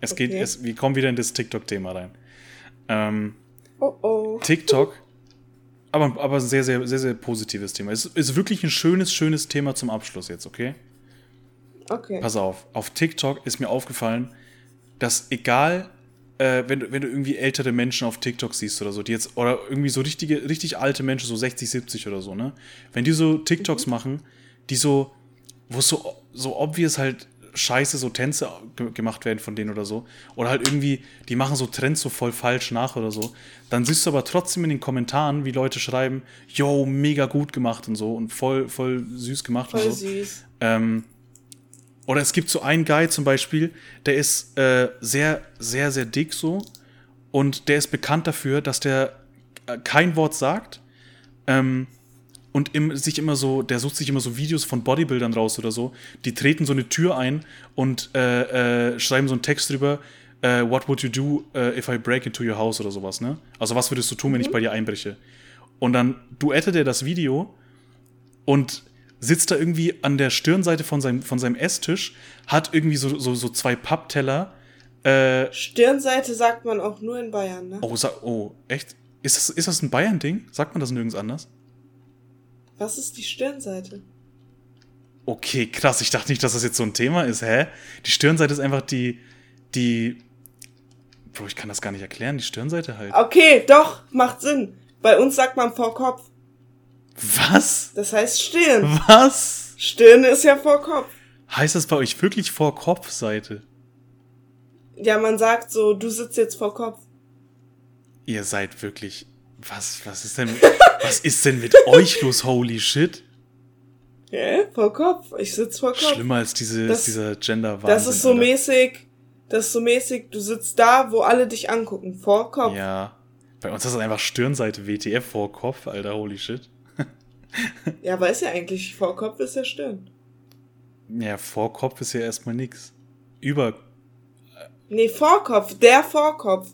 Es geht, Okay. es, wir kommen wieder in das TikTok-Thema rein. Ähm, Oh oh. TikTok, aber, aber ein sehr, sehr, sehr, sehr positives Thema. Es ist wirklich ein schönes, schönes Thema zum Abschluss jetzt, okay? Okay. Pass auf, auf TikTok ist mir aufgefallen, dass egal, äh, wenn, du, wenn du irgendwie ältere Menschen auf TikTok siehst oder so, die jetzt, oder irgendwie so richtige, richtig alte Menschen, so 60, 70 oder so, ne? Wenn die so TikToks machen, die so, wo es so, so obvious halt scheiße so Tänze ge gemacht werden von denen oder so, oder halt irgendwie, die machen so Trends so voll falsch nach oder so, dann siehst du aber trotzdem in den Kommentaren, wie Leute schreiben, yo, mega gut gemacht und so und voll, voll süß gemacht Voll und so. süß. Ähm, oder es gibt so einen Guy zum Beispiel, der ist äh, sehr, sehr, sehr dick so. Und der ist bekannt dafür, dass der äh, kein Wort sagt. Ähm, und im, sich immer so, der sucht sich immer so Videos von Bodybuildern raus oder so. Die treten so eine Tür ein und äh, äh, schreiben so einen Text drüber. äh, What would you do äh, if I break into your house oder sowas, ne? Also was würdest du tun, wenn ich bei dir einbreche? Und dann duettet er das Video und sitzt da irgendwie an der Stirnseite von seinem, von seinem Esstisch, hat irgendwie so, so, so zwei Pappteller. Äh, Stirnseite sagt man auch nur in Bayern, ne? oh, oh, echt? Ist das, ist das ein Bayern-Ding? Sagt man das nirgends anders? Was ist die Stirnseite? Okay, krass. Ich dachte nicht, dass das jetzt so ein Thema ist. Hä? Die Stirnseite ist einfach die, die. Bro, ich kann das gar nicht erklären. Die Stirnseite halt. Okay, doch, macht Sinn. Bei uns sagt man vor Kopf. Was? Das heißt Stirn. Was? Stirn ist ja vor Kopf. Heißt das bei euch wirklich vor Kopfseite? Ja, man sagt so, du sitzt jetzt vor Kopf. Ihr seid wirklich. Was, was ist denn, was ist denn mit euch los? Holy shit. Ja, vor Kopf. Ich sitz vor Kopf. Schlimmer als diese, Das- dieser gender Das ist so mäßig, das ist so mäßig, du sitzt da, wo alle dich angucken. Vor Kopf. Ja. Bei uns ist das einfach Stirnseite WTF vor Kopf, Alter. Holy shit. Ja, aber ist ja eigentlich, vor Kopf ist ja Stirn. Ja, vor Kopf ist ja erstmal nix. Über. Nee, Vorkopf, der Vorkopf.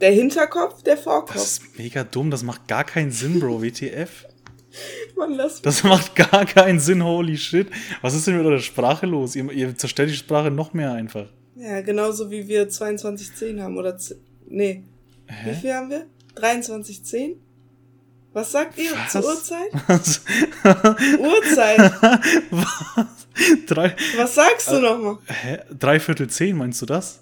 Der Hinterkopf, der Das Vorkopf. ist mega dumm. Das macht gar keinen Sinn, Bro. WTF. Mann, lass Das macht gar keinen Sinn, holy shit. Was ist denn mit eurer Sprache los? Ihr, ihr zerstört die Sprache noch mehr einfach. Ja, genauso wie wir 2210 haben, oder, nee. Wie Hä? viel haben wir? 2310? Was sagt ihr Was? zur Uhrzeit? Was? Uhrzeit. Was? Drei, Was sagst du nochmal? hä? Dreiviertel zehn, meinst du das?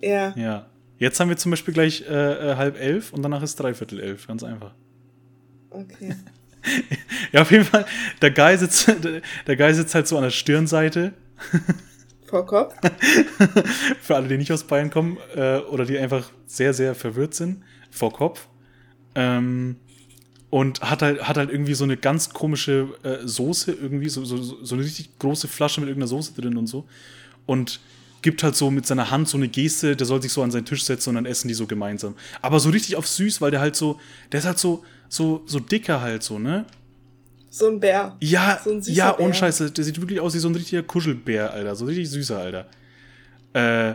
Ja. Ja. Jetzt haben wir zum Beispiel gleich äh, äh, halb elf und danach ist dreiviertel elf. Ganz einfach. Okay. Ja, auf jeden Fall, der Guy sitzt, der, der Guy sitzt halt so an der Stirnseite. Vor Kopf? Für alle, die nicht aus Bayern kommen äh, oder die einfach sehr, sehr verwirrt sind, vor Kopf. Ähm, und hat halt, hat halt irgendwie so eine ganz komische äh, Soße, irgendwie, so, so, so eine richtig große Flasche mit irgendeiner Soße drin und so. Und gibt halt so mit seiner Hand so eine Geste, der soll sich so an seinen Tisch setzen und dann essen die so gemeinsam. Aber so richtig auf süß, weil der halt so, der ist halt so, so, so dicker halt so, ne? So ein Bär. Ja, So ein süßer ja, Bär. ohne Scheiße. Der sieht wirklich aus wie so ein richtiger Kuschelbär, Alter. So richtig süßer, Alter. Äh,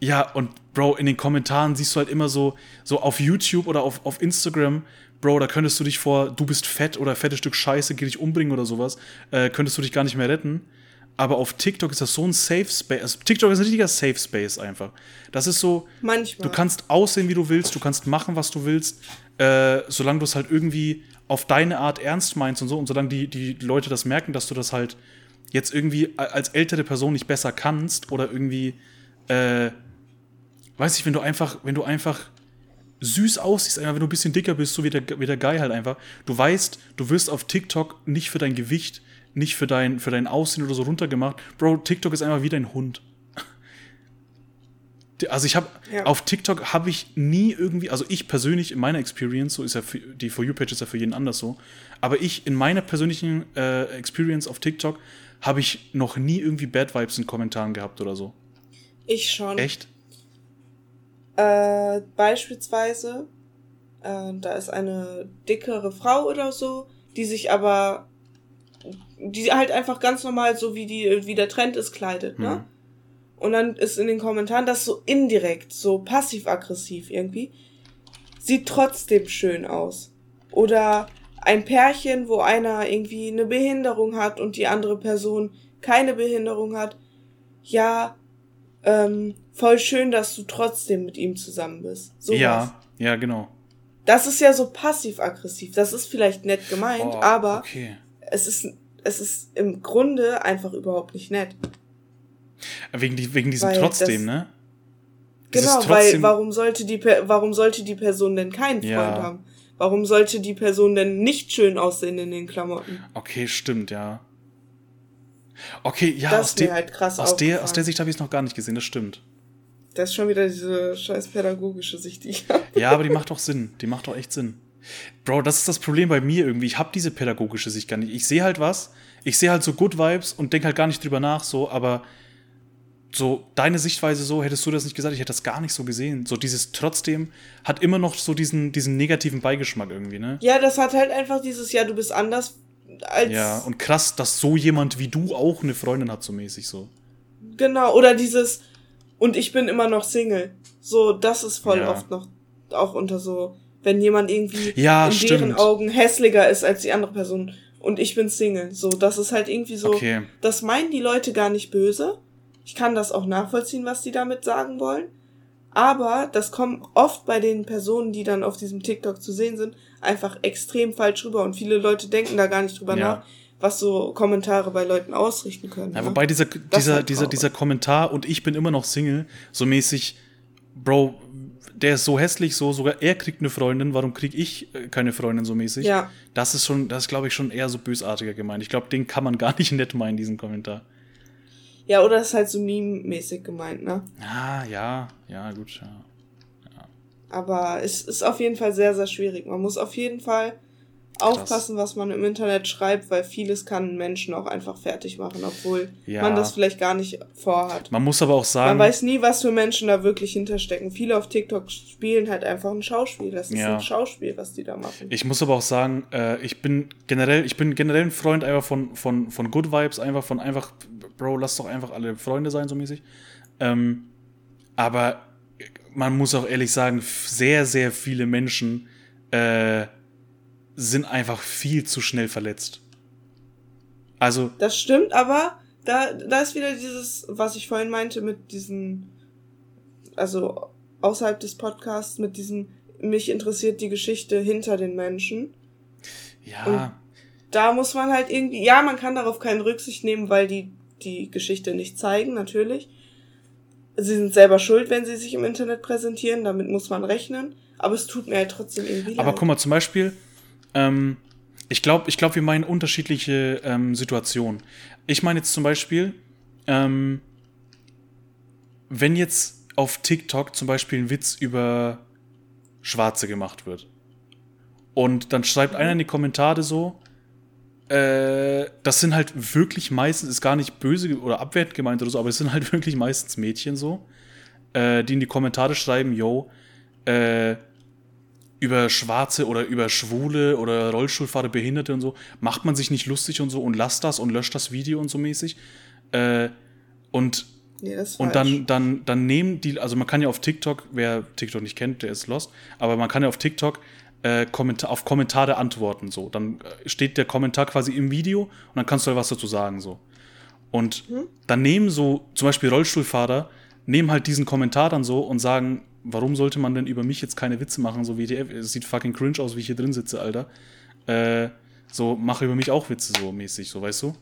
ja, und Bro, in den Kommentaren siehst du halt immer so, so auf YouTube oder auf, auf Instagram, Bro, da könntest du dich vor, du bist fett oder fettes Stück Scheiße, geh dich umbringen oder sowas, äh, könntest du dich gar nicht mehr retten. Aber auf TikTok ist das so ein Safe Space. Also TikTok ist ein richtiger Safe Space einfach. Das ist so, Manchmal. Du kannst aussehen, wie du willst, du kannst machen, was du willst, äh, solange du es halt irgendwie auf deine Art ernst meinst und so, und solange die, die Leute das merken, dass du das halt jetzt irgendwie als ältere Person nicht besser kannst oder irgendwie, äh, weiß ich, wenn du einfach, wenn du einfach süß aussiehst, einfach wenn du ein bisschen dicker bist, so wie der, wie der Guy halt einfach, du weißt, du wirst auf TikTok nicht für dein Gewicht, nicht für dein, für dein Aussehen oder so runtergemacht. Bro, TikTok ist einfach wie dein Hund. Also ich habe Ja. auf TikTok habe ich nie irgendwie, also ich persönlich in meiner Experience, so ist ja für, die For You Page ist ja für jeden anders so, aber ich in meiner persönlichen äh, Experience auf TikTok habe ich noch nie irgendwie Bad Vibes in Kommentaren gehabt oder so. Ich schon. Echt? Äh, beispielsweise, äh, da ist eine dickere Frau oder so, die sich aber, die halt einfach ganz normal, so wie die, wie der Trend ist, kleidet, ne? Hm. Und dann ist in den Kommentaren das so indirekt, so passiv-aggressiv irgendwie. Sieht trotzdem schön aus. Oder ein Pärchen, wo einer irgendwie eine Behinderung hat und die andere Person keine Behinderung hat, ja, ähm, voll schön, dass du trotzdem mit ihm zusammen bist. So ja, ja, genau. Das ist ja so passiv-aggressiv. Das ist vielleicht nett gemeint, oh, aber okay. es ist, es ist im Grunde einfach überhaupt nicht nett. Wegen, die, wegen diesem weil trotzdem, das, ne? Genau, weil warum sollte die warum sollte die Person denn keinen Freund ja. haben? Warum sollte die Person denn nicht schön aussehen in den Klamotten? Okay, stimmt, ja. Okay, ja, das aus, de halt krass aus, der, aus der Sicht habe ich es noch gar nicht gesehen, das stimmt. Das ist schon wieder diese scheiß pädagogische Sicht, die ich habe. Ja, aber die macht doch Sinn. Die macht doch echt Sinn. Bro, das ist das Problem bei mir irgendwie. Ich habe diese pädagogische Sicht gar nicht. Ich sehe halt was, ich sehe halt so Good Vibes und denke halt gar nicht drüber nach, so, aber so deine Sichtweise so, hättest du das nicht gesagt, ich hätte das gar nicht so gesehen. So dieses trotzdem hat immer noch so diesen, diesen negativen Beigeschmack irgendwie, ne? Ja, das hat halt einfach dieses, ja, du bist anders als. Ja, und krass, dass so jemand wie du auch eine Freundin hat, so mäßig so. Genau, oder dieses, und ich bin immer noch Single. So, das ist voll ja. oft noch auch unter so, wenn jemand irgendwie ja, in stimmt. deren Augen hässlicher ist als die andere Person und ich bin Single. So, das ist halt irgendwie so, okay. das meinen die Leute gar nicht böse ich kann das auch nachvollziehen, was die damit sagen wollen. Aber das kommt oft bei den Personen, die dann auf diesem TikTok zu sehen sind, einfach extrem falsch rüber. Und viele Leute denken da gar nicht drüber ja. nach, was so Kommentare bei Leuten ausrichten können. Ja, ne? wobei dieser, dieser, halt dieser, dieser Kommentar und ich bin immer noch Single, so mäßig, Bro, der ist so hässlich, so sogar er kriegt eine Freundin, warum krieg ich äh, keine Freundin so mäßig? Ja. Das ist schon, das ist glaube ich schon eher so bösartiger gemeint. Ich glaube, den kann man gar nicht nett meinen, diesen Kommentar. Ja, oder ist halt so meme-mäßig gemeint, ne? Ah, ja, ja, gut, ja. ja. Aber es ist auf jeden Fall sehr, sehr schwierig. Man muss auf jeden Fall aufpassen, was man im Internet schreibt, weil vieles kann Menschen auch einfach fertig machen, obwohl ja. man das vielleicht gar nicht vorhat. Man muss aber auch sagen. Man weiß nie, was für Menschen da wirklich hinterstecken. Viele auf TikTok spielen halt einfach ein Schauspiel. Das ist ja. ein Schauspiel, was die da machen. Ich muss aber auch sagen, äh, ich bin generell, ich bin generell ein Freund einfach von, von, von Good Vibes, einfach von einfach Bro, lass doch einfach alle Freunde sein, so mäßig. Ähm, aber man muss auch ehrlich sagen, sehr, sehr viele Menschen äh, sind einfach viel zu schnell verletzt. Also. Das stimmt, aber da, da ist wieder dieses, was ich vorhin meinte, mit diesen, also außerhalb des Podcasts, mit diesem, mich interessiert die Geschichte hinter den Menschen. Ja. Und da muss man halt irgendwie, ja, man kann darauf keine Rücksicht nehmen, weil die die Geschichte nicht zeigen, natürlich. Sie sind selber schuld, wenn sie sich im Internet präsentieren, damit muss man rechnen. Aber es tut mir halt trotzdem irgendwie leid. Aber guck mal, zum Beispiel, ähm, ich glaube, ich glaub, wir meinen unterschiedliche ähm, Situationen. Ich meine jetzt zum Beispiel, ähm, wenn jetzt auf TikTok zum Beispiel ein Witz über Schwarze gemacht wird und dann schreibt einer in die Kommentare so, äh, das sind halt wirklich meistens, ist gar nicht böse oder abwertend gemeint oder so, aber es sind halt wirklich meistens Mädchen so, äh, die in die Kommentare schreiben, yo, äh, über Schwarze oder über Schwule oder Rollstuhlfahrer, Behinderte und so, macht man sich nicht lustig und so und lasst das und löscht das Video und so mäßig. Äh, und nee, und dann, dann, dann nehmen die, also man kann ja auf TikTok, wer TikTok nicht kennt, der ist lost, aber man kann ja auf TikTok äh, Kommentar, auf Kommentare antworten. So. Dann äh, steht der Kommentar quasi im Video und dann kannst du halt was dazu sagen. So. Und mhm. dann nehmen so, zum Beispiel Rollstuhlfahrer, nehmen halt diesen Kommentar dann so und sagen, warum sollte man denn über mich jetzt keine Witze machen, so wie die, es sieht fucking cringe aus, wie ich hier drin sitze, Alter. Äh, so, mach über mich auch Witze, so mäßig, so, weißt du?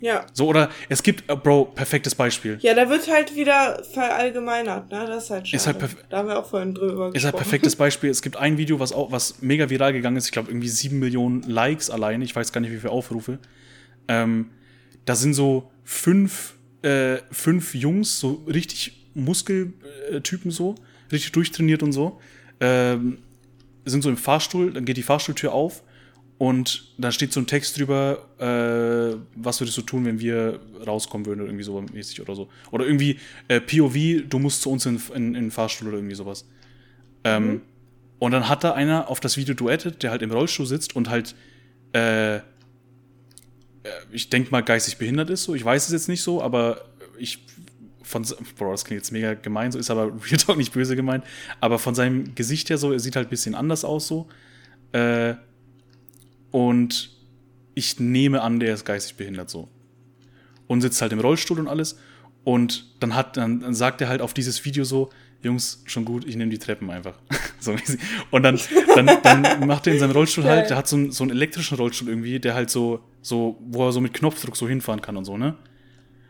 Ja. So, oder es gibt, uh, Bro, perfektes Beispiel. Ja, da wird halt wieder verallgemeinert, ne? Das ist halt schade. Ist halt da haben wir auch vorhin drüber gesprochen. Ist halt perfektes Beispiel. Es gibt ein Video, was auch, was mega viral gegangen ist. Ich glaube, irgendwie sieben Millionen Likes alleine. Ich weiß gar nicht, wie viele Aufrufe. Ähm, da sind so fünf, äh, fünf Jungs, so richtig Muskeltypen so, richtig durchtrainiert und so. Ähm, sind so im Fahrstuhl, dann geht die Fahrstuhltür auf und da steht so ein Text drüber, äh, was würdest du tun, wenn wir rauskommen würden oder irgendwie so mäßig oder so. Oder irgendwie äh, POV, du musst zu uns in, in, in den Fahrstuhl oder irgendwie sowas. Ähm, mhm. Und dann hat da einer auf das Video duettet, der halt im Rollstuhl sitzt und halt, äh, äh ich denke mal, geistig behindert ist, so. Ich weiß es jetzt nicht so, aber ich von, boah, das klingt jetzt mega gemein, so ist aber Real Talk nicht böse gemeint, aber von seinem Gesicht her so, er sieht halt ein bisschen anders aus, so. Äh, und ich nehme an, der ist geistig behindert so. Und sitzt halt im Rollstuhl und alles. Und dann hat, dann, dann sagt er halt auf dieses Video so, Jungs, schon gut, ich nehme die Treppen einfach. so und dann, dann, dann macht er in seinem Rollstuhl halt, der hat so einen, so einen elektrischen Rollstuhl irgendwie, der halt so, so, wo er so mit Knopfdruck so hinfahren kann und so, ne?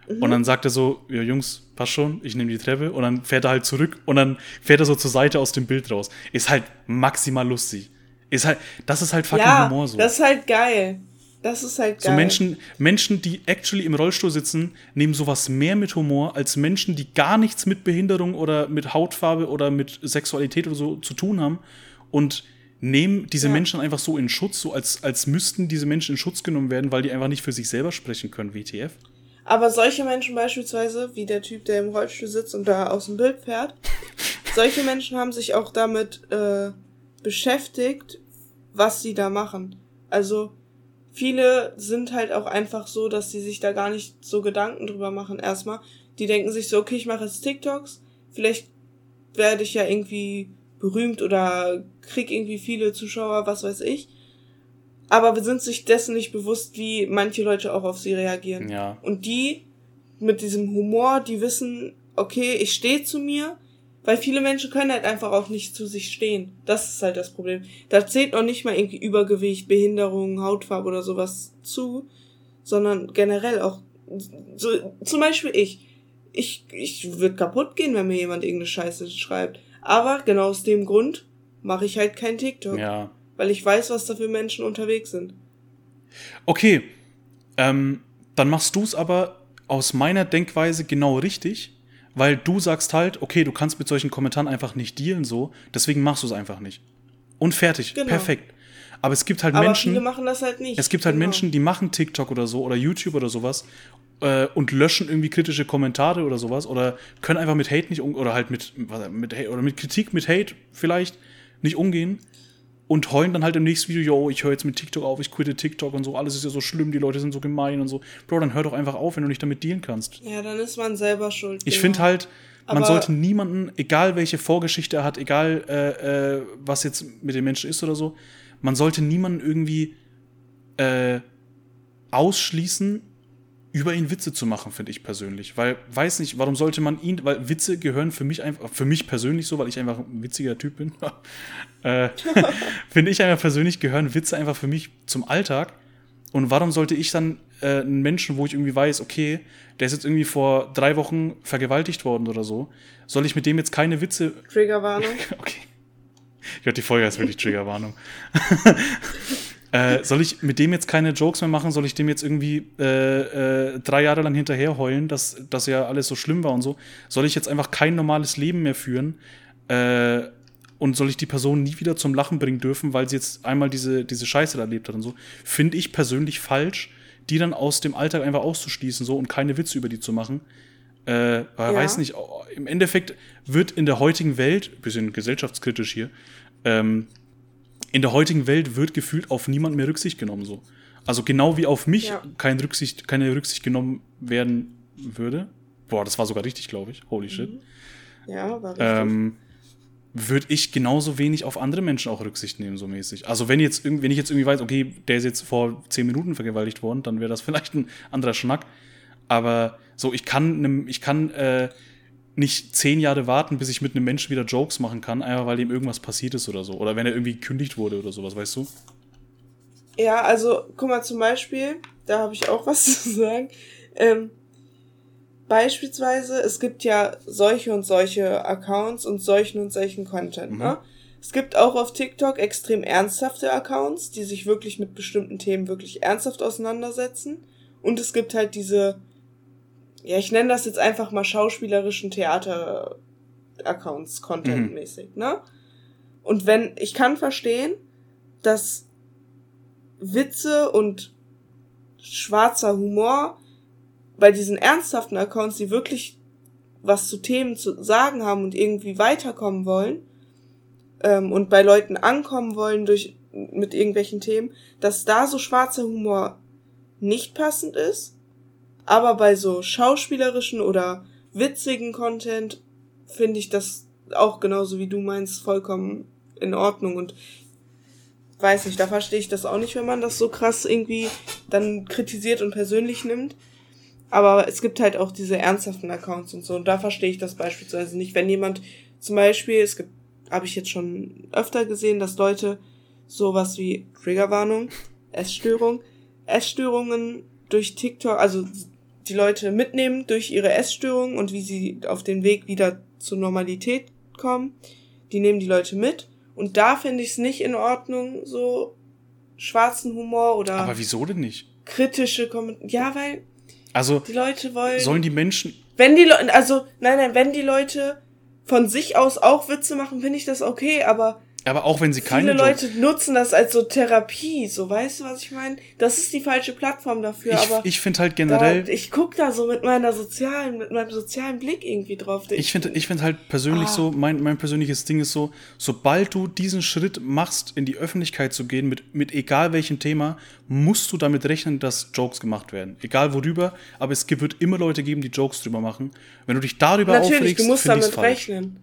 Mhm. Und dann sagt er so, ja Jungs, passt schon, ich nehme die Treppe und dann fährt er halt zurück und dann fährt er so zur Seite aus dem Bild raus. Ist halt maximal lustig. Ist halt, das ist halt fucking ja, Humor so. Das ist halt geil. Das ist halt geil. So Menschen, Menschen, die actually im Rollstuhl sitzen, nehmen sowas mehr mit Humor als Menschen, die gar nichts mit Behinderung oder mit Hautfarbe oder mit Sexualität oder so zu tun haben und nehmen diese ja. Menschen einfach so in Schutz, so als, als müssten diese Menschen in Schutz genommen werden, weil die einfach nicht für sich selber sprechen können, WTF. Aber solche Menschen beispielsweise, wie der Typ, der im Rollstuhl sitzt und da aus dem Bild fährt, solche Menschen haben sich auch damit äh, beschäftigt, was sie da machen. Also viele sind halt auch einfach so, dass sie sich da gar nicht so Gedanken drüber machen erstmal. Die denken sich so, okay, ich mache jetzt TikToks, vielleicht werde ich ja irgendwie berühmt oder krieg irgendwie viele Zuschauer, was weiß ich. Aber wir sind sich dessen nicht bewusst, wie manche Leute auch auf sie reagieren. Ja. Und die mit diesem Humor, die wissen, okay, ich stehe zu mir, weil viele Menschen können halt einfach auch nicht zu sich stehen. Das ist halt das Problem. Da zählt noch nicht mal irgendwie Übergewicht, Behinderung, Hautfarbe oder sowas zu, sondern generell auch, so, zum Beispiel ich. Ich, ich würde kaputt gehen, wenn mir jemand irgendeine Scheiße schreibt. Aber genau aus dem Grund mache ich halt kein TikTok. Ja. Weil ich weiß, was da für Menschen unterwegs sind. Okay. Ähm, dann machst du es aber aus meiner Denkweise genau richtig weil du sagst halt, okay, du kannst mit solchen Kommentaren einfach nicht dealen so, deswegen machst du es einfach nicht. Und fertig, genau. perfekt. Aber es gibt halt Aber Menschen. Viele machen das halt nicht. Es gibt halt genau. Menschen, die machen TikTok oder so oder YouTube oder sowas äh, und löschen irgendwie kritische Kommentare oder sowas oder können einfach mit Hate nicht um oder halt mit, mit oder mit Kritik mit Hate vielleicht nicht umgehen und heulen dann halt im nächsten Video, yo, ich höre jetzt mit TikTok auf, ich quitte TikTok und so, alles ist ja so schlimm, die Leute sind so gemein und so. Bro, dann hör doch einfach auf, wenn du nicht damit dealen kannst. Ja, dann ist man selber schuld. Ich genau. finde halt, man Aber sollte niemanden, egal welche Vorgeschichte er hat, egal äh, äh, was jetzt mit dem Menschen ist oder so, man sollte niemanden irgendwie äh, ausschließen, über ihn Witze zu machen, finde ich persönlich. Weil, weiß nicht, warum sollte man ihn, weil Witze gehören für mich einfach, für mich persönlich so, weil ich einfach ein witziger Typ bin, äh, finde ich einfach persönlich gehören Witze einfach für mich zum Alltag. Und warum sollte ich dann äh, einen Menschen, wo ich irgendwie weiß, okay, der ist jetzt irgendwie vor drei Wochen vergewaltigt worden oder so, soll ich mit dem jetzt keine Witze. Triggerwarnung. okay. Ich glaube, die Folge ist wirklich Triggerwarnung. Äh, soll ich mit dem jetzt keine Jokes mehr machen? Soll ich dem jetzt irgendwie äh, äh, drei Jahre lang hinterher heulen, dass das ja alles so schlimm war und so? Soll ich jetzt einfach kein normales Leben mehr führen? Äh, und soll ich die Person nie wieder zum Lachen bringen dürfen, weil sie jetzt einmal diese, diese Scheiße erlebt hat und so? Finde ich persönlich falsch, die dann aus dem Alltag einfach auszuschließen so und keine Witze über die zu machen. Äh, ja. weiß nicht, im Endeffekt wird in der heutigen Welt, bisschen gesellschaftskritisch hier, ähm, in der heutigen Welt wird gefühlt auf niemand mehr Rücksicht genommen so. Also genau wie auf mich ja. kein Rücksicht, keine Rücksicht genommen werden würde. Boah, das war sogar richtig, glaube ich. Holy shit. Mhm. Ja, war richtig. Ähm, würde ich genauso wenig auf andere Menschen auch Rücksicht nehmen, so mäßig. Also wenn jetzt wenn ich jetzt irgendwie weiß, okay, der ist jetzt vor zehn Minuten vergewaltigt worden, dann wäre das vielleicht ein anderer Schnack. Aber so, ich kann, ich kann äh, nicht zehn Jahre warten, bis ich mit einem Menschen wieder Jokes machen kann, einfach weil ihm irgendwas passiert ist oder so. Oder wenn er irgendwie gekündigt wurde oder sowas, weißt du? Ja, also, guck mal, zum Beispiel, da habe ich auch was zu sagen. Ähm, beispielsweise, es gibt ja solche und solche Accounts und solchen und solchen Content, mhm. ne? Es gibt auch auf TikTok extrem ernsthafte Accounts, die sich wirklich mit bestimmten Themen wirklich ernsthaft auseinandersetzen. Und es gibt halt diese ja, ich nenne das jetzt einfach mal schauspielerischen Theater-Accounts, Content-mäßig, mhm. ne? Und wenn, ich kann verstehen, dass Witze und schwarzer Humor bei diesen ernsthaften Accounts, die wirklich was zu Themen zu sagen haben und irgendwie weiterkommen wollen ähm, und bei Leuten ankommen wollen durch mit irgendwelchen Themen, dass da so schwarzer Humor nicht passend ist aber bei so schauspielerischen oder witzigen Content finde ich das auch genauso wie du meinst vollkommen in Ordnung und weiß nicht, da verstehe ich das auch nicht, wenn man das so krass irgendwie dann kritisiert und persönlich nimmt. Aber es gibt halt auch diese ernsthaften Accounts und so. Und da verstehe ich das beispielsweise nicht. Wenn jemand zum Beispiel, es gibt, habe ich jetzt schon öfter gesehen, dass Leute sowas wie Triggerwarnung, Essstörung, Essstörungen durch TikTok, also die Leute mitnehmen durch ihre Essstörung und wie sie auf den Weg wieder zur Normalität kommen. Die nehmen die Leute mit. Und da finde ich es nicht in Ordnung, so schwarzen Humor oder. Aber wieso denn nicht? Kritische Kommentare. Ja, weil. Also. Die Leute wollen. Sollen die Menschen. Wenn die Leute, also, nein, nein, wenn die Leute von sich aus auch Witze machen, finde ich das okay, aber aber auch wenn sie keine. Viele Leute nutzen das als so Therapie, so weißt du, was ich meine? Das ist die falsche Plattform dafür. Ich, aber ich finde halt generell. Da, ich guck da so mit meiner sozialen, mit meinem sozialen Blick irgendwie drauf. Ich finde, ich finde halt persönlich ah. so, mein, mein persönliches Ding ist so, sobald du diesen Schritt machst, in die Öffentlichkeit zu gehen, mit, mit egal welchem Thema, musst du damit rechnen, dass Jokes gemacht werden. Egal worüber, aber es wird immer Leute geben, die Jokes drüber machen. Wenn du dich darüber Natürlich, aufregst, du musst damit rechnen.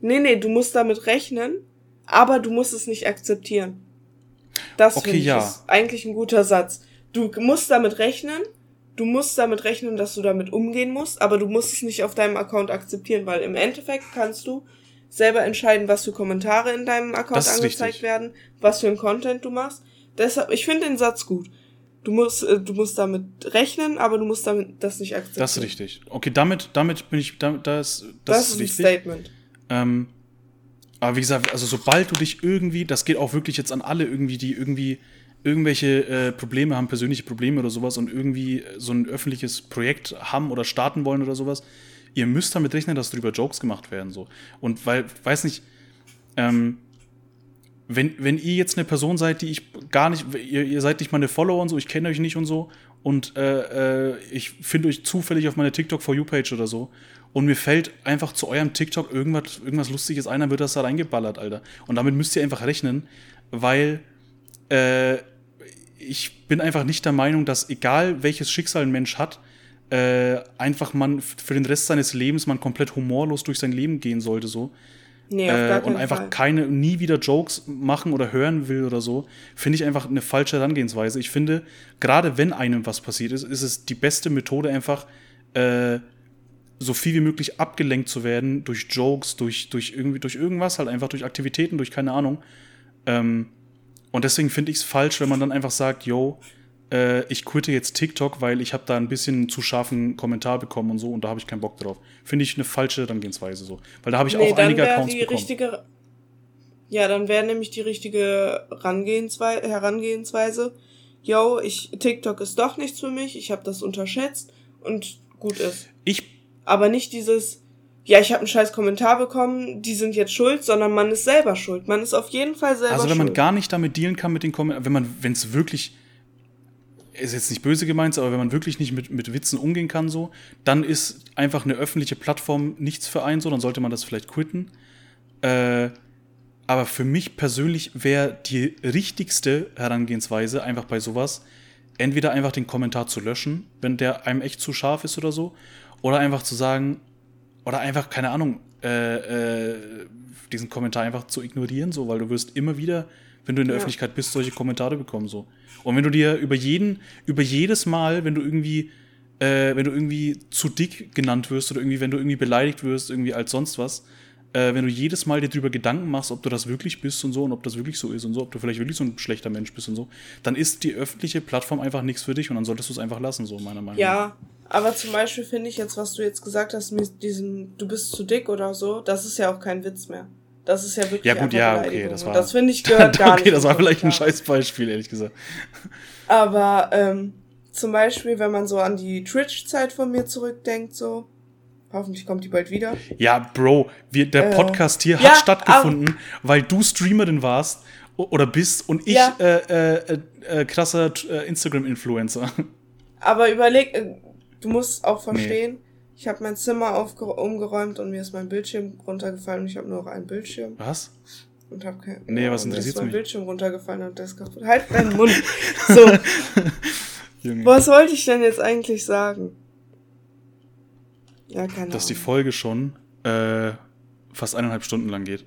Nee, nee, du musst damit rechnen aber du musst es nicht akzeptieren. Das okay, ich ja. ist eigentlich ein guter Satz. Du musst damit rechnen, du musst damit rechnen, dass du damit umgehen musst, aber du musst es nicht auf deinem Account akzeptieren, weil im Endeffekt kannst du selber entscheiden, was für Kommentare in deinem Account angezeigt richtig. werden, was für ein Content du machst. Deshalb, ich finde den Satz gut. Du musst, äh, du musst damit rechnen, aber du musst damit das nicht akzeptieren. Das ist richtig. Okay, damit, damit bin ich, da, das, das, das ist, ist ein Statement. Ähm, aber wie gesagt, also sobald du dich irgendwie, das geht auch wirklich jetzt an alle irgendwie, die irgendwie irgendwelche äh, Probleme haben, persönliche Probleme oder sowas und irgendwie so ein öffentliches Projekt haben oder starten wollen oder sowas, ihr müsst damit rechnen, dass darüber Jokes gemacht werden. so. Und weil, weiß nicht, ähm, wenn, wenn ihr jetzt eine Person seid, die ich gar nicht, ihr, ihr seid nicht meine Follower und so, ich kenne euch nicht und so, und äh, äh, ich finde euch zufällig auf meiner TikTok for You Page oder so und mir fällt einfach zu eurem TikTok irgendwas, irgendwas Lustiges ein, dann wird das da reingeballert, Alter. Und damit müsst ihr einfach rechnen, weil äh, ich bin einfach nicht der Meinung, dass egal welches Schicksal ein Mensch hat, äh, einfach man für den Rest seines Lebens man komplett humorlos durch sein Leben gehen sollte, so. Nee, äh, und einfach Fall. keine, nie wieder Jokes machen oder hören will oder so, finde ich einfach eine falsche Herangehensweise. Ich finde, gerade wenn einem was passiert ist, ist es die beste Methode einfach, äh, so viel wie möglich abgelenkt zu werden durch Jokes, durch, durch, irgendwie, durch irgendwas, halt einfach durch Aktivitäten, durch keine Ahnung. Ähm, und deswegen finde ich es falsch, wenn man dann einfach sagt, yo, äh, ich quitte jetzt TikTok, weil ich habe da ein bisschen zu scharfen Kommentar bekommen und so und da habe ich keinen Bock drauf. Finde ich eine falsche Herangehensweise so. Weil da habe ich nee, auch einige Accounts bekommen. Richtige, ja, dann wäre nämlich die richtige Herangehensweise, Herangehensweise, yo, ich, TikTok ist doch nichts für mich, ich habe das unterschätzt und gut ist. Ich aber nicht dieses, ja, ich habe einen scheiß Kommentar bekommen, die sind jetzt schuld, sondern man ist selber schuld. Man ist auf jeden Fall selber schuld. Also wenn man gar nicht damit dealen kann mit den Kommentaren, wenn man, wenn es wirklich, ist jetzt nicht böse gemeint, aber wenn man wirklich nicht mit, mit Witzen umgehen kann, so, dann ist einfach eine öffentliche Plattform nichts für einen so, dann sollte man das vielleicht quitten. Äh, aber für mich persönlich wäre die richtigste Herangehensweise einfach bei sowas, entweder einfach den Kommentar zu löschen, wenn der einem echt zu scharf ist oder so, oder einfach zu sagen, oder einfach, keine Ahnung, äh, äh, diesen Kommentar einfach zu ignorieren, so, weil du wirst immer wieder, wenn du in der ja. Öffentlichkeit bist, solche Kommentare bekommen, so. Und wenn du dir über jeden, über jedes Mal, wenn du irgendwie, äh, wenn du irgendwie zu dick genannt wirst oder irgendwie, wenn du irgendwie beleidigt wirst, irgendwie als sonst was, äh, wenn du jedes Mal dir darüber Gedanken machst, ob du das wirklich bist und so und ob das wirklich so ist und so, ob du vielleicht wirklich so ein schlechter Mensch bist und so, dann ist die öffentliche Plattform einfach nichts für dich und dann solltest du es einfach lassen, so meiner Meinung nach. Ja, aber zum Beispiel finde ich jetzt, was du jetzt gesagt hast, mit diesem, du bist zu dick oder so, das ist ja auch kein Witz mehr. Das ist ja wirklich. Ja, gut, ja, okay, das war. Das finde ich gehört gar okay, nicht. Okay, das war vielleicht ein scheiß Beispiel, ehrlich gesagt. Aber, ähm, zum Beispiel, wenn man so an die Twitch-Zeit von mir zurückdenkt, so, hoffentlich kommt die bald wieder. Ja, Bro, wir, der äh, Podcast hier ja, hat stattgefunden, weil du Streamerin warst oder bist und ich ja. äh, äh, äh, krasser äh, Instagram-Influencer. Aber überleg, äh, Du musst auch verstehen, nee. ich habe mein Zimmer umgeräumt und mir ist mein Bildschirm runtergefallen und ich habe nur noch einen Bildschirm. Was? Und hab kein, nee, was interessiert mich? mein Bildschirm runtergefallen und das kaputt. Halt deinen Mund. So. Was wollte ich denn jetzt eigentlich sagen? Ja, keine Dass die Folge schon äh, fast eineinhalb Stunden lang geht.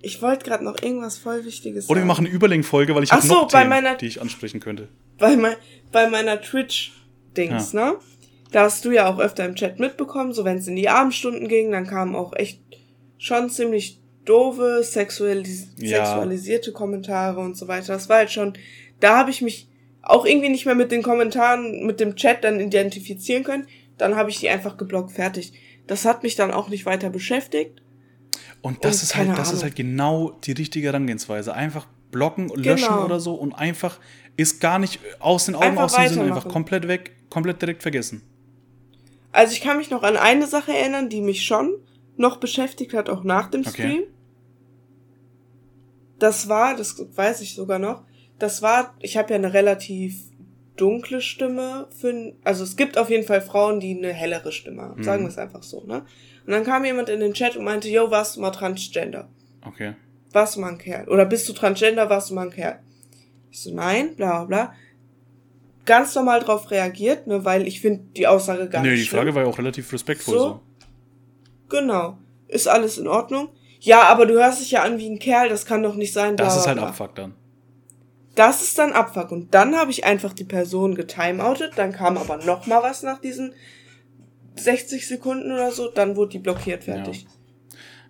Ich wollte gerade noch irgendwas voll Wichtiges Oder wir machen eine Überlink-Folge, weil ich habe so, noch Themen, meiner- die ich ansprechen könnte. bei, mein, bei meiner Twitch-Dings, ne? Da hast du ja auch öfter im Chat mitbekommen, so wenn es in die Abendstunden ging, dann kamen auch echt schon ziemlich doofe, sexualis Ja. sexualisierte Kommentare und so weiter. Das war halt schon, da habe ich mich auch irgendwie nicht mehr mit den Kommentaren, mit dem Chat dann identifizieren können. Dann habe ich die einfach geblockt, fertig. Das hat mich dann auch nicht weiter beschäftigt. Und das Und ist halt, das ist halt genau die richtige Herangehensweise. Einfach blocken, löschen Genau. oder so und einfach ist gar nicht aus den Augen, Einfach aus dem Sinn, einfach komplett weg, komplett direkt vergessen. Also ich kann mich noch an eine Sache erinnern, die mich schon noch beschäftigt hat, auch nach dem Okay. Stream. Das war, das weiß ich sogar noch, das war, ich habe ja eine relativ dunkle Stimme für, also es gibt auf jeden Fall Frauen, die eine hellere Stimme haben, Mhm. sagen wir es einfach so, ne? Und dann kam jemand in den Chat und meinte, yo, warst du mal Transgender? Okay. Warst du mal ein Kerl? Oder bist du Transgender, warst du mal ein Kerl? Ich so, nein, bla bla bla. Ganz normal drauf reagiert, ne, weil ich finde die Aussage gar Nö, nicht die schlimm. Frage war ja auch relativ respektvoll So? so. Genau. Ist alles in Ordnung? Ja, aber du hörst dich ja an wie ein Kerl, das kann doch nicht sein. Das bla, ist halt bla. Abfuck dann. Das ist dann Abfuck. Und dann habe ich einfach die Person getimeoutet, dann kam aber noch mal was nach diesen 60 Sekunden oder so, dann wurde die blockiert, fertig.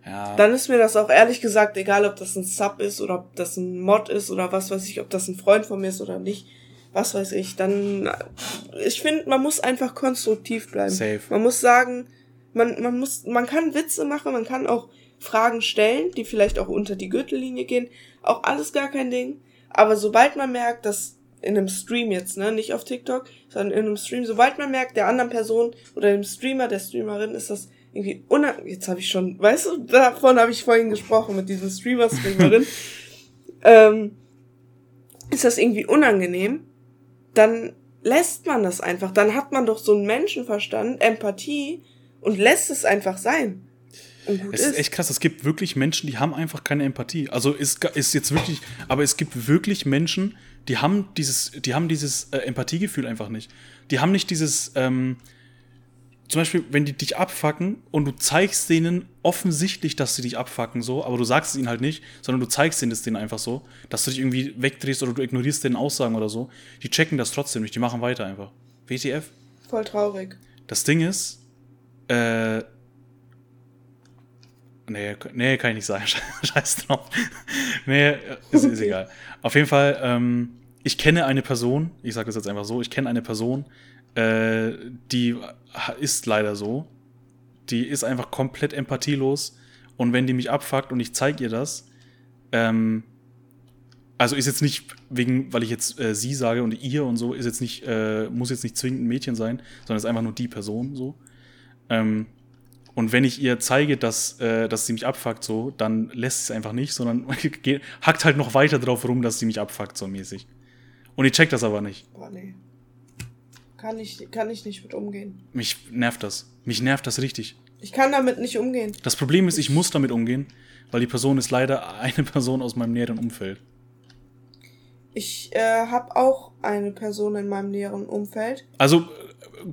Ja. Dann ist mir das auch ehrlich gesagt egal, ob das ein Sub ist oder ob das ein Mod ist oder was weiß ich, ob das ein Freund von mir ist oder nicht. Was weiß ich. Dann, ich finde, man muss einfach konstruktiv bleiben. Safe. Man muss sagen, man, man muss, man kann Witze machen, man kann auch Fragen stellen, die vielleicht auch unter die Gürtellinie gehen. Auch alles gar kein Ding. Aber sobald man merkt, dass in einem Stream jetzt, ne, nicht auf TikTok, sondern in einem Stream, sobald man merkt, der anderen Person oder dem Streamer, der Streamerin ist das irgendwie unangenehm. Jetzt habe ich schon, weißt du, davon habe ich vorhin gesprochen mit diesem Streamer, Streamerin. ähm, ist das irgendwie unangenehm, dann lässt man das einfach. Dann hat man doch so einen Menschenverstand, Empathie und lässt es einfach sein. Es ist. ist echt krass, es gibt wirklich Menschen, die haben einfach keine Empathie. Also ist, ist jetzt wirklich, aber es gibt wirklich Menschen, die haben dieses, die haben dieses äh, Empathiegefühl einfach nicht. Die haben nicht dieses, ähm, zum Beispiel, wenn die dich abfacken und du zeigst denen offensichtlich, dass sie dich abfacken, so, aber du sagst es ihnen halt nicht, sondern du zeigst ihnen das denen einfach so, dass du dich irgendwie wegdrehst oder du ignorierst denen Aussagen oder so. Die checken das trotzdem nicht, die machen weiter einfach. WTF? Voll traurig. Das Ding ist, äh. Nee, nee, kann ich nicht sagen. Scheiß drauf. nee, ist, ist egal. Auf jeden Fall, ähm, ich kenne eine Person, ich sage das jetzt einfach so, ich kenne eine Person, äh, die ist leider so. Die ist einfach komplett empathielos. Und wenn die mich abfuckt und ich zeige ihr das, ähm, also ist jetzt nicht wegen, weil ich jetzt äh, sie sage und ihr und so, ist jetzt nicht, äh, muss jetzt nicht zwingend ein Mädchen sein, sondern ist einfach nur die Person so. Ähm, und wenn ich ihr zeige, dass, äh, dass sie mich abfuckt, so, dann lässt sie es einfach nicht, sondern geht- hackt halt noch weiter drauf rum, dass sie mich abfuckt, so mäßig. Und ich check das aber nicht. Boah, nee. Kann ich, kann ich nicht mit umgehen. Mich nervt das. Mich nervt das richtig. Ich kann damit nicht umgehen. Das Problem ist, ich muss damit umgehen, weil die Person ist leider eine Person aus meinem näheren Umfeld. Ich äh, habe auch eine Person in meinem näheren Umfeld. Also äh,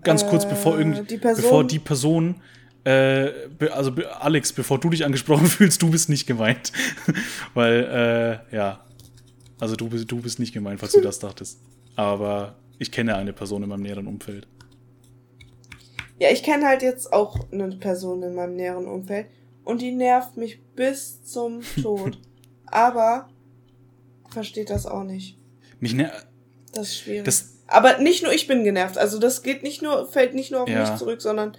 ganz kurz, Äh, bevor irgend, die Person- bevor die Person, äh, also Alex, bevor du dich angesprochen fühlst, du bist nicht gemeint, weil äh, ja, also du bist, du bist nicht gemeint, falls du das dachtest. Aber ich kenne eine Person in meinem näheren Umfeld. Ja, ich kenne halt jetzt auch eine Person in meinem näheren Umfeld und die nervt mich bis zum Tod. Aber versteht das auch nicht. Mich ner Das ist schwierig. das, Aber nicht nur ich bin genervt. Also das geht nicht nur, fällt nicht nur auf Ja. mich zurück, sondern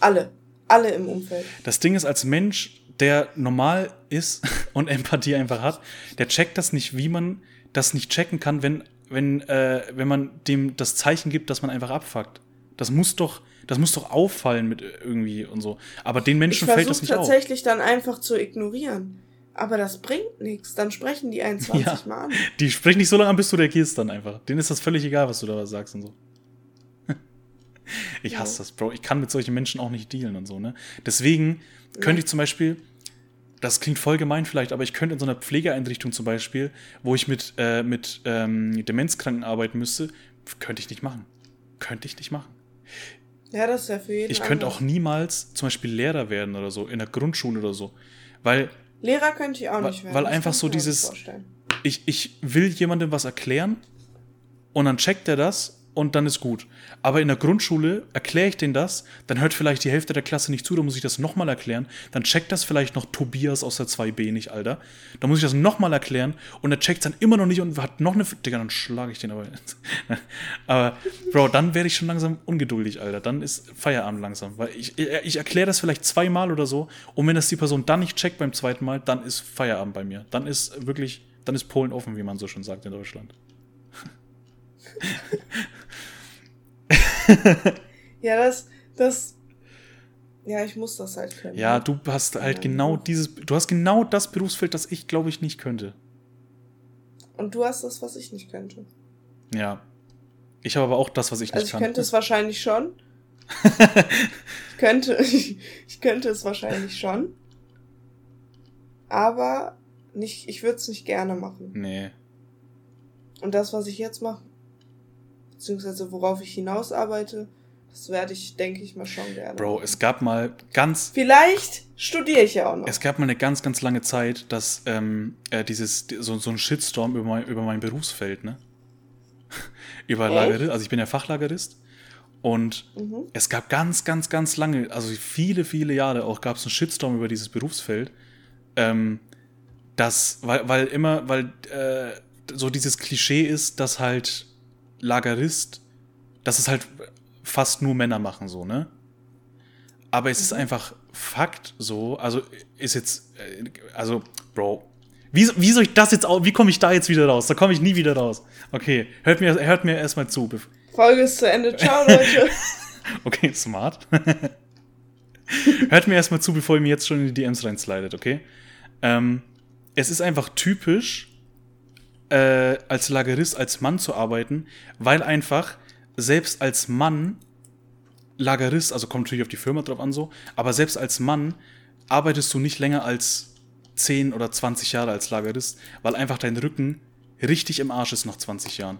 alle. Alle im Umfeld. das Ding ist, als Mensch, der normal ist und Empathie einfach hat, der checkt das nicht, wie man das nicht checken kann, wenn, wenn, äh, wenn man dem das Zeichen gibt, dass man einfach abfuckt. Das muss doch, das muss doch auffallen mit irgendwie und so. Aber den Ich Menschen fällt das versuche nicht auf. tatsächlich dann einfach zu ignorieren. Aber das bringt nichts. Dann sprechen die 21 Ja. Mal an. Die sprechen nicht so lange an, bis du reagierst dann einfach. Denen ist das völlig egal, was du da sagst und so. Ich hasse Ja. das, Bro. Ich kann mit solchen Menschen auch nicht dealen und so, ne? Deswegen könnte ich zum Beispiel, das klingt voll gemein vielleicht, aber ich könnte in so einer Pflegeeinrichtung zum Beispiel, wo ich mit, äh, mit ähm, Demenzkranken arbeiten müsste, könnte ich nicht machen. Könnte ich nicht machen. Ja, das ist ja für jeden Ich könnte auch niemals zum Beispiel Lehrer werden oder so, in der Grundschule oder so. Weil Lehrer könnte ich auch nicht werden. weil das einfach so dieses- ich, ich will jemandem was erklären und dann checkt er das und dann ist gut. Aber in der Grundschule erkläre ich denen das, dann hört vielleicht die Hälfte der Klasse nicht zu, dann muss ich das nochmal erklären, dann checkt das vielleicht noch Tobias aus der 2b nicht, Alter. Dann muss ich das nochmal erklären und er checkt dann immer noch nicht und hat noch eine. Digga, dann schlage ich den aber. aber, Bro, dann werde ich schon langsam ungeduldig, Alter. Dann ist Feierabend langsam. Weil ich, ich erkläre das vielleicht zweimal oder so und wenn das die Person dann nicht checkt beim zweiten Mal, dann ist Feierabend bei mir. Dann ist wirklich, dann ist Polen offen, wie man so schön sagt in Deutschland. Ja, das, das. Ja, ich muss das halt können. Ja, ne? du hast halt Ja, genau dieses, du hast genau das Berufsfeld, das ich glaube ich nicht könnte. Und du hast das, was ich nicht könnte. Ja. Ich habe aber auch das, was ich nicht Also ich kann. könnte es wahrscheinlich schon. ich könnte, ich könnte es wahrscheinlich schon. Aber nicht, ich würde es nicht gerne machen. nee. Und das, was ich jetzt mache, beziehungsweise worauf ich hinaus arbeite, das werde ich, denke ich mal, schon gerne. Bro, es gab mal ganz, Vielleicht studiere ich ja auch noch. es gab mal eine ganz, ganz lange Zeit, dass ähm, äh, dieses, so, so ein Shitstorm über mein, über mein Berufsfeld, ne? über Echt? Lagerist, also ich bin ja Fachlagerist und Mhm. es gab ganz, ganz, ganz lange, also viele, viele Jahre auch gab es einen Shitstorm über dieses Berufsfeld. Ähm, das, weil, weil immer, weil äh, so dieses Klischee ist, dass halt Lagerist, dass es halt fast nur Männer machen, so, ne? Aber es ist Mhm. einfach Fakt so, also ist jetzt, äh, also, Bro, wie, wie soll ich das jetzt, wie komme ich da jetzt wieder raus? Da komme ich nie wieder raus. Okay, hört mir, hört mir erstmal zu. Folge ist zu Ende. Ciao, Leute. Okay, smart. Hört mir erstmal zu, bevor ihr mir jetzt schon in die DMs reinslidet, okay? Ähm, es ist einfach typisch, äh, als Lagerist, als Mann zu arbeiten, weil einfach selbst als Mann Lagerist, also kommt natürlich auf die Firma drauf an so, aber selbst als Mann arbeitest du nicht länger als 10 oder 20 Jahre als Lagerist, weil einfach dein Rücken richtig im Arsch ist nach 20 Jahren.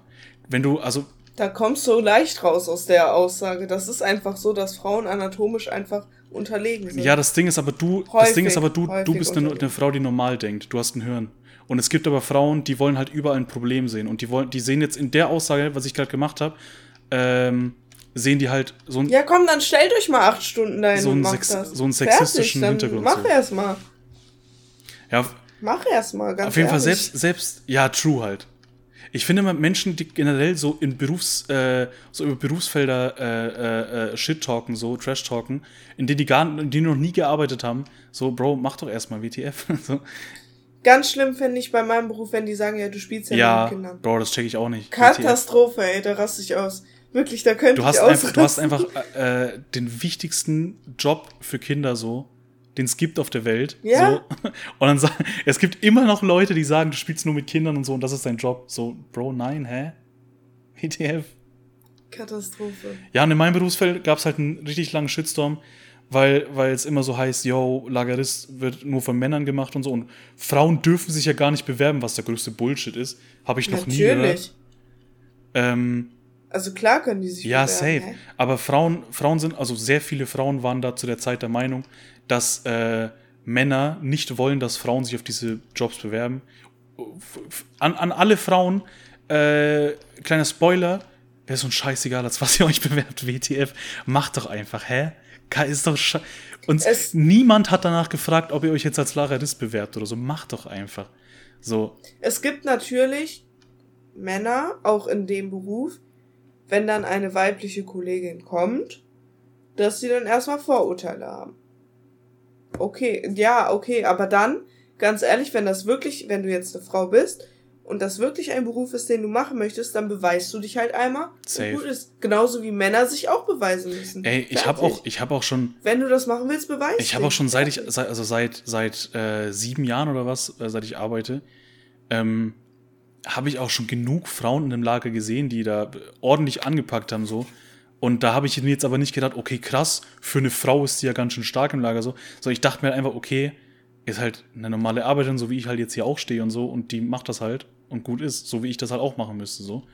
Wenn du, also Da kommst du leicht raus aus der Aussage. Das ist einfach so, dass Frauen anatomisch einfach unterlegen sind. Ja, das Ding ist aber du, das Häufig, Ding ist aber du, du bist eine, eine Frau, die normal denkt. Du hast ein Hirn. Und es gibt aber Frauen, die wollen halt überall ein Problem sehen. Und die wollen, die sehen jetzt in der Aussage, was ich gerade gemacht habe, ähm, sehen die halt so ein, Ja, komm, dann stellt euch mal acht Stunden dahin So und einen macht sex- das. so einen sexistischen Fertig, dann Hintergrund Mach so. erst mal. ja, Mach erst mal, ganz auf jeden Fall ehrlich. selbst, selbst, ja, true halt. Ich finde immer Menschen, die generell so in Berufs, äh, so über Berufsfelder äh, äh, äh, Shit talken, so Trash talken, in denen die gar, in denen die noch nie gearbeitet haben, so, Bro, mach doch erstmal WTF. so. Ganz schlimm finde ich bei meinem Beruf, wenn die sagen, ja, du spielst ja, Ja, mit Kindern. Bro, das check ich auch nicht. Katastrophe, ey, da raste ich aus. Wirklich, da könnte Du hast, ich einfach, du hast einfach äh, den wichtigsten Job für Kinder so, den es gibt auf der Welt. Ja. So. Und dann sagen, es gibt immer noch Leute, die sagen, du spielst nur mit Kindern und so und das ist dein Job. So, Bro, nein, hä? WTF. Katastrophe. Ja, und in meinem Berufsfeld gab es halt einen richtig langen Shitstorm, weil es immer so heißt, yo, Lagerist wird nur von Männern gemacht und so. Und Frauen dürfen sich ja gar nicht bewerben, was der größte Bullshit ist. Habe ich noch nie gehört. Natürlich. Ähm, Also klar können die sich Ja, bewerben, safe. hä? Aber Frauen, Frauen sind, also sehr viele Frauen waren da zu der Zeit der Meinung, dass äh, Männer nicht wollen, dass Frauen sich auf diese Jobs bewerben. An, an alle Frauen, äh, kleiner Spoiler, wäre so ein scheißegal, als was ihr euch bewerbt, WTF. Macht doch einfach, hä? Ist doch sche Und Es- niemand hat danach gefragt, ob ihr euch jetzt als Lagerist bewerbt oder so. Macht doch einfach. So, Es gibt natürlich Männer, auch in dem Beruf, wenn dann eine weibliche Kollegin kommt, dass sie dann erstmal Vorurteile haben. Okay, ja, okay, aber dann, ganz ehrlich, wenn das wirklich, wenn du jetzt eine Frau bist und das wirklich ein Beruf ist, den du machen möchtest, dann beweist du dich halt einmal. Safe. Und gut ist. Genauso wie Männer sich auch beweisen müssen. ey, ich habe auch, ich habe auch schon Wenn du das machen willst, beweis Ich habe auch schon seit ich, seit, also seit, seit äh, sieben Jahren oder was, äh, seit ich arbeite, ähm, habe ich auch schon genug Frauen in dem Lager gesehen, die da ordentlich angepackt haben so. Und da habe ich mir jetzt aber nicht gedacht, okay, krass, für eine Frau ist sie ja ganz schön stark im Lager so. So, ich dachte mir halt einfach, okay, ist halt eine normale Arbeiterin, so wie ich halt jetzt hier auch stehe und so, und die macht das halt und gut ist, so wie ich das halt auch machen müsste, so.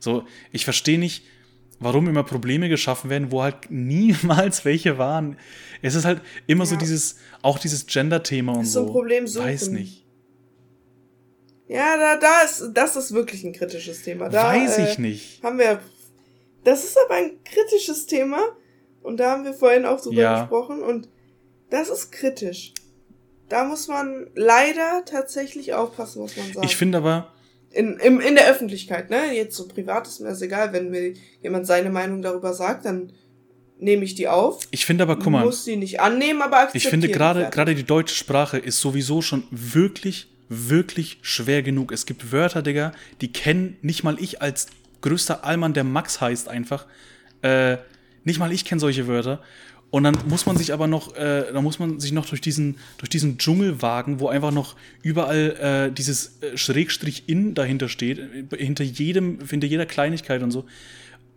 So, ich verstehe nicht, warum immer Probleme geschaffen werden, wo halt niemals welche waren. Es ist halt immer so Ja. dieses, auch dieses Gender-Thema und so so. ein Problem suchen. Weiß nicht. Ja, da, da ist, das ist wirklich ein kritisches Thema. Da, Weiß äh, ich nicht. Haben wir, das ist aber ein kritisches Thema. Und da haben wir vorhin auch drüber Ja. gesprochen. Und das ist kritisch. Da muss man leider tatsächlich aufpassen, muss man sagen. Ich finde aber, in, im, in der Öffentlichkeit, ne? Jetzt so privat ist mir das egal. Wenn mir jemand seine Meinung darüber sagt, dann nehme ich die auf. ich finde aber, guck mal, Muss sie nicht annehmen, aber akzeptieren. ich finde gerade, gerade die deutsche Sprache ist sowieso schon wirklich, wirklich schwer genug. Es gibt Wörter, Digga, die kennen nicht mal ich als größter Allmann, der Max heißt einfach. Äh, nicht mal ich kenne solche Wörter. Und dann muss man sich aber noch, äh, dann muss man sich noch durch diesen, durch diesen Dschungel wagen, wo einfach noch überall äh, dieses äh, Schrägstrich in dahinter steht, äh, hinter jedem, hinter jeder Kleinigkeit und so.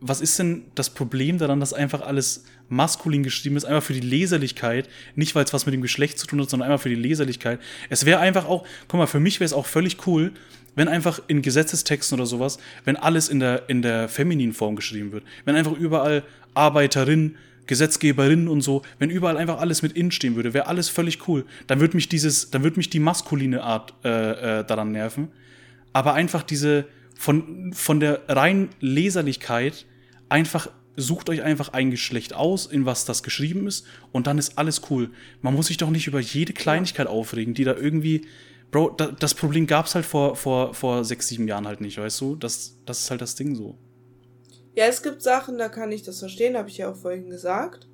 Was ist denn das Problem daran, dass einfach alles maskulin geschrieben ist, einfach für die Leserlichkeit, nicht weil es was mit dem Geschlecht zu tun hat, sondern einfach für die Leserlichkeit. Es wäre einfach auch, guck mal, für mich wäre es auch völlig cool, wenn einfach in Gesetzestexten oder sowas, wenn alles in der, in der femininen Form geschrieben wird. Wenn einfach überall Arbeiterin, Gesetzgeberin und so, wenn überall einfach alles mit in stehen würde, wäre alles völlig cool. Dann würde mich dieses, dann würde mich die maskuline Art äh, äh, daran nerven. Aber einfach diese, von, von der reinen Leserlichkeit, einfach sucht euch einfach ein Geschlecht aus, in was das geschrieben ist, und dann ist alles cool. Man muss sich doch nicht über jede Kleinigkeit aufregen, die da irgendwie. Bro, da, das Problem gab es halt vor, vor, vor sechs, sieben Jahren halt nicht, weißt du? Das, das ist halt das Ding so. Ja, es gibt Sachen, da kann ich das verstehen, habe ich ja auch vorhin gesagt.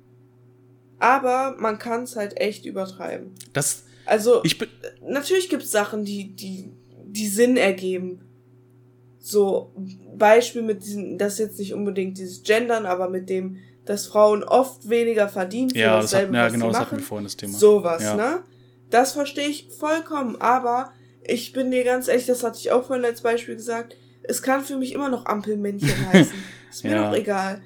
Aber man kann es halt echt übertreiben. Das, Also, ich bin, natürlich gibt es Sachen, die, die, die Sinn ergeben. So, Beispiel mit diesem, das ist jetzt nicht unbedingt dieses Gendern, aber mit dem, dass Frauen oft weniger verdienen für ja, das hat, dasselbe, ja, was genau, sie das machen. hatten wir vorhin das Thema. Sowas, Ja. ne? Das verstehe ich vollkommen, aber ich bin dir ganz ehrlich, das hatte ich auch vorhin als Beispiel gesagt, es kann für mich immer noch Ampelmännchen heißen. Ist mir Ja. doch egal.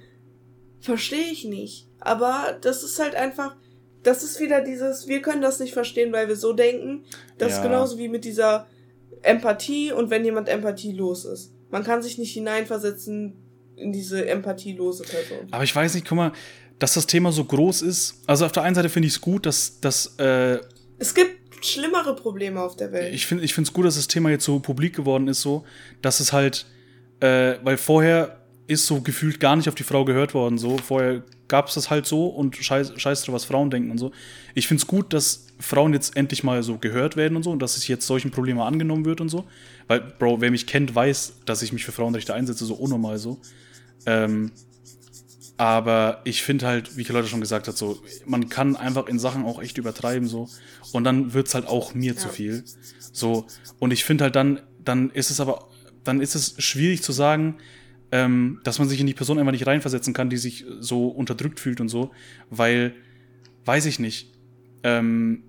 Verstehe ich nicht. Aber das ist halt einfach, das ist wieder dieses, wir können das nicht verstehen, weil wir so denken. Das ist Ja. genauso wie mit dieser Empathie und wenn jemand empathielos ist. Man kann sich nicht hineinversetzen in diese empathielose Person. Aber ich weiß nicht, guck mal, dass das Thema so groß ist. Also auf der einen Seite finde ich es gut, dass, dass äh, Es gibt schlimmere Probleme auf der Welt. ich finde ich es gut, dass das Thema jetzt so publik geworden ist, so, dass es halt, äh, weil vorher ist so gefühlt gar nicht auf die Frau gehört worden, so. Vorher gab es das halt so und scheiß, scheiß drauf, was Frauen denken und so. Ich finde es gut, dass Frauen jetzt endlich mal so gehört werden und so und dass sich jetzt solchen Problemen angenommen wird und so. Weil, Bro, wer mich kennt, weiß, dass ich mich für Frauenrechte einsetze, so unnormal so. Ähm, aber ich finde halt, wie Leute schon gesagt hat, so, man kann einfach in Sachen auch echt übertreiben, so. Und dann wird's halt auch mir zu viel. So. Und ich finde halt dann, dann ist es aber, dann ist es schwierig zu sagen, ähm, dass man sich in die Person einfach nicht reinversetzen kann, die sich so unterdrückt fühlt und so, weil, weiß ich nicht, ähm,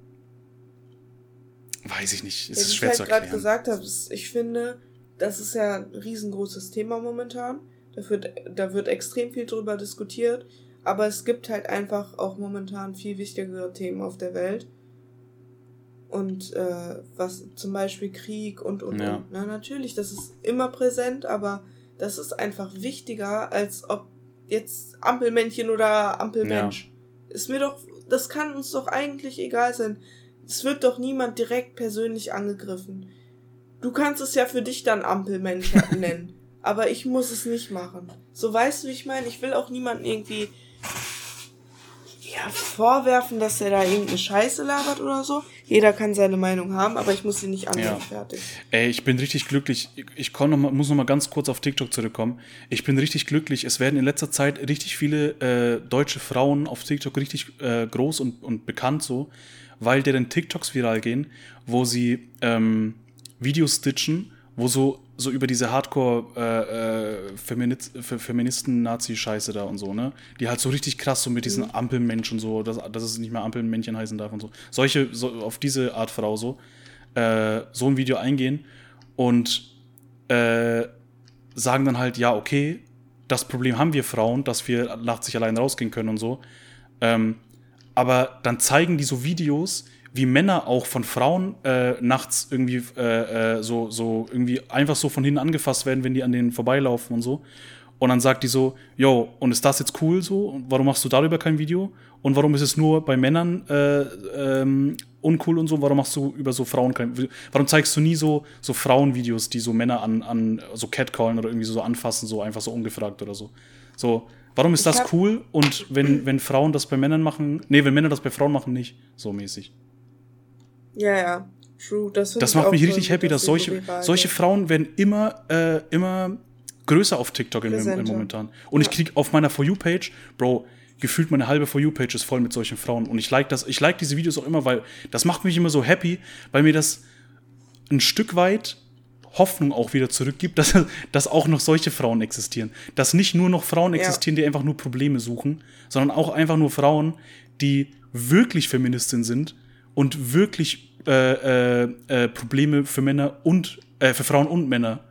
weiß ich nicht, es Ja, ist schwer ich zu halt gerade erklären. gesagt habe, ich finde, das ist ja ein riesengroßes Thema momentan. Da wird, da wird extrem viel drüber diskutiert. Aber es gibt halt einfach auch momentan viel wichtigere Themen auf der Welt. Und äh, was zum Beispiel Krieg und und Ja. und. Na, natürlich, das ist immer präsent, aber das ist einfach wichtiger, als ob jetzt Ampelmännchen oder Ampelmensch. Ist mir doch, das kann uns doch eigentlich egal sein. Es wird doch niemand direkt persönlich angegriffen. Du kannst es ja für dich dann Ampelmensch nennen. Aber ich muss es nicht machen. So weißt du, wie ich meine? Ich will auch niemanden irgendwie ja, vorwerfen, dass er da irgendeine Scheiße labert oder so. Jeder kann seine Meinung haben, aber ich muss sie nicht annehmen. Ja. Fertig. Ey, ich bin richtig glücklich. Ich, ich komm noch mal, muss noch mal ganz kurz auf TikTok zurückkommen. Ich bin richtig glücklich. Es werden in letzter Zeit richtig viele äh, deutsche Frauen auf TikTok richtig äh, groß und, und bekannt so, weil deren TikToks viral gehen, wo sie ähm, Videos stitchen, wo so, so über diese Hardcore äh, äh, da und so, ne? Die halt so richtig krass so mit diesen Ampelmenschen und so, dass, dass es nicht mehr Ampelmännchen heißen darf und so. Solche, so, auf diese Art Frau so, äh, so ein Video eingehen und äh, sagen dann halt, ja, okay, das Problem haben wir Frauen, dass wir nachts sich allein rausgehen können und so. Ähm, aber dann zeigen die so Videos, wie Männer auch von Frauen äh, nachts irgendwie äh, äh, so, so irgendwie einfach so von hinten angefasst werden, wenn die an denen vorbeilaufen und so. Und dann sagt die so, yo, und ist das jetzt cool so? Und Warum machst du darüber kein Video? Und warum ist es nur bei Männern äh, ähm, uncool und so? Warum machst du über so Frauen kein Video? Warum zeigst du nie so, so Frauenvideos, die so Männer an, an so catcallen oder irgendwie so anfassen, so einfach so ungefragt oder so? So, warum ist das cool? Und wenn, wenn Frauen das bei Männern machen, nee, wenn Männer das bei Frauen machen, nicht, so mäßig. Ja, ja. True. Das, Das ich macht mich richtig happy, dass solche, solche. Frauen werden immer, äh, immer größer auf TikTok im, im momentan. Und ich Ja. krieg auf meiner For You-Page, Bro, gefühlt meine halbe For You-Page ist voll mit solchen Frauen. Und ich like das, ich like diese Videos auch immer, weil das macht mich immer so happy, weil mir das ein Stück weit Hoffnung auch wieder zurückgibt, dass, dass auch noch solche Frauen existieren. Dass nicht nur noch Frauen Ja. existieren, die einfach nur Probleme suchen, sondern auch einfach nur Frauen, die wirklich Feministin sind und wirklich äh, äh, äh, Probleme für Männer und äh, für Frauen und Männer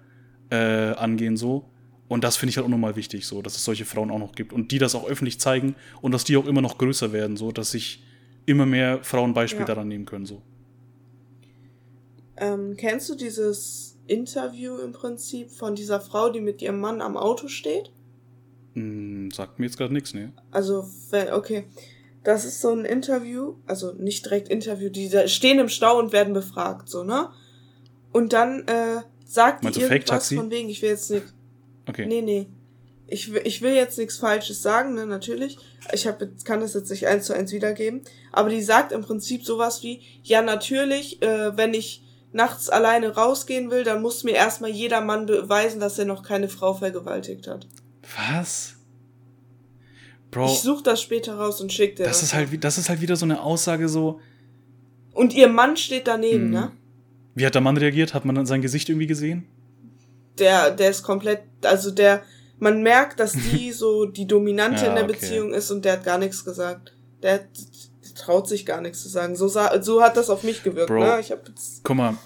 äh, angehen so. Und das finde ich halt auch nochmal wichtig, so, dass es solche Frauen auch noch gibt und die das auch öffentlich zeigen und dass die auch immer noch größer werden, so, dass sich immer mehr Frauen Beispiel Ja. daran nehmen können, so. Ähm, kennst du dieses Interview im Prinzip von dieser Frau, die mit ihrem Mann am Auto steht? Hm, sagt mir jetzt gerade nichts, ne? Also, okay. Das ist so ein Interview, also nicht direkt Interview, die stehen im Stau und werden befragt, so, ne? Und dann äh, sagt die Meinst du irgendwas von wegen, ich will jetzt nicht, Okay. nee, nee. Ich, will- ich will jetzt nichts Falsches sagen, ne, natürlich. Ich hab, kann das jetzt nicht eins zu eins wiedergeben. Aber die sagt im Prinzip sowas wie, ja, natürlich, äh, wenn ich nachts alleine rausgehen will, dann muss mir erstmal jeder Mann beweisen, dass er noch keine Frau vergewaltigt hat. Was? Bro, Ich suche das später raus und schick dir das ist halt, das ist halt wieder so eine Aussage so. Und ihr Mann steht daneben, Hm. ne? Wie hat der Mann reagiert? Hat man dann sein Gesicht irgendwie gesehen? Der, der ist komplett, also der, man merkt, dass die so die Dominante Ja, in der okay. Beziehung ist und der hat gar nichts gesagt. Der, hat- der traut sich gar nichts zu sagen. So, so hat das auf mich gewirkt, Bro. ne? Ich hab jetzt, Guck mal,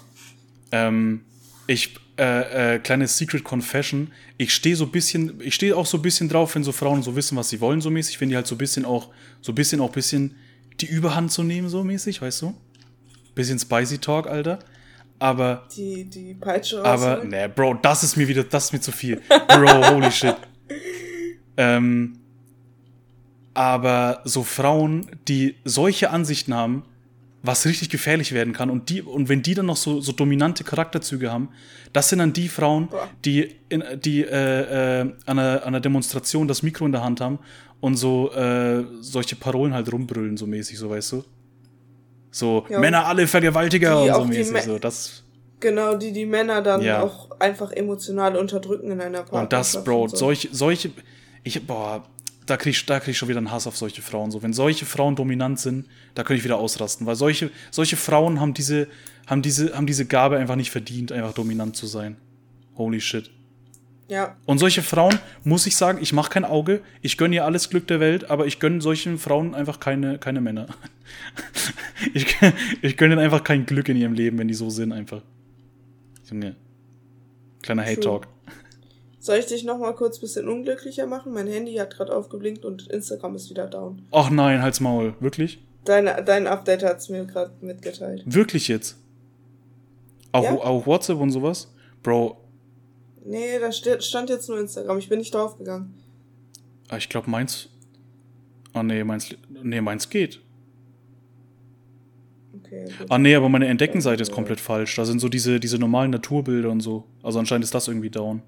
ähm, ich, äh, äh, kleine Secret Confession, ich stehe so bisschen, ich stehe auch so ein bisschen drauf, wenn so Frauen so wissen, was sie wollen, so mäßig, wenn die halt so ein bisschen auch, so ein bisschen auch ein bisschen die Überhand zu nehmen, so mäßig, weißt du? Bisschen spicy Talk, Alter. Aber, die, die Peitsche aber, rausholen. ne, Bro, das ist mir wieder, das ist mir zu viel. Bro, holy shit. Ähm, aber so Frauen, die solche Ansichten haben, was richtig gefährlich werden kann und die und wenn die dann noch so, so dominante Charakterzüge haben, das sind dann die Frauen, die in, die äh, äh, an, einer, an einer Demonstration das Mikro in der Hand haben und so äh, solche Parolen halt rumbrüllen so mäßig, so weißt du. So Ja. Männer alle Vergewaltiger und so mäßig, so das Genau, die die Männer dann Ja. auch einfach emotional unterdrücken in einer Partnerschaft. und das, Bro, und so. solche solche ich boah, da krieg ich da krieg ich schon wieder einen Hass auf solche Frauen so, wenn solche Frauen dominant sind, da könnte ich wieder ausrasten, weil solche solche Frauen haben diese haben diese haben diese Gabe einfach nicht verdient, einfach dominant zu sein. Holy shit. Ja, Und solche Frauen, muss ich sagen, ich mache kein Auge, ich gönne ihr alles Glück der Welt, aber ich gönne solchen Frauen einfach keine, keine Männer. ich, ich gönne ihnen einfach kein Glück in ihrem Leben, wenn die so sind, einfach. Junge. Kleiner Hate Talk. Soll ich dich noch mal kurz bisschen unglücklicher machen? Mein Handy hat gerade aufgeblinkt und Instagram ist wieder down. Ach nein, halt's Maul. Wirklich? Deine, dein Update hat's mir gerade mitgeteilt. Wirklich jetzt? Auch, Ja. auch WhatsApp und sowas? Bro, Nee, da stand jetzt nur Instagram. Ich bin nicht draufgegangen. ah, ich glaube meins. Ah nee, meins. Nee, meins geht. Okay. Ah nee, aber meine Entdeckenseite ist komplett falsch. Da sind so diese, diese normalen Naturbilder und so. Also anscheinend ist das irgendwie down.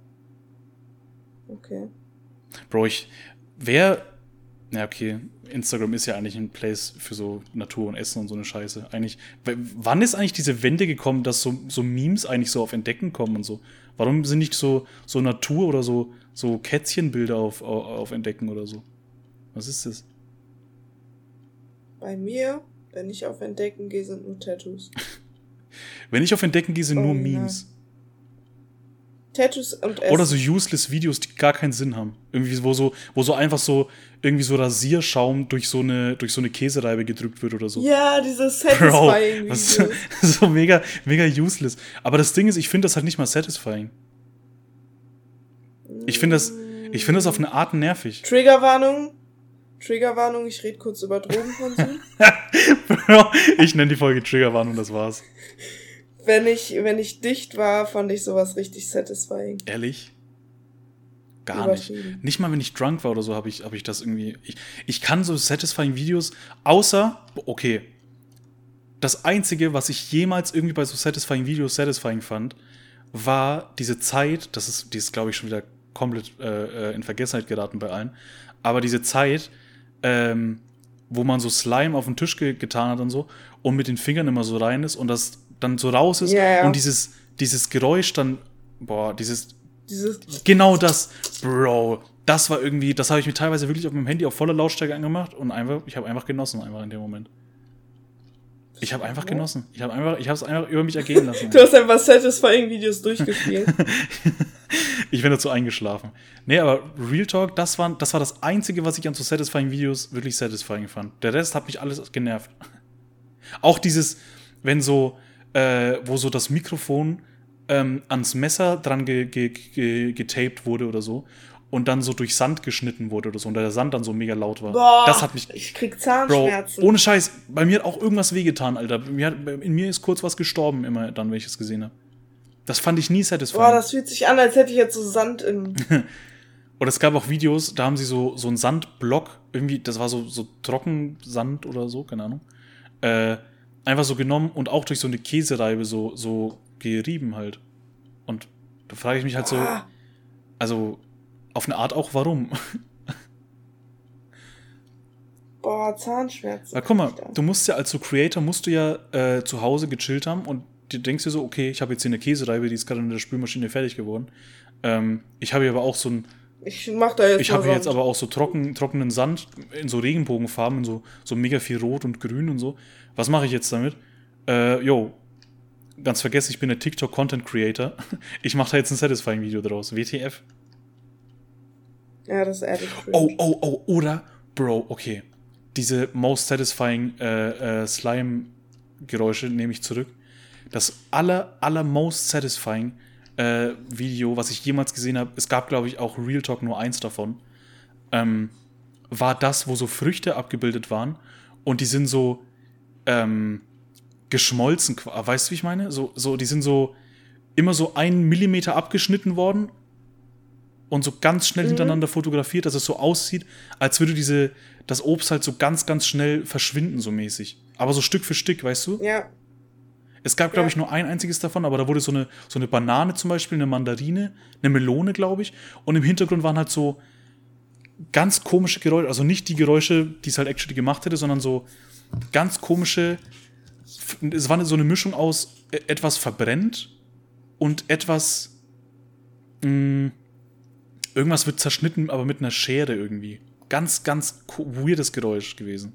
Okay. Bro, ich. Wer. Ja, okay. Instagram ist ja eigentlich ein Place für so Natur und Essen und so eine Scheiße. Eigentlich. Wann ist eigentlich diese Wende gekommen, dass so, so Memes eigentlich so auf Entdecken kommen und so? Warum sind nicht so, so Natur oder so, so Kätzchenbilder auf, auf, auf Entdecken oder so? Was ist das? Bei mir, wenn ich auf Entdecken gehe, sind nur Tattoos. Wenn ich auf Entdecken gehe, sind Oh, nur nein. Tattoos und Essen. Oder so useless Videos, die gar keinen Sinn haben. Irgendwie, wo so, wo so einfach so, irgendwie so Rasierschaum durch so eine, durch so eine Käsereibe gedrückt wird oder so. Ja, diese Bro, satisfying was, Videos. so mega, mega useless. Aber das Ding ist, ich finde das halt nicht mal satisfying. Ich finde das, ich finde das auf eine Art nervig. Triggerwarnung. Triggerwarnung, ich rede kurz über Drogenkonsum. Bro, ich nenne die Folge Triggerwarnung, das war's. Wenn ich, wenn ich dicht war, fand ich sowas richtig satisfying. Ehrlich? Gar nicht. Nicht mal, wenn ich drunk war oder so, habe ich, hab ich das irgendwie. Ich, ich kann so satisfying Videos, außer, okay, das Einzige, was ich jemals irgendwie bei so satisfying Videos satisfying fand, war diese Zeit, das ist, die ist, glaube ich, schon wieder komplett äh, äh, in Vergessenheit geraten bei allen, aber diese Zeit, ähm, wo man so Slime auf den Tisch ge getan hat und so und mit den Fingern immer so rein ist und das dann so raus ist Ja, ja. und dieses, dieses Geräusch dann, boah, dieses, Dieses, genau das, Bro, das war irgendwie, das habe ich mir teilweise wirklich auf meinem Handy auf voller Lautstärke angemacht und einfach, ich habe einfach genossen einfach in dem Moment. Ich habe einfach genossen. Ich habe einfach, ich habe es einfach über mich ergehen lassen. du hast einfach satisfying Videos durchgespielt. Ich bin dazu eingeschlafen. Nee, aber Real Talk, das war, das war das Einzige, was ich an so satisfying Videos wirklich satisfying fand. Der Rest hat mich alles genervt. Auch dieses, wenn so, äh, wo so das Mikrofon ähm, ans Messer dran ge ge ge getaped wurde oder so und dann so durch Sand geschnitten wurde oder so und der Sand dann so mega laut war. Boah, das hat mich, ich krieg Bro, Zahnschmerzen. ohne Scheiß, bei mir hat auch irgendwas wehgetan, Alter. Mir hat, in mir ist kurz was gestorben, immer dann, wenn ich es gesehen habe. Das fand ich nie satisfying. Boah, das fühlt sich an, als hätte ich jetzt so Sand im. Oder es gab auch Videos, da haben sie so, so einen Sandblock, irgendwie, das war so, so Trockensand oder so, keine Ahnung. Äh, einfach so genommen und auch durch so eine Käsereibe so, so gerieben halt. Und da frage ich mich halt so, also auf eine Art auch warum. Boah, Zahnschmerzen. Weil guck mal, du musst ja als so Creator, musst du ja äh, zu Hause gechillt haben und du denkst dir so, okay, ich habe jetzt hier eine Käsereibe, die ist gerade in der Spülmaschine fertig geworden. Ähm, ich habe hier aber auch so ein, Ich mach da jetzt ich habe hier jetzt aber auch so trocken, trockenen Sand in so Regenbogenfarben, in so, so mega viel Rot und Grün und so. Was mache ich jetzt damit? Äh, yo, ganz vergessen, ich bin der TikTok Content Creator. Ich mache da jetzt ein Satisfying Video draus. WTF? Ja, das ist ehrlich. Oh, oh, oh, oder, Bro, okay. Diese most satisfying äh, äh, Slime-Geräusche nehme ich zurück. Das aller, aller most satisfying äh, Video, was ich jemals gesehen habe, es gab, glaube ich, auch Real Talk nur eins davon, ähm, war das, wo so Früchte abgebildet waren und die sind so ähm, geschmolzen. Weißt du, wie ich meine? So, so, die sind so immer so einen Millimeter abgeschnitten worden und so ganz schnell hintereinander fotografiert, dass es so aussieht, als würde diese, das Obst halt so ganz, ganz schnell verschwinden, so mäßig. Aber so Stück für Stück, weißt du? Ja, Es gab, glaube Ja. ich, nur ein einziges davon, aber da wurde so eine, so eine Banane zum Beispiel, eine Mandarine, eine Melone, glaube ich. Und im Hintergrund waren halt so ganz komische Geräusche, also nicht die Geräusche, die es halt actually gemacht hätte, sondern so ganz komische. Es war so eine Mischung aus e- etwas verbrennt und etwas. Mh, irgendwas wird zerschnitten, aber mit einer Schere irgendwie. Ganz, ganz weirdes Geräusch gewesen.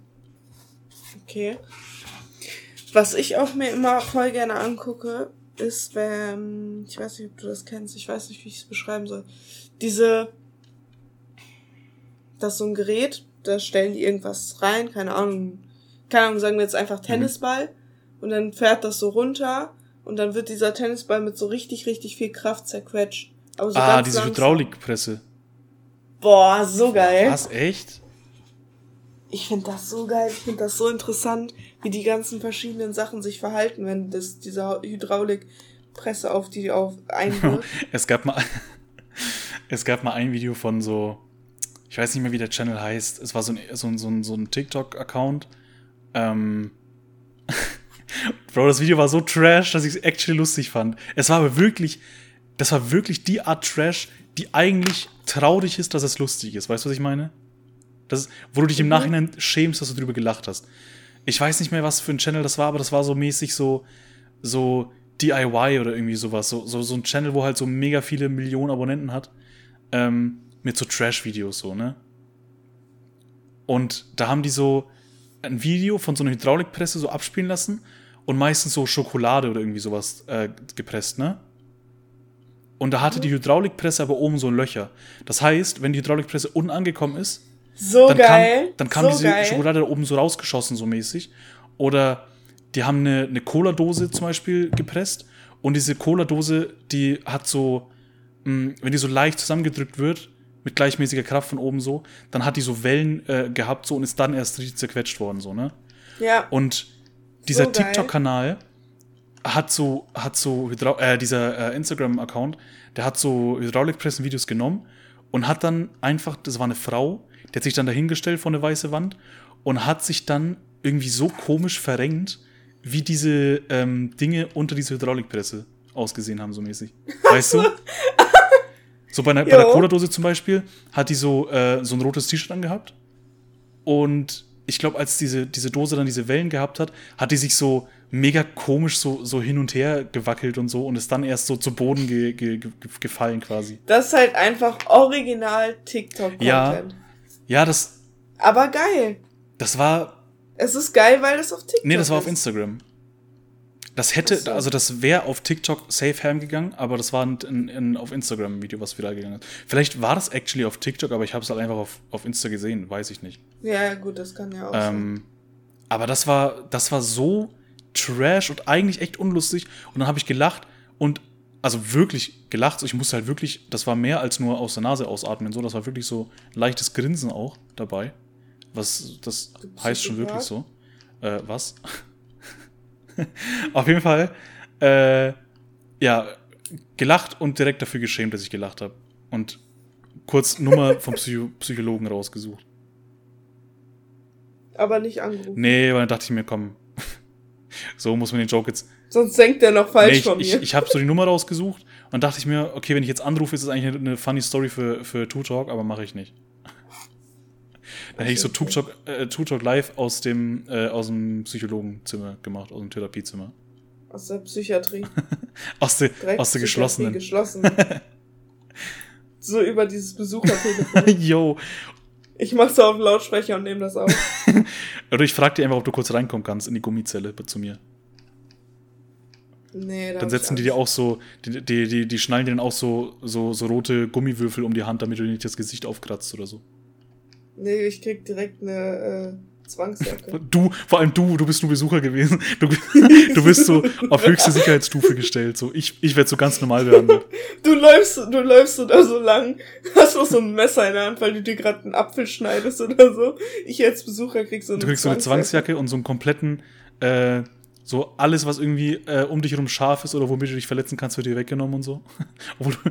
okay. Was ich auch mir immer voll gerne angucke, ist, wenn, ich weiß nicht, ob du das kennst, ich weiß nicht, wie ich es beschreiben soll. Diese, das ist so ein Gerät, da stellen die irgendwas rein, keine Ahnung, keine Ahnung, sagen wir jetzt Mhm. einfach Tennisball und dann fährt das so runter und dann wird dieser Tennisball mit so richtig, richtig viel Kraft zerquetscht. Aber so ah, ganz diese langsam. Hydraulikpresse. Boah, so geil. Was, echt? Ich finde das so geil, ich finde das so interessant, wie die ganzen verschiedenen Sachen sich verhalten, wenn das diese Hydraulikpresse auf die auf einwirkt. Es gab mal, es gab mal ein Video von so, ich weiß nicht mehr, wie der Channel heißt. Es war so ein, so ein, so ein, so ein TikTok-Account. Ähm, Bro, das Video war so trash, dass ich es actually lustig fand. Es war aber wirklich, das war wirklich die Art Trash, die eigentlich traurig ist, dass es lustig ist. Weißt du, was ich meine? Das, ist- wo du dich im Mhm. Nachhinein schämst, dass du drüber gelacht hast. Ich weiß nicht mehr, was für ein Channel das war, aber das war so mäßig so, so DIY oder irgendwie sowas. So, so, so ein Channel, wo halt so mega viele Millionen Abonnenten hat. Ähm, mit so Trash-Videos so, ne? Und da haben die so ein Video von so einer Hydraulikpresse so abspielen lassen und meistens so Schokolade oder irgendwie sowas äh, gepresst, ne? Und da hatte die Hydraulikpresse aber oben so Löcher. Das heißt, wenn die Hydraulikpresse unten angekommen ist, So dann geil. kam, dann kam so diese geil. Schokolade da oben so rausgeschossen, so mäßig. Oder die haben eine, eine Cola-Dose zum Beispiel gepresst und diese Cola-Dose, die hat so, mh, wenn die so leicht zusammengedrückt wird, mit gleichmäßiger Kraft von oben so, dann hat die so Wellen äh, gehabt so und ist dann erst richtig zerquetscht worden, so, ne? Ja. Und dieser So. TikTok-Kanal hat so, hat so äh, dieser äh, Instagram-Account, der hat so Hydraulikpressen-Videos genommen und hat dann einfach, das war eine Frau, die hat sich dann dahingestellt vor eine weiße Wand und hat sich dann irgendwie so komisch verrenkt, wie diese ähm, Dinge unter dieser Hydraulikpresse ausgesehen haben, so mäßig. Weißt du? So bei, einer, bei der. Cola-Dose zum Beispiel hat die so, äh, so ein rotes T-Shirt angehabt. Und ich glaube, als diese, diese Dose dann diese Wellen gehabt hat, hat die sich so mega komisch so, so hin und her gewackelt und so und ist dann erst so zu Boden ge, ge, ge, gefallen quasi. Das ist halt einfach original TikTok-Content. Ja. Ja, das, Aber geil. das war. Es ist geil, weil das auf TikTok Nee, das war auf ist. Das hätte, so. also das wäre auf TikTok safe ham gegangen, aber das war ein, ein, ein auf Instagram ein Video, was viral gegangen ist. Vielleicht war das actually auf TikTok, aber ich habe es halt einfach auf, auf Insta gesehen, weiß ich nicht. Ja, gut, das kann ja auch sein. Ähm, aber das war, das war so trash und eigentlich echt unlustig. Und dann habe ich gelacht und also wirklich gelacht. Ich musste halt wirklich, das war mehr als nur aus der Nase ausatmen. So, das war wirklich so ein leichtes Grinsen auch dabei. Was das heißt schon wirklich so. Äh, was? Auf jeden Fall, äh, ja, gelacht und direkt dafür geschämt, dass ich gelacht habe. Und kurz Nummer vom Psycho Psychologen rausgesucht. Aber nicht angerufen. Nee, aber dann dachte ich mir, komm, so muss man den Joke jetzt. Sonst denkt der noch falsch Nee, ich von ich, mir. ich habe so die Nummer rausgesucht und dachte ich mir, okay, wenn ich jetzt anrufe, ist das eigentlich eine, eine funny Story für, für Two Talk, aber mache ich nicht. Dann hätte ich so. Talk, äh, Talk live aus dem, äh, aus dem Psychologenzimmer gemacht, aus dem Therapiezimmer. Aus der Psychiatrie. Aus der, Direkt aus der geschlossenen. geschlossen. so über dieses Besuchertelefon. Yo. Ich mach so auf Lautsprecher und nehme das auf. Oder ich frage dir einfach, ob du kurz reinkommen kannst in die Gummizelle zu mir. Nee, da Dann setzen die dir auch so, die, die, die, die schnallen dir dann auch so, so, so rote Gummiwürfel um die Hand, damit du dir nicht das Gesicht aufkratzt oder so. Nee, ich krieg direkt eine äh, Zwangsjacke. Du, vor allem du, du bist nur Besucher gewesen. Du, du bist so auf höchste Sicherheitsstufe gestellt. So, ich, ich werde so ganz normal behandelt. Du läufst, du läufst so da so lang, hast auch so ein Messer in der Hand, weil du dir gerade einen Apfel schneidest oder so. Ich als Besucher krieg so eine Du kriegst so eine Zwangsjacke und so einen kompletten, äh, so alles, was irgendwie äh, um dich herum scharf ist oder womit du dich verletzen kannst, wird dir weggenommen und so. Obwohl du,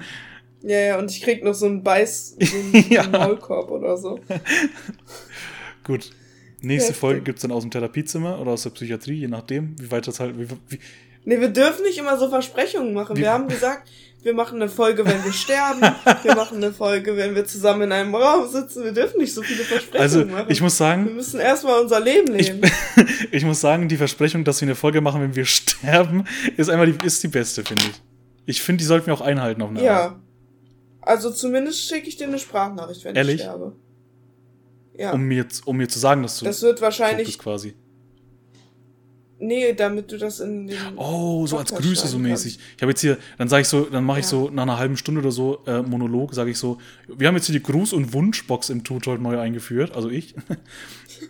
Ja, ja, und ich krieg noch so einen Beiß, so einen Ja. Maulkorb oder so. gut. Nächste Heftig. Folge gibt's dann aus dem Therapiezimmer oder aus der Psychiatrie, je nachdem, wie weit das halt. Wie, wie, Nee, wir dürfen nicht immer so Versprechungen machen. Wir haben gesagt, wir machen eine Folge, wenn wir sterben. Wir machen eine Folge, wenn wir zusammen in einem Raum sitzen. Wir dürfen nicht so viele Versprechungen also, machen. ich muss wir sagen, müssen erstmal unser Leben ich, leben. ich muss sagen, die Versprechung, dass wir eine Folge machen, wenn wir sterben, ist einmal die, ist die beste, finde ich. Ich finde, die sollten wir auch einhalten auf eine Art. Also zumindest schicke ich dir eine Sprachnachricht, wenn Ehrlich? ich sterbe. Ja. Um mir, um mir zu sagen, dass du das wird wahrscheinlich. bist quasi. Nee, damit du das in den. Oh, so als Podcast Grüße so mäßig. Ich habe jetzt hier, dann sage ich so, dann mache ich Ja. so nach einer halben Stunde oder so äh, Monolog, sage ich so, wir haben jetzt hier die Gruß- und Wunschbox im Tutorial neu eingeführt, also ich.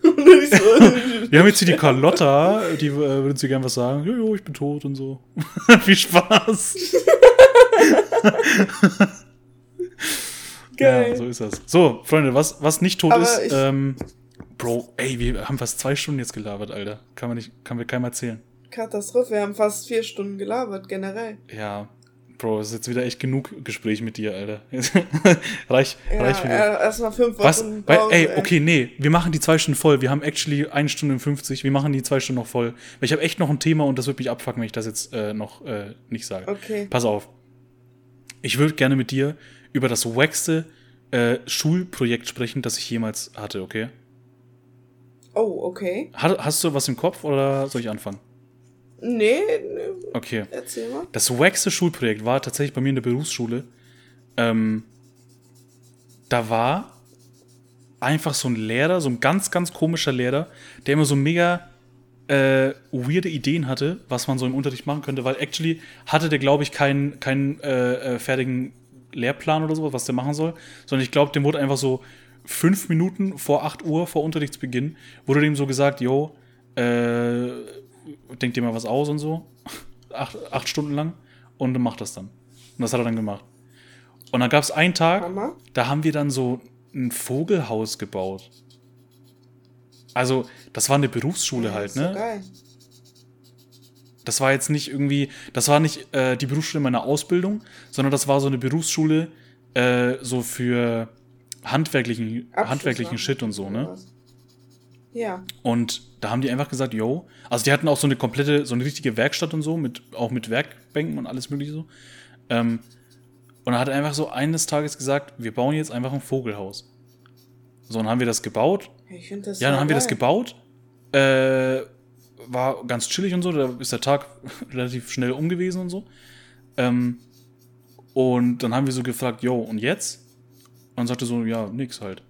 Und ich so, Wir haben jetzt hier die Carlotta, die äh, würde sie gern was sagen. Jojo, ich bin tot und so. Viel Spaß. Geil. Ja, so ist das. So, Freunde, was, was nicht tot Aber ist, ähm, Bro, ey, wir haben fast zwei Stunden jetzt gelabert, Alter. Kann man nicht, kann mir keinem erzählen. Katastrophe, wir haben fast vier Stunden gelabert, generell. Ja, Bro, es ist jetzt wieder echt genug Gespräch mit dir, Alter. reich, Ja, reich wieder. äh, erstmal fünf Was? Wochen Weil, Pause, ey, okay, nee, wir machen die zwei Stunden voll. Wir haben actually eine Stunde und 50. Wir machen die zwei Stunden noch voll. Weil ich habe echt noch ein Thema und das wird mich abfucken, wenn ich das jetzt äh, noch äh, nicht sage. Okay. Pass auf. Ich würde gerne mit dir über das wackste äh, Schulprojekt sprechen, das ich jemals hatte, okay? Oh, okay. Hast, hast du was im Kopf oder soll ich anfangen? Nee, nee, Okay. erzähl mal. Das wackste Schulprojekt war tatsächlich bei mir in der Berufsschule. Ähm, da war einfach so ein Lehrer, so ein ganz, ganz komischer Lehrer, der immer so mega äh, weirde Ideen hatte, was man so im Unterricht machen könnte, weil actually hatte der, glaube ich, keinen keinen äh, äh, fertigen Lehrplan oder sowas, was der machen soll, sondern ich glaube, dem wurde einfach so fünf Minuten vor 8 Uhr, vor Unterrichtsbeginn, wurde dem so gesagt, yo, äh, denk dir mal was aus und so, acht, acht Stunden lang und macht das dann. Und das hat er dann gemacht. Und dann gab es einen Tag, Hammer. da haben wir dann so ein Vogelhaus gebaut. Also, das war eine Berufsschule Ja, halt, ist so ne? Geil. Das war jetzt nicht irgendwie, das war nicht äh, die Berufsschule meiner Ausbildung, sondern das war so eine Berufsschule, äh, so für handwerklichen, handwerklichen machen Shit und so, ne? Ja. Und da haben die einfach gesagt, yo, also die hatten auch so eine komplette, so eine richtige Werkstatt und so, mit, auch mit Werkbänken und alles mögliche so. Ähm, und dann hat er einfach so eines Tages gesagt, wir bauen jetzt einfach ein Vogelhaus. So, dann haben wir das gebaut. Ich finde das Ja, dann haben wir das geil. gebaut. Äh, war ganz chillig und so, da ist der Tag relativ schnell um gewesen und so. Ähm, und dann haben wir so gefragt, yo, und jetzt? Und sagte so, ja, nix halt.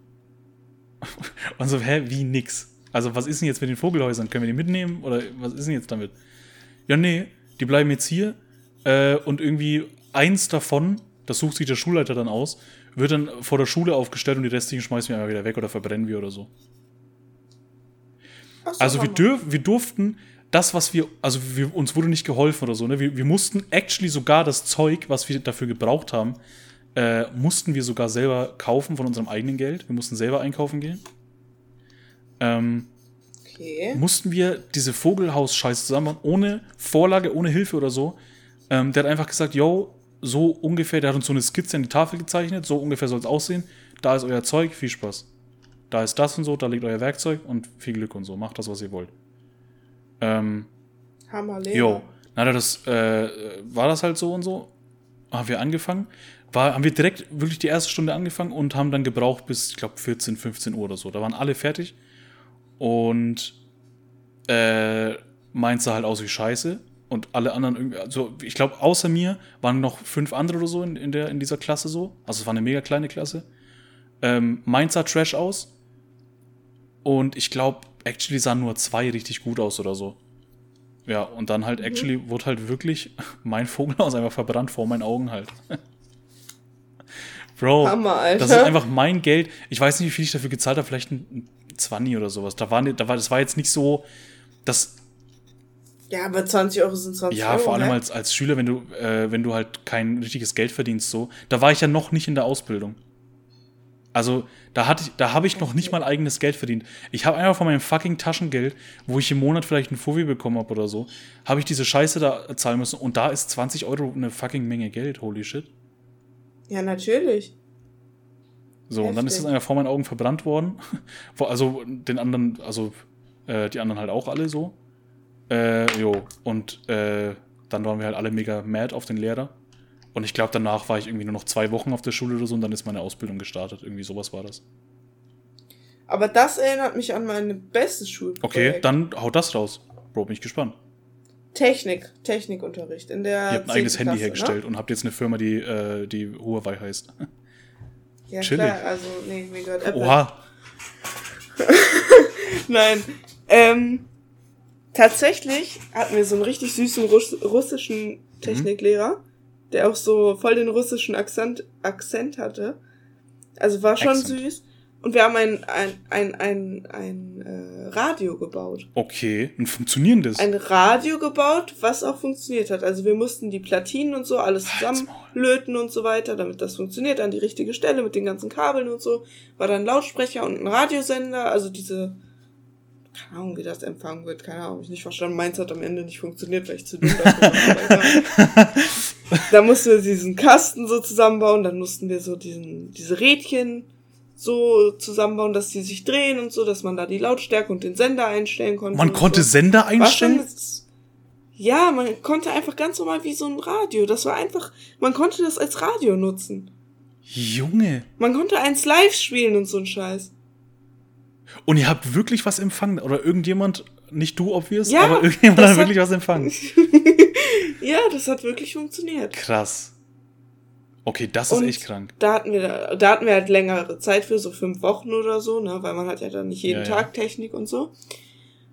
Und so, hä, wie nix? Also, was ist denn jetzt mit den Vogelhäusern? Können wir die mitnehmen? Oder was ist denn jetzt damit? Ja, nee, die bleiben jetzt hier. Äh, und irgendwie eins davon, das sucht sich der Schulleiter dann aus, wird dann vor der Schule aufgestellt und die restlichen schmeißen wir einfach wieder weg oder verbrennen wir oder so. So, Also wir, dürf, wir durften das, was wir, also wir, uns wurde nicht geholfen oder so, ne? Wir, wir mussten actually sogar das Zeug, was wir dafür gebraucht haben, äh, mussten wir sogar selber kaufen von unserem eigenen Geld. Wir mussten selber einkaufen gehen. Ähm, Okay. mussten wir diese Vogelhaus-Scheiße zusammen machen, ohne Vorlage, ohne Hilfe oder so. Ähm, der hat einfach gesagt, yo, so ungefähr, der hat uns so eine Skizze an die Tafel gezeichnet, so ungefähr soll es aussehen. Da ist euer Zeug, viel Spaß. Da ist das und so, da liegt euer Werkzeug und viel Glück und so. Macht das, was ihr wollt. Ähm, Hammer, Lehrer. jo, er das, äh, war das halt so und so. Haben wir angefangen. War, haben wir direkt wirklich die erste Stunde angefangen und haben dann gebraucht bis, ich glaube, 14, 15 Uhr oder so. Da waren alle fertig. Und äh, meins sah halt aus wie Scheiße. Und alle anderen irgendwie, also ich glaube, außer mir waren noch fünf andere oder so in, in, der, in dieser Klasse so. Also es war eine mega kleine Klasse. Ähm, meins sah Trash aus. Und ich glaube, actually sahen nur zwei richtig gut aus oder so. Ja, und dann halt, actually, wurde halt wirklich mein Vogelhaus einfach verbrannt vor meinen Augen halt. Bro, Hammer, Alter. das ist einfach mein Geld. Ich weiß nicht, wie viel ich dafür gezahlt habe, vielleicht ein ein 20 oder sowas. Da war, da war, das war jetzt nicht so, das, Ja, aber 20 Euro sind 20 ja, Euro. vor allem ne? als, als Schüler, wenn du, äh, wenn du halt kein richtiges Geld verdienst, so. Da war ich ja noch nicht in der Ausbildung. Also, da hatte ich, da habe ich noch nicht mal eigenes Geld verdient. Ich habe einfach von meinem fucking Taschengeld, wo ich im Monat vielleicht einen Fovi bekommen habe oder so, habe ich diese Scheiße da zahlen müssen. Und da ist 20 Euro eine fucking Menge Geld. Holy shit. Ja, natürlich. So, und dann ist Heftig. einfach vor meinen Augen verbrannt worden. Also den anderen, also äh, die anderen halt auch alle so. Äh, jo, und äh, dann waren wir halt alle mega mad auf den Lehrer. Und ich glaube, danach war ich irgendwie nur noch zwei Wochen auf der Schule oder so und dann ist meine Ausbildung gestartet. Irgendwie sowas war das. Aber das erinnert mich an meine beste Schulprojekt. Okay, dann haut das raus. Bro, bin ich gespannt. Technik, Technikunterricht in der Ihr habt ein eigenes 10. Handy Klasse, hergestellt und habt jetzt eine Firma, die, äh, die Huawei heißt. Ne? Ja, Chillig. klar, also, nee, mir gehört Apple. Oha. Nein. Ähm, tatsächlich hatten wir so einen richtig süßen Russ russischen Techniklehrer, der auch so voll den russischen Akzent, Akzent hatte. Also war schon Accent. süß. Und wir haben ein, ein, ein, ein, ein äh, Radio gebaut. Okay, ein funktionierendes. Ein Radio gebaut, was auch funktioniert hat. Also wir mussten die Platinen und so alles zusammenlöten und so weiter, damit das funktioniert an die richtige Stelle mit den ganzen Kabeln und so. War dann ein Lautsprecher und ein Radiosender, also diese, keine Ahnung, wie das empfangen wird, keine Ahnung, ich nicht verstanden. Meins hat am Ende nicht funktioniert, weil ich zu dumm dafür war. Da mussten wir diesen Kasten so zusammenbauen, dann mussten wir so diesen, diese Rädchen so zusammenbauen, dass die sich drehen und so, dass man da die Lautstärke und den Sender einstellen konnte. Man konnte so. Sender einstellen? ja, man konnte einfach ganz normal wie so ein Radio. Das war einfach, man konnte das als Radio nutzen. Junge. Man konnte eins live spielen und so ein Scheiß. Und ihr habt wirklich was empfangen? Oder irgendjemand, nicht du obvious, Ja, aber irgendjemand hat wirklich was empfangen? Ja, das hat wirklich funktioniert. Krass. Okay, das ist Und echt krank. Da hatten wir, da hatten wir halt längere Zeit für, so fünf Wochen oder so, ne, weil man hat ja dann nicht jeden Ja, ja. Tag Technik und so.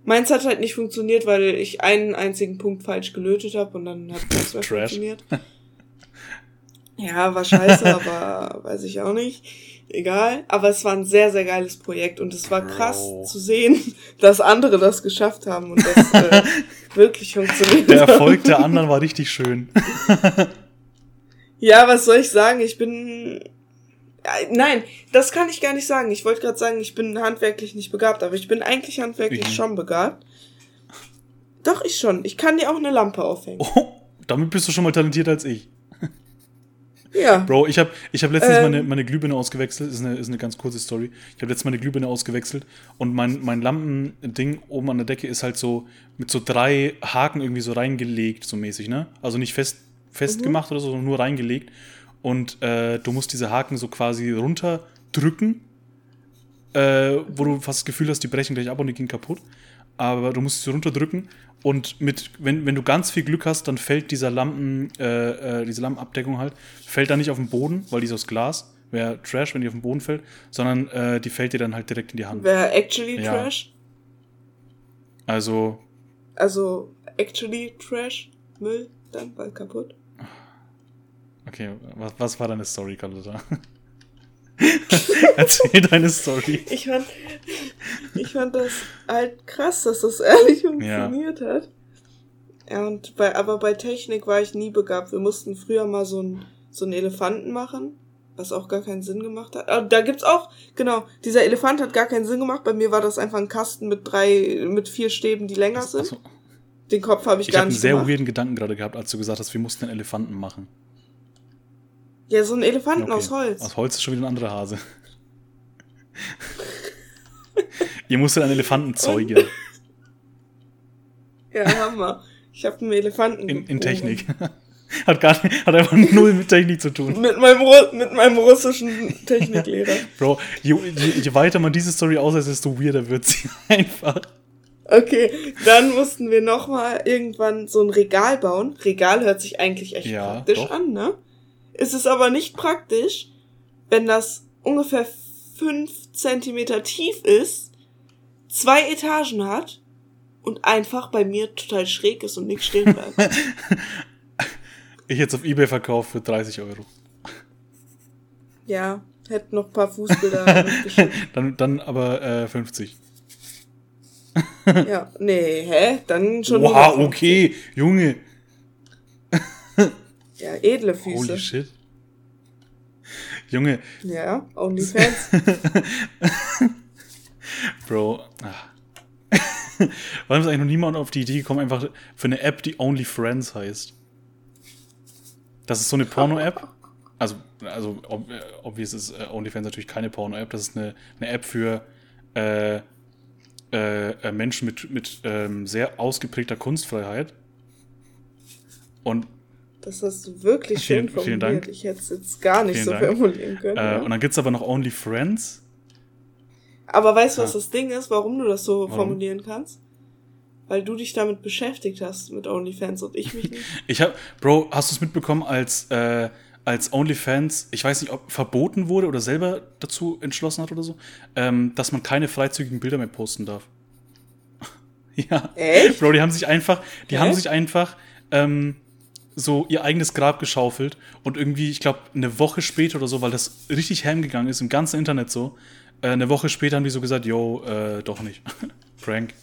Meins hat halt nicht funktioniert, weil ich einen einzigen Punkt falsch gelötet habe und dann hat das mehr funktioniert. Ja, war scheiße, aber weiß ich auch nicht. Egal. Aber es war ein sehr, sehr geiles Projekt und es war krass Bro. zu sehen, dass andere das geschafft haben und das äh, wirklich funktioniert. Der. Erfolg der anderen war richtig schön. Ja, was soll ich sagen? Ich bin. Ja, Nein, das kann ich gar nicht sagen. Ich wollte gerade sagen, ich bin handwerklich nicht begabt, aber ich bin eigentlich handwerklich Wie? schon begabt. Doch, ich schon. Ich kann dir auch eine Lampe aufhängen. Oh, damit bist du schon mal talentierter als ich. Ja. Bro, ich habe ich hab letztens Ähm. meine, meine Glühbirne ausgewechselt. Ist eine, ist eine ganz kurze Story. Ich habe letztens meine Glühbirne ausgewechselt und mein, mein Lampending oben an der Decke ist halt so mit so drei Haken irgendwie so reingelegt, so mäßig, ne? Also nicht fest, festgemacht oder so, sondern nur reingelegt. Und äh, du musst diese Haken so quasi runterdrücken, äh, wo du fast das Gefühl hast, die brechen gleich ab und die gehen kaputt. Aber du musst sie runterdrücken und mit, wenn, wenn du ganz viel Glück hast, dann fällt dieser Lampen, äh, äh, diese Lampenabdeckung halt, fällt dann nicht auf den Boden, weil die ist aus Glas. Wäre Trash, wenn die auf den Boden fällt, sondern äh, die fällt dir dann halt direkt in die Hand. Wäre actually Ja. Trash. Also, Also actually Trash. Müll, dann bald kaputt. okay, was, was war deine Story, Carlotta? Erzähl deine Story. Ich fand, ich fand das halt krass, dass das ehrlich funktioniert hat. Ja, und bei, aber bei Technik war ich nie begabt. Wir mussten früher mal so einen so einen Elefanten machen, was auch gar keinen Sinn gemacht hat. Ah, da gibt's auch, genau, dieser Elefant hat gar keinen Sinn gemacht. Bei mir war das einfach ein Kasten mit drei, mit vier Stäben, die länger sind. Den Kopf habe ich, ich gar habe einen nicht sehr gemacht. weirden Gedanken gerade gehabt, als du gesagt hast, wir mussten einen Elefanten machen. Ja, so ein Elefanten Okay. aus Holz. Aus Holz ist schon wieder ein anderer Hase. Ihr musstet einen Elefanten zeugen. Ja, Hammer. Ich habe einen Elefanten In, in. Technik. Hat gar nicht, hat einfach null mit Technik zu tun. Mit meinem, mit meinem russischen Techniklehrer. Bro, je, je, je weiter man diese Story auslässt, desto weirder wird sie einfach. Okay, dann mussten wir nochmal irgendwann so ein Regal bauen. Regal hört sich eigentlich echt Ja, praktisch doch. an, ne? Ist es aber nicht praktisch, wenn das ungefähr fünf Zentimeter tief ist, zwei Etagen hat und einfach bei mir total schräg ist und nichts stehen bleibt. Ich jetzt auf Ebay verkauft für 30 Euro. ja, hätte noch ein paar Fußbilder. Dann, dann aber äh, 50. Ja, nee, hä? Dann schon. Wow, 150. okay, Junge. Ja, edle Holy Füße. shit. Junge, Ja, OnlyFans. Bro. Ah. Warum ist eigentlich noch niemand auf die Idee gekommen, einfach für eine App, die Only Friends heißt? Das ist so eine Porno-App. Also, also ob, äh, obvious ist äh, OnlyFans natürlich keine Porno-App. Das ist eine, eine App für äh, äh, äh, Menschen mit, mit ähm, sehr ausgeprägter Kunstfreiheit. Und, Das hast du wirklich Vielen- schön vielen formuliert. Dank. Ich hätte es jetzt gar nicht Vielen so Dank. formulieren können. äh, ja. und dann gibt's aber noch Only Friends. Aber weißt du, was Ah. das Ding ist, warum du das so Warum? formulieren kannst? Weil du dich damit beschäftigt hast, mit OnlyFans und ich mich nicht. Ich hab, Bro, hast du es mitbekommen, als, äh, als OnlyFans, ich weiß nicht, ob verboten wurde oder selber dazu entschlossen hat oder so, ähm, dass man keine freizügigen Bilder mehr posten darf. ja. Echt? Bro, die haben sich einfach, die Hä? haben sich einfach ähm, so ihr eigenes Grab geschaufelt und irgendwie, ich glaube, eine Woche später oder so, weil das richtig heimgegangen ist, im ganzen Internet so, äh, eine Woche später haben die so gesagt, yo, äh, doch nicht. Prank.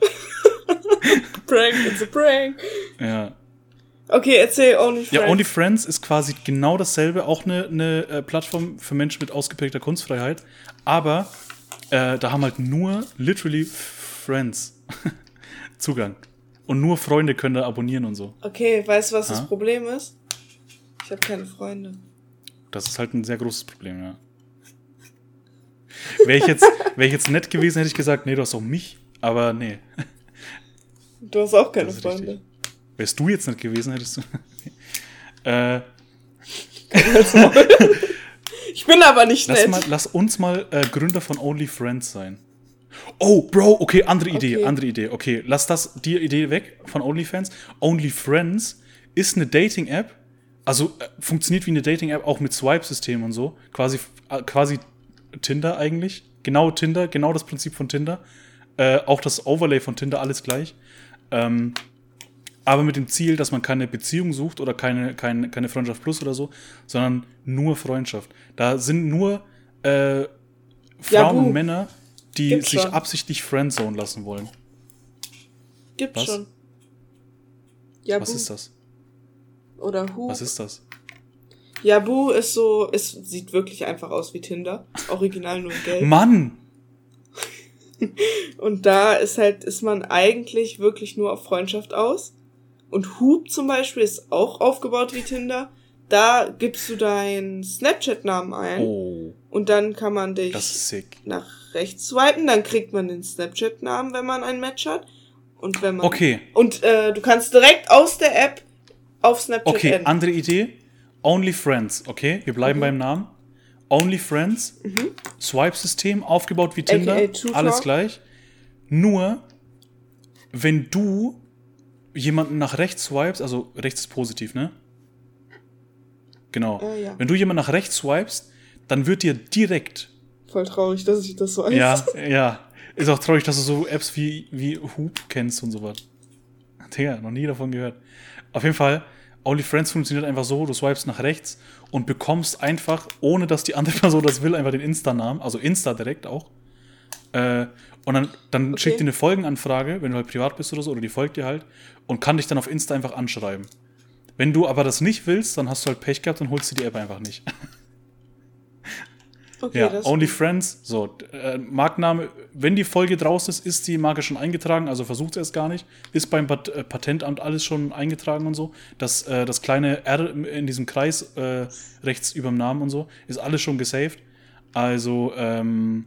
Prank, it's a prank. Ja. Okay, erzähl OnlyFans. Ja, OnlyFriends ist quasi genau dasselbe, auch eine, eine äh, Plattform für Menschen mit ausgeprägter Kunstfreiheit. Aber äh, da haben halt nur literally Friends Zugang. Und nur Freunde können da abonnieren und so. Okay, weißt du, was Ha? das Problem ist? Ich habe keine Freunde. Das ist halt ein sehr großes Problem, ja. Wäre ich, jetzt, wär ich jetzt nett gewesen, hätte ich gesagt, nee, du hast auch mich. Aber nee. Du hast auch keine Freunde. richtig. Wärst du jetzt nett gewesen, hättest du. äh, Ich bin aber nicht Lass, nett. mal, lass uns mal äh, Gründer von OnlyFriends sein. Oh, Bro, okay, andere Idee, Okay. andere Idee. Okay, lass das, die Idee weg von OnlyFans. OnlyFriends ist eine Dating-App, also äh, funktioniert wie eine Dating-App, auch mit Swipe-System und so. Quasi, äh, quasi Tinder eigentlich. Genau Tinder, genau das Prinzip von Tinder. Äh, auch das Overlay von Tinder, alles gleich. Ähm, aber mit dem Ziel, dass man keine Beziehung sucht oder keine, keine, keine Freundschaft plus oder so, sondern nur Freundschaft. Da sind nur äh, Frauen Jabu. und Männer, die Gibt's sich schon. absichtlich friendzone lassen wollen. Gibt's Was? schon. Jabu Was ist das? oder Hu. Was ist das? Jabu ist so, es sieht wirklich einfach aus wie Tinder. Original nur in Gelb. Mann! Und da ist halt, ist man eigentlich wirklich nur auf Freundschaft aus. Und Hub zum Beispiel ist auch aufgebaut wie Tinder, Da gibst du deinen Snapchat-Namen ein. Oh, Und dann kann man dich nach rechts swipen. Dann kriegt man den Snapchat-Namen, wenn man ein Match hat. Und wenn man. Okay, Und äh, du kannst direkt aus der App auf Snapchat okay, enden. andere Idee. Only Friends, okay? Wir Mhm. bleiben beim Namen. Only Friends, Swipe-System, aufgebaut wie Tinder, alles gleich. Nur, wenn du jemanden nach rechts swipes, also rechts ist positiv, ne? Genau. Äh, ja. Wenn du jemanden nach rechts swipest, dann wird dir direkt, Voll traurig, dass ich das so weiß. ja, ja, ist auch traurig, dass du so Apps wie, wie Hoop kennst und sowas. Digga, noch nie davon gehört. Auf jeden Fall, OnlyFriends funktioniert einfach so, du swipest nach rechts und bekommst einfach, ohne dass die andere Person das will, einfach den Insta-Namen, also Insta direkt auch. Äh, und dann, dann Okay. schickt dir eine Folgenanfrage, wenn du halt privat bist oder so, oder die folgt dir halt und kann dich dann auf Insta einfach anschreiben. Wenn du aber das nicht willst, dann hast du halt Pech gehabt und holst dir die App einfach nicht. Okay, Ja, Only Friends, so, äh, Markenname, wenn die Folge draußen ist, ist die Marke schon eingetragen, also versucht es erst gar nicht. Ist beim Pat äh, Patentamt alles schon eingetragen und so. Das, äh, das kleine R in diesem Kreis äh, rechts über dem Namen und so, ist alles schon gesaved. Also, ähm,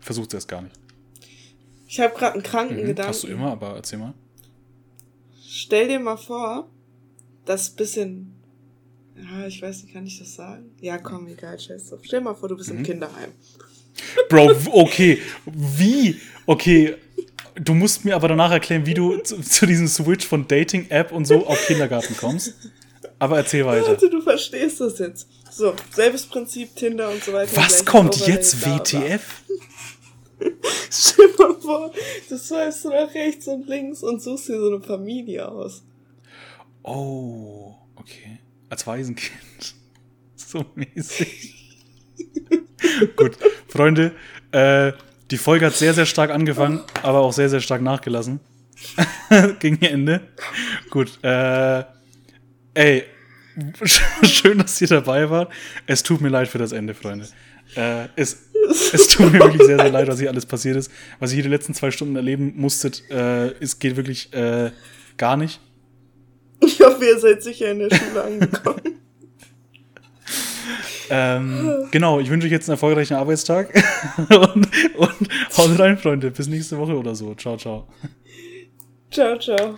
versucht es erst gar nicht. Ich habe gerade einen kranken Mhm, Gedanken. Hast du immer, aber erzähl mal. Stell dir mal vor, das bisschen. Ja, ich weiß nicht, kann ich das sagen? Ja, komm, egal, scheiß drauf. Stell mal vor, du bist Mhm. im Kinderheim. Bro, okay, wie? Okay, du musst mir aber danach erklären, wie du zu, zu diesem Switch von Dating-App und so auf Kindergarten kommst. Aber erzähl weiter. Warte, du verstehst das jetzt. So, selbes Prinzip, Tinder und so weiter. Was kommt jetzt. WTF? Stell dir mal vor, du swipest nach rechts und links und suchst dir so eine Familie aus. Oh, okay. Als Waisenkind. So mäßig. Gut, Freunde, äh, die Folge hat sehr, sehr stark angefangen, aber auch sehr, sehr stark nachgelassen. Gegen Ende. Gut, äh, ey, schön, dass ihr dabei wart. Es tut mir leid für das Ende, Freunde. Äh, es, es tut mir wirklich sehr, sehr leid, was hier alles passiert ist. Was ihr hier die letzten zwei Stunden erleben musstet, äh, es geht wirklich äh, gar nicht. Ich hoffe, ihr seid sicher in der Schule angekommen. Ähm, genau, ich wünsche euch jetzt einen erfolgreichen Arbeitstag. und, und haut rein, Freunde. Bis nächste Woche oder so. Ciao, ciao. ciao, ciao.